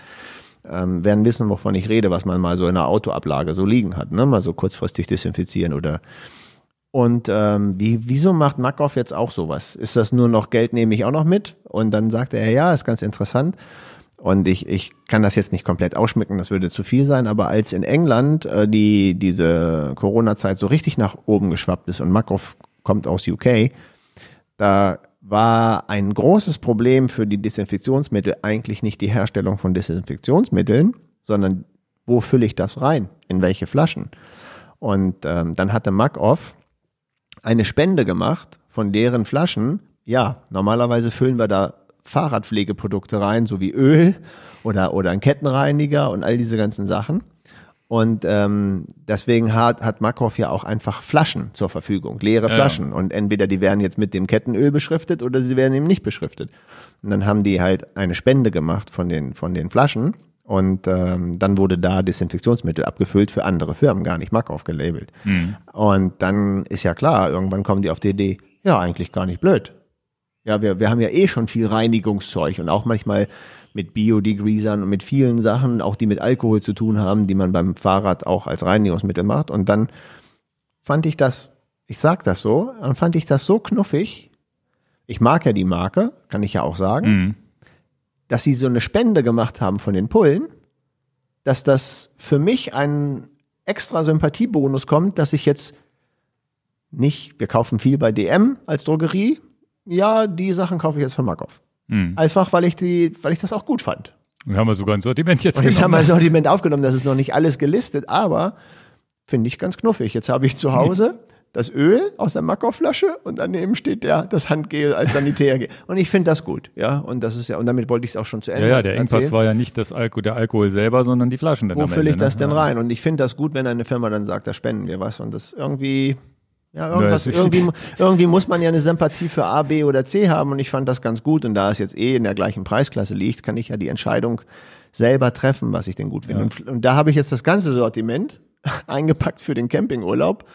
ähm, werden wissen, wovon ich rede, was man mal so in der Autoablage so liegen hat, ne? Mal so kurzfristig desinfizieren oder und ähm, wie, wieso macht Makoff jetzt auch sowas? Ist das nur noch Geld, nehme ich auch noch mit? Und dann sagt er, ja, ist ganz interessant. Und ich, ich kann das jetzt nicht komplett ausschmücken, das würde zu viel sein, aber als in England äh, die diese Corona-Zeit so richtig nach oben geschwappt ist und Makov kommt aus UK, da war ein großes Problem für die Desinfektionsmittel eigentlich nicht die Herstellung von Desinfektionsmitteln, sondern wo fülle ich das rein? In welche Flaschen? Und ähm, dann hatte Makov eine Spende gemacht von deren Flaschen. Ja, normalerweise füllen wir da Fahrradpflegeprodukte rein, so wie Öl oder, oder ein Kettenreiniger und all diese ganzen Sachen. Und ähm, deswegen hat, hat Makov ja auch einfach Flaschen zur Verfügung, leere
Ja.
Flaschen. Und entweder die werden jetzt mit dem Kettenöl beschriftet oder sie werden eben nicht beschriftet. Und dann haben die halt eine Spende gemacht von den, von den Flaschen. Und ähm, dann wurde da Desinfektionsmittel abgefüllt für andere Firmen, gar nicht Makov gelabelt. Und dann ist ja klar, irgendwann kommen die auf die Idee, ja, eigentlich gar nicht blöd. Ja, wir, wir haben ja eh schon viel Reinigungszeug und auch manchmal mit Biodegreasern und mit vielen Sachen, auch die mit Alkohol zu tun haben, die man beim Fahrrad auch als Reinigungsmittel macht. Und dann fand ich das, ich sag das so, dann fand ich das so knuffig. Ich mag ja die Marke, kann ich ja auch sagen,
Mhm.
dass sie so eine Spende gemacht haben von den Pullen, dass das für mich ein extra Sympathiebonus kommt, dass ich jetzt nicht, wir kaufen viel bei DM als Drogerie, ja, die Sachen kaufe ich jetzt von Markov.
Mhm.
Einfach, weil ich die, weil ich das auch gut fand.
Wir haben ja sogar ein Sortiment jetzt
Und ich habe
genommen.
mal Sortiment aufgenommen, das ist noch nicht alles gelistet, aber finde ich ganz knuffig. Jetzt habe ich zu Hause das Öl aus der Makov-Flasche und daneben steht der, das Handgel als Sanitärgel. Und ich finde das gut, ja. Und das ist ja, und damit wollte ich es auch schon zu Ende
Ja, ja, der Engpass
erzählen.
war ja nicht das Alko der Alkohol selber, sondern die Flaschen dann
Wo fülle ich das
ne?
denn rein? Und ich finde das gut, wenn eine Firma dann sagt, da spenden wir was. Und das irgendwie, ja, irgendwas, irgendwie, irgendwie muss man ja eine Sympathie für A, B oder C haben. Und ich fand das ganz gut. Und da es jetzt eh in der gleichen Preisklasse liegt, kann ich ja die Entscheidung selber treffen, was ich denn gut finde. Und, und da habe ich jetzt das ganze Sortiment eingepackt für den Campingurlaub.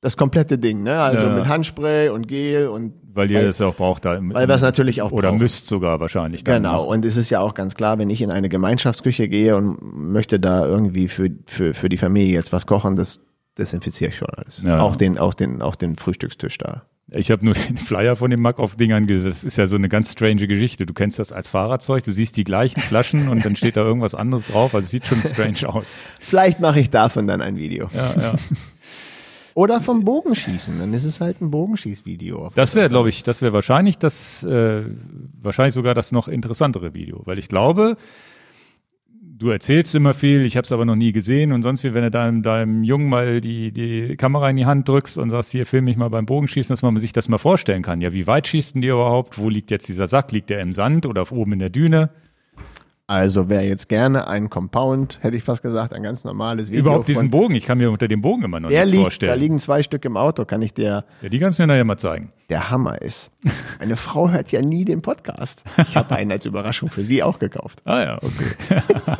Das komplette Ding, ne? Also
Ja.
mit Handspray und Gel und
Weil ihr
Weil-
das ja auch braucht da. Im,
weil wir es natürlich auch
Oder
brauchen.
müsst sogar wahrscheinlich.
Genau, und es ist ja auch ganz klar, wenn ich in eine Gemeinschaftsküche gehe und möchte da irgendwie für, für, für die Familie jetzt was kochen, das desinfiziere ich schon alles.
Ja.
Auch den, auch den, auch den Frühstückstisch da.
Ich habe nur den Flyer von dem Mack-Off-Dingern gesehen. Das ist ja so eine ganz strange Geschichte. Du kennst das als Fahrradzeug, du siehst die gleichen Flaschen und dann steht da irgendwas anderes drauf. Also es sieht schon strange aus.
Vielleicht mache ich davon dann ein Video.
Ja, ja.
Oder vom Bogenschießen, dann ist es halt ein Bogenschießvideo.
Das wäre, glaube ich, das wäre wahrscheinlich das, äh, wahrscheinlich sogar das noch interessantere Video, weil ich glaube, du erzählst immer viel, ich habe es aber noch nie gesehen und sonst wie, wenn du deinem, deinem Jungen mal die, die Kamera in die Hand drückst und sagst, hier film mich mal beim Bogenschießen, dass man sich das mal vorstellen kann. Ja, wie weit schießt denn die überhaupt? Wo liegt jetzt dieser Sack? Liegt der im Sand oder oben in der Düne?
Also wer jetzt gerne ein Compound, hätte ich fast gesagt, ein ganz normales Video.
Überhaupt diesen Bogen, ich kann mir unter dem Bogen immer noch
der
nichts
liegt,
vorstellen.
Da liegen zwei Stück im Auto, kann ich dir.
Ja, die kannst du mir nachher mal zeigen.
Der Hammer ist. Meine Frau hört ja nie den Podcast. Ich habe einen als Überraschung für sie auch gekauft.
Ah ja, okay.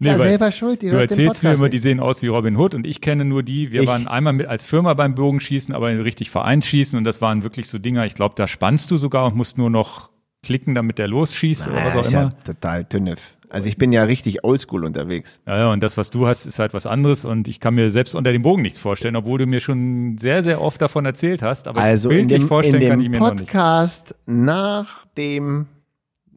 nee,
Ja, selber schuld, die
du erzählst mir immer, die sehen aus wie Robin Hood und ich kenne nur die. Wir
Ich-
waren einmal mit als Firma beim Bogenschießen, aber richtig Vereinsschießen und das waren wirklich so Dinger. Ich glaube, da spannst du sogar und musst nur noch klicken, damit der losschießt oder was
Ah,
auch
ist
immer.
ja total tünnef. Also ich bin ja richtig oldschool unterwegs.
Ja, ja, und das, was du hast, ist halt was anderes und ich kann mir selbst unter dem Bogen nichts vorstellen, obwohl du mir schon sehr, sehr oft davon erzählt hast. Aber
Also in
bildlich
dem, in
vorstellen kann ich
dem
mir noch nicht.
Podcast nach dem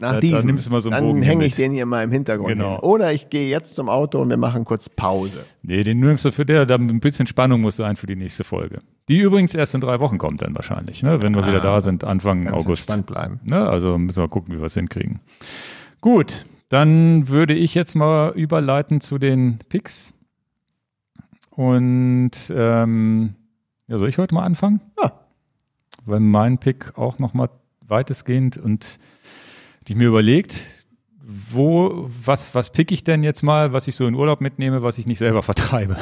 nach
da
diesem,
mal so
dann hänge ich
mit.
den hier mal im Hintergrund
Genau.
hin. Oder ich gehe jetzt zum Auto und wir machen kurz Pause.
Nee, den nimmst du für der, da ein bisschen Spannung muss sein für die nächste Folge. Die übrigens erst in drei Wochen kommt dann wahrscheinlich, ne? wenn wir wieder da sind, Anfang August.
entspannt bleiben.
Ne? Also müssen wir gucken, wie wir es hinkriegen. Gut, dann würde ich jetzt mal überleiten zu den Picks. Und ähm, ja, soll ich heute mal anfangen?
Ja.
Weil mein Pick auch noch mal weitestgehend und die ich mir überlegt, wo, was, was pick ich denn jetzt mal, was ich so in Urlaub mitnehme, was ich nicht selber vertreibe?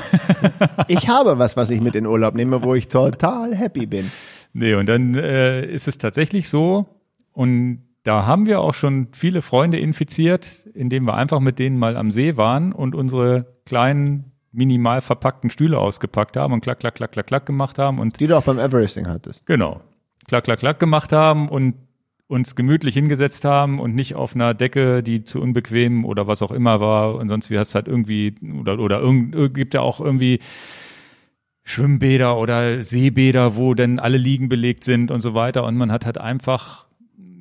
Ich habe was, was ich mit in Urlaub nehme, wo ich total happy bin.
Nee, und dann äh, ist es tatsächlich so, und da haben wir auch schon viele Freunde infiziert, indem wir einfach mit denen mal am See waren und unsere kleinen, minimal verpackten Stühle ausgepackt haben und klack, klack, klack, klack, klack gemacht haben und
Die du auch beim Everesting hattest.
genau, klack, klack, klack gemacht haben und uns gemütlich hingesetzt haben und nicht auf einer Decke, die zu unbequem oder was auch immer war und sonst wie hast halt irgendwie oder oder irgend, gibt ja auch irgendwie Schwimmbäder oder Seebäder, wo dann alle Liegen belegt sind und so weiter und man hat halt einfach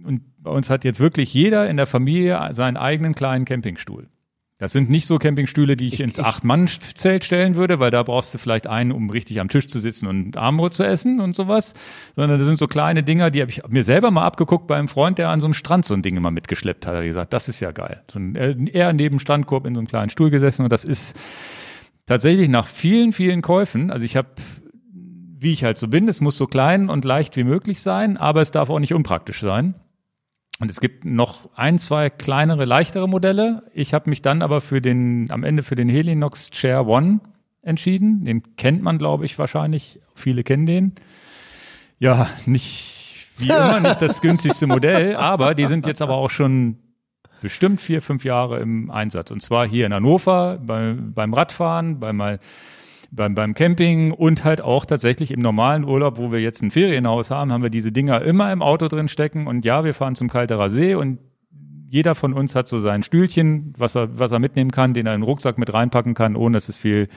und bei uns hat jetzt wirklich jeder in der Familie seinen eigenen kleinen Campingstuhl. Das sind nicht so Campingstühle, die ich,
Ich-
ins Acht-Mann-Zelt stellen würde, weil da brauchst du vielleicht einen, um richtig am Tisch zu sitzen und Armbrot zu essen und sowas. Sondern das sind so kleine Dinger, die habe ich mir selber mal abgeguckt bei einem Freund, der an so einem Strand so ein Ding immer mitgeschleppt hat. Er hat gesagt, das ist ja geil. So ein, äh, er neben Strandkorb in so einem kleinen Stuhl gesessen und das ist tatsächlich nach vielen, vielen Käufen, also ich habe wie ich halt so bin, es muss so klein und leicht wie möglich sein, aber es darf auch nicht unpraktisch sein. Und es gibt noch ein, zwei kleinere, leichtere Modelle. Ich habe mich dann aber für den, am Ende für den Helinox Chair One entschieden. Den kennt man, glaube ich, wahrscheinlich. Viele kennen den. Ja, nicht wie immer nicht das günstigste Modell, aber die sind jetzt aber auch schon bestimmt vier, fünf Jahre im Einsatz. Und zwar hier in Hannover bei, beim Radfahren, bei mal beim, beim Camping und halt auch tatsächlich im normalen Urlaub, wo wir jetzt ein Ferienhaus haben, haben wir diese Dinger immer im Auto drin stecken und ja, wir fahren zum Kalterer See und jeder von uns hat so sein Stühlchen, was er, was er mitnehmen kann, den er in den Rucksack mit reinpacken kann, ohne dass es viel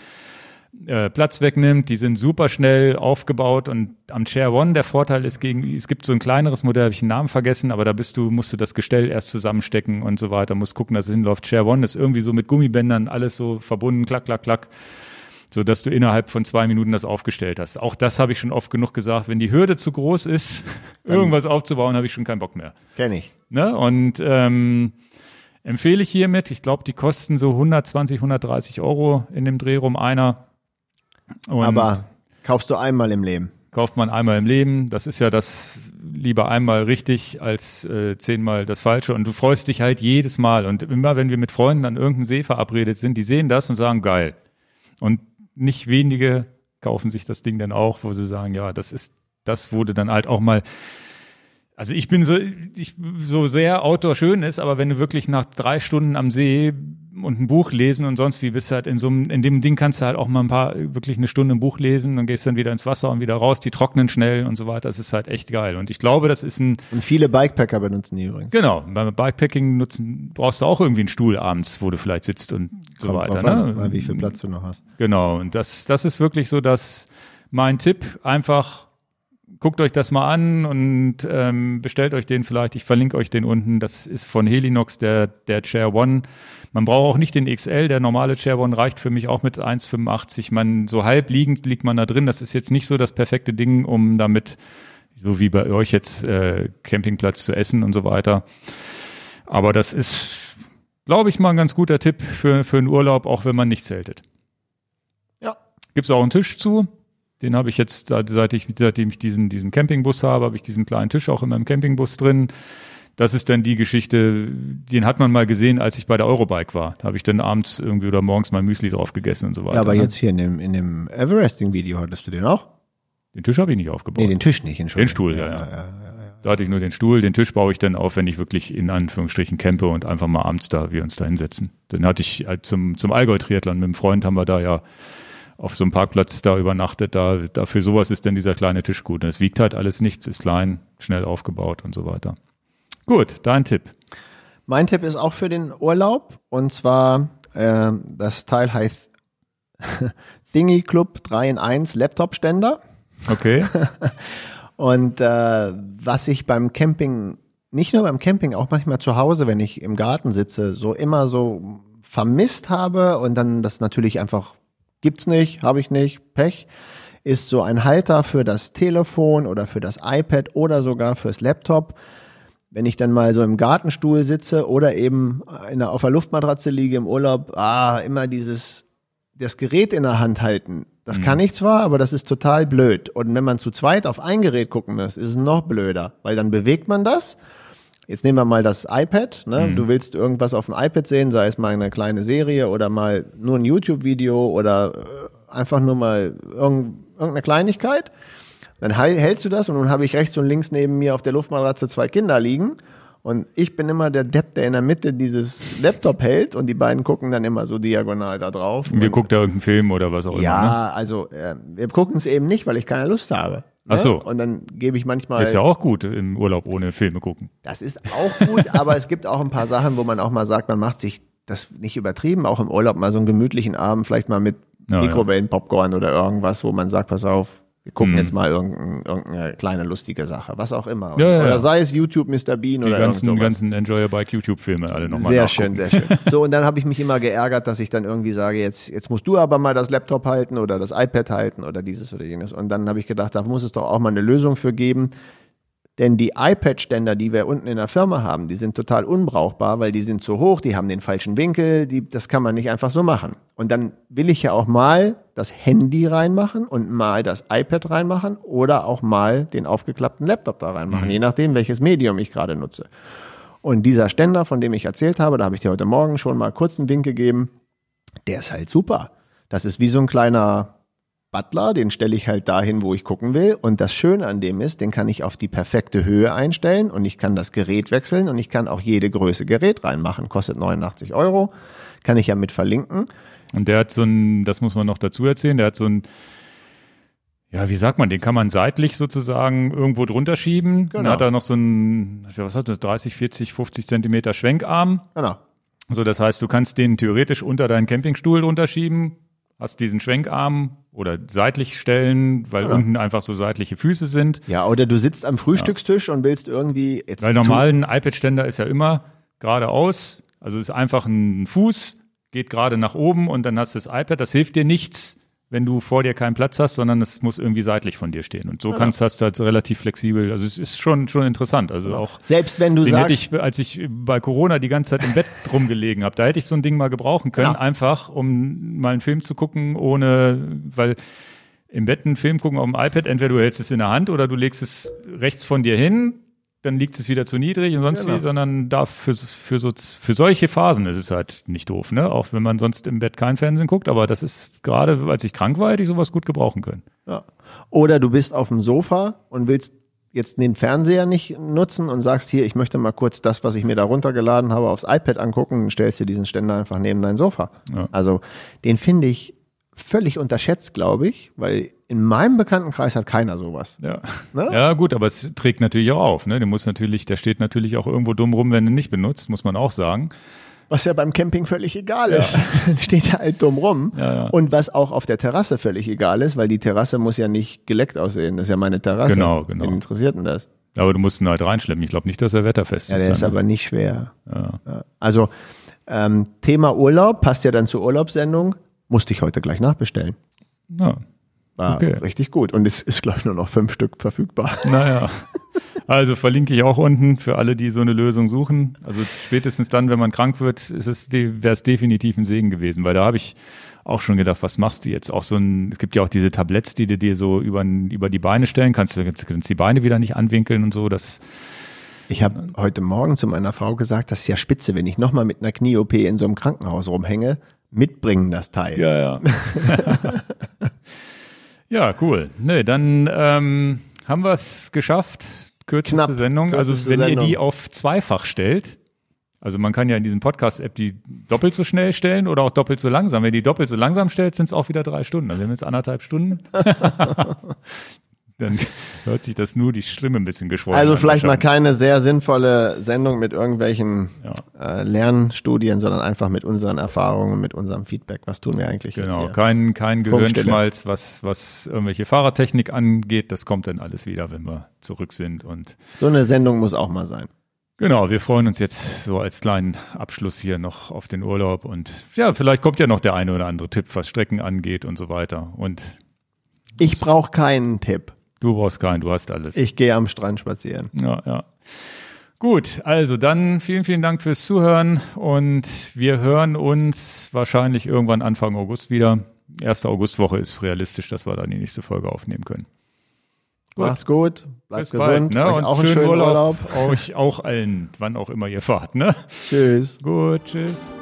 äh, Platz wegnimmt. Die sind super schnell aufgebaut und am Chair One der Vorteil ist gegen, es gibt so ein kleineres Modell, habe ich den Namen vergessen, aber da bist du, musst du das Gestell erst zusammenstecken und so weiter, musst gucken, dass es hinläuft. Chair One ist irgendwie so mit Gummibändern alles so verbunden, klack, klack, klack so dass du innerhalb von zwei Minuten das aufgestellt hast. Auch das habe ich schon oft genug gesagt. Wenn die Hürde zu groß ist, irgendwas aufzubauen, habe ich schon keinen Bock mehr.
Kenn ich.
Ne? Und ähm, empfehle ich hiermit. Ich glaube, die kosten so 120, 130 Euro in dem Dreh rum einer. Und
Aber kaufst du einmal im Leben.
kauft man einmal im Leben. Das ist ja das lieber einmal richtig als äh, zehnmal das Falsche. Und du freust dich halt jedes Mal. Und immer, wenn wir mit Freunden an irgendeinem See verabredet sind, die sehen das und sagen, geil. Und nicht wenige kaufen sich das Ding dann auch, wo sie sagen, ja, das ist, das wurde dann halt auch mal. Also ich bin so, ich so sehr Outdoor schön ist, aber wenn du wirklich nach drei Stunden am See und ein Buch lesen und sonst wie bist du halt in so einem, in dem Ding kannst du halt auch mal ein paar, wirklich eine Stunde ein Buch lesen und gehst dann wieder ins Wasser und wieder raus, die trocknen schnell und so weiter. Das ist halt echt geil. Und ich glaube, das ist ein,
Und viele Bikepacker benutzen die übrigens.
genau, beim Bikepacking nutzen, brauchst du auch irgendwie einen Stuhl abends, wo du vielleicht sitzt und so
Kommt
weiter.
drauf an,
ne?
mal wie viel Platz du noch hast.
Genau, und das, das ist wirklich so, dass mein Tipp einfach guckt euch das mal an und ähm, bestellt euch den vielleicht. Ich verlinke euch den unten. Das ist von Helinox, der, der Chair One. Man braucht auch nicht den XL. Der normale Chair One reicht für mich auch mit 1,85. Man, so halb liegend liegt man da drin. Das ist jetzt nicht so das perfekte Ding, um damit, so wie bei euch jetzt, äh, Campingplatz zu essen und so weiter. Aber das ist, glaube ich, mal ein ganz guter Tipp für, für einen Urlaub, auch wenn man nicht zeltet.
Ja.
Gibt es auch einen Tisch zu. Den habe ich jetzt, seit ich, seitdem ich diesen, diesen Campingbus habe, habe ich diesen kleinen Tisch auch in meinem Campingbus drin. Das ist dann die Geschichte, den hat man mal gesehen, als ich bei der Eurobike war. Da habe ich dann abends irgendwie oder morgens mein Müsli drauf gegessen und so weiter.
Ja, aber
ne?
jetzt hier in dem, in dem Everesting-Video hattest du den auch?
Den Tisch habe ich nicht aufgebaut.
Nee, den Tisch nicht,
den
Entschuldigung.
Stuhl, ja, ja. Da hatte ich nur den Stuhl, den Tisch baue ich dann auf, wenn ich wirklich in Anführungsstrichen campe und einfach mal abends da wir uns da hinsetzen. Dann hatte ich halt zum, zum Allgäu-Triathlon mit einem Freund haben wir da ja auf so einem Parkplatz da übernachtet. Da, da für sowas ist dann dieser kleine Tisch gut. Und es wiegt halt alles nichts, ist klein, schnell aufgebaut und so weiter. Gut, dein Tipp.
Mein Tipp ist auch für den Urlaub und zwar äh, das Teil heißt Thingy Club 3 in 1 Laptop-Ständer.
Okay.
Und äh, was ich beim Camping, nicht nur beim Camping, auch manchmal zu Hause, wenn ich im Garten sitze, so immer so vermisst habe und dann das natürlich einfach gibt's nicht, habe ich nicht, Pech, ist so ein Halter für das Telefon oder für das iPad oder sogar fürs Laptop. Wenn ich dann mal so im Gartenstuhl sitze oder eben der, auf der Luftmatratze liege im Urlaub, ah, immer dieses, das Gerät in der Hand halten. Das kann ich zwar, aber das ist total blöd. Und wenn man zu zweit auf ein Gerät gucken muss, ist es noch blöder, weil dann bewegt man das. Jetzt nehmen wir mal das iPad. Ne? Du willst irgendwas auf dem iPad sehen, sei es mal eine kleine Serie oder mal nur ein YouTube-Video oder äh, einfach nur mal irgend, irgendeine Kleinigkeit. Dann hältst du das und nun habe ich rechts und links neben mir auf der Luftmatratze zwei Kinder liegen. Und ich bin immer der Depp, der in der Mitte dieses Laptop hält und die beiden gucken dann immer so diagonal da drauf.
Wir
Und-
gucken da irgendeinen Film oder was auch immer. Ne?
ja, also äh, wir gucken es eben nicht, weil ich keine Lust habe. Ne?
Ach so.
Und dann gebe ich manchmal.
Ist ja auch gut im Urlaub ohne Filme gucken.
Das ist auch gut, aber es gibt auch ein paar Sachen, wo man auch mal sagt, man macht sich das nicht übertrieben, auch im Urlaub mal so einen gemütlichen Abend, vielleicht mal mit
Ja, ja.
Mikrowellenpopcorn oder irgendwas, wo man sagt, pass auf, wir gucken
Mhm.
jetzt mal irgendein, irgendeine kleine lustige Sache, was auch immer.
Ja, ja,
oder sei es YouTube Mr. Bean
Die
oder
ganzen,
irgend sowas.
ganzen Enjoy Your Bike YouTube-Filme alle nochmal
Sehr
nachgucken.
schön, sehr schön. So, und dann habe ich mich immer geärgert, dass ich dann irgendwie sage, jetzt, jetzt musst du aber mal das Laptop halten oder das iPad halten oder dieses oder jenes. Und dann habe ich gedacht, da muss es doch auch mal eine Lösung für geben. Denn die iPad-Ständer, die wir unten in der Firma haben, die sind total unbrauchbar, weil die sind zu hoch, die haben den falschen Winkel, die, das kann man nicht einfach so machen. Und dann will ich ja auch mal das Handy reinmachen und mal das iPad reinmachen oder auch mal den aufgeklappten Laptop da reinmachen, je nachdem, welches Medium ich gerade nutze. Und dieser Ständer, von dem ich erzählt habe, da habe ich dir heute Morgen schon mal kurz einen Wink gegeben, der ist halt super. Das ist wie so ein kleiner Butler, den stelle ich halt dahin, wo ich gucken will. Und das Schöne an dem ist, den kann ich auf die perfekte Höhe einstellen und ich kann das Gerät wechseln und ich kann auch jede Größe Gerät reinmachen. Kostet 89 Euro. Kann ich ja mit verlinken.
Und der hat so ein, das muss man noch dazu erzählen, der hat so ein, ja, wie sagt man, den kann man seitlich sozusagen irgendwo drunter schieben. Dann
Genau.
hat er noch so ein, was hat das, 30, 40, 50 Zentimeter Schwenkarm.
Genau.
So, das heißt, du kannst den theoretisch unter deinen Campingstuhl drunter schieben, hast diesen Schwenkarm oder seitlich stellen, weil
Genau.
unten einfach so seitliche Füße sind.
Ja, oder du sitzt am Frühstückstisch und willst irgendwie jetzt
Weil normal ein iPad-Ständer ist ja immer geradeaus, also ist einfach ein Fuß, geht gerade nach oben und dann hast du das iPad. Das hilft dir nichts, wenn du vor dir keinen Platz hast, sondern es muss irgendwie seitlich von dir stehen. Und so kannst hast du halt relativ flexibel. Also es ist schon schon interessant. Also auch
selbst wenn du sagst,
hätte ich, als ich bei Corona die ganze Zeit im Bett rumgelegen habe, da hätte ich so ein Ding mal gebrauchen können,
Ja.
einfach um mal einen Film zu gucken, ohne, weil im Bett einen Film gucken auf dem iPad, entweder du hältst es in der Hand oder du legst es rechts von dir hin, dann liegt es wieder zu niedrig und sonst
Genau.
wie, sondern da für, für, so, für solche Phasen ist es halt nicht doof, ne? Auch wenn man sonst im Bett kein Fernsehen guckt, aber das ist gerade, als ich krank war, hätte ich sowas gut gebrauchen können.
Ja. Oder du bist auf dem Sofa und willst jetzt den Fernseher nicht nutzen und sagst hier, ich möchte mal kurz das, was ich mir da runtergeladen habe, aufs iPad angucken, dann stellst du diesen Ständer einfach neben dein Sofa.
Ja.
Also den finde ich völlig unterschätzt, glaube ich, weil in meinem Bekanntenkreis hat keiner sowas.
Ja.
Ne?
ja, gut, aber es trägt natürlich auch auf, ne? Der muss natürlich, der steht natürlich auch irgendwo dumm rum, wenn er nicht benutzt, muss man auch sagen.
Was ja beim Camping völlig egal ist. Steht er halt dumm rum.
Ja, ja.
Und was auch auf der Terrasse völlig egal ist, weil die Terrasse muss ja nicht geleckt aussehen. Das ist ja meine Terrasse.
Genau, genau.
Wen interessiert denn das?
Aber du musst ihn halt reinschleppen. Ich glaube nicht, dass er wetterfest
Ja,
ist.
der ist
ne?
aber nicht schwer.
ja.
Ja. Also ähm, Thema Urlaub passt ja dann zur Urlaubssendung. Musste ich heute gleich nachbestellen.
Ja.
War
Okay.
richtig gut. Und es ist, glaube ich, nur noch fünf Stück verfügbar.
Naja. Also verlinke ich auch unten für alle, die so eine Lösung suchen. Also spätestens dann, wenn man krank wird, ist es wäre es definitiv ein Segen gewesen, weil da habe ich auch schon gedacht, was machst du jetzt? Auch so ein, es gibt ja auch diese Tabletts, die du dir so über, über die Beine stellen kannst. Du kannst die Beine wieder nicht anwinkeln und so. Das
ich habe heute Morgen zu meiner Frau gesagt, das ist ja spitze, wenn ich nochmal mit einer Knie-OP in so einem Krankenhaus rumhänge, mitbringen das Teil.
Ja, ja. ja, cool. Nee, dann ähm, haben wir es geschafft. Kürzeste Knapp, Sendung. Also kürzeste also wenn Sendung. ihr die auf zweifach stellt, also man kann ja in diesem Podcast-App die doppelt so schnell stellen oder auch doppelt so langsam. Wenn die doppelt so langsam stellt, sind es auch wieder drei Stunden. Also wir haben jetzt anderthalb Stunden. dann hört sich das nur die Stimme ein bisschen geschwollen
Also vielleicht mal keine sehr sinnvolle Sendung mit irgendwelchen ja. äh, Lernstudien, sondern einfach mit unseren Erfahrungen, mit unserem Feedback. Was tun wir eigentlich
Genau, kein, kein Gehirnschmalz, was, was irgendwelche Fahrertechnik angeht. Das kommt dann alles wieder, wenn wir zurück sind. Und
so eine Sendung muss auch mal sein.
Genau, wir freuen uns jetzt so als kleinen Abschluss hier noch auf den Urlaub und ja, vielleicht kommt ja noch der eine oder andere Tipp, was Strecken angeht und so weiter. Und
ich brauche keinen Tipp.
Du brauchst keinen, du hast alles.
Ich gehe am Strand spazieren.
Ja, ja. Gut, also dann vielen, vielen Dank fürs Zuhören und wir hören uns wahrscheinlich irgendwann Anfang August wieder. Erste Augustwoche ist realistisch, dass wir dann die nächste Folge aufnehmen können.
Gut. Macht's gut, bleibt
Bis gesund, bald, ne? und
auch
schönen, schönen Urlaub. Urlaub. Euch auch allen, wann auch immer ihr fahrt, ne?
Tschüss.
Gut, tschüss.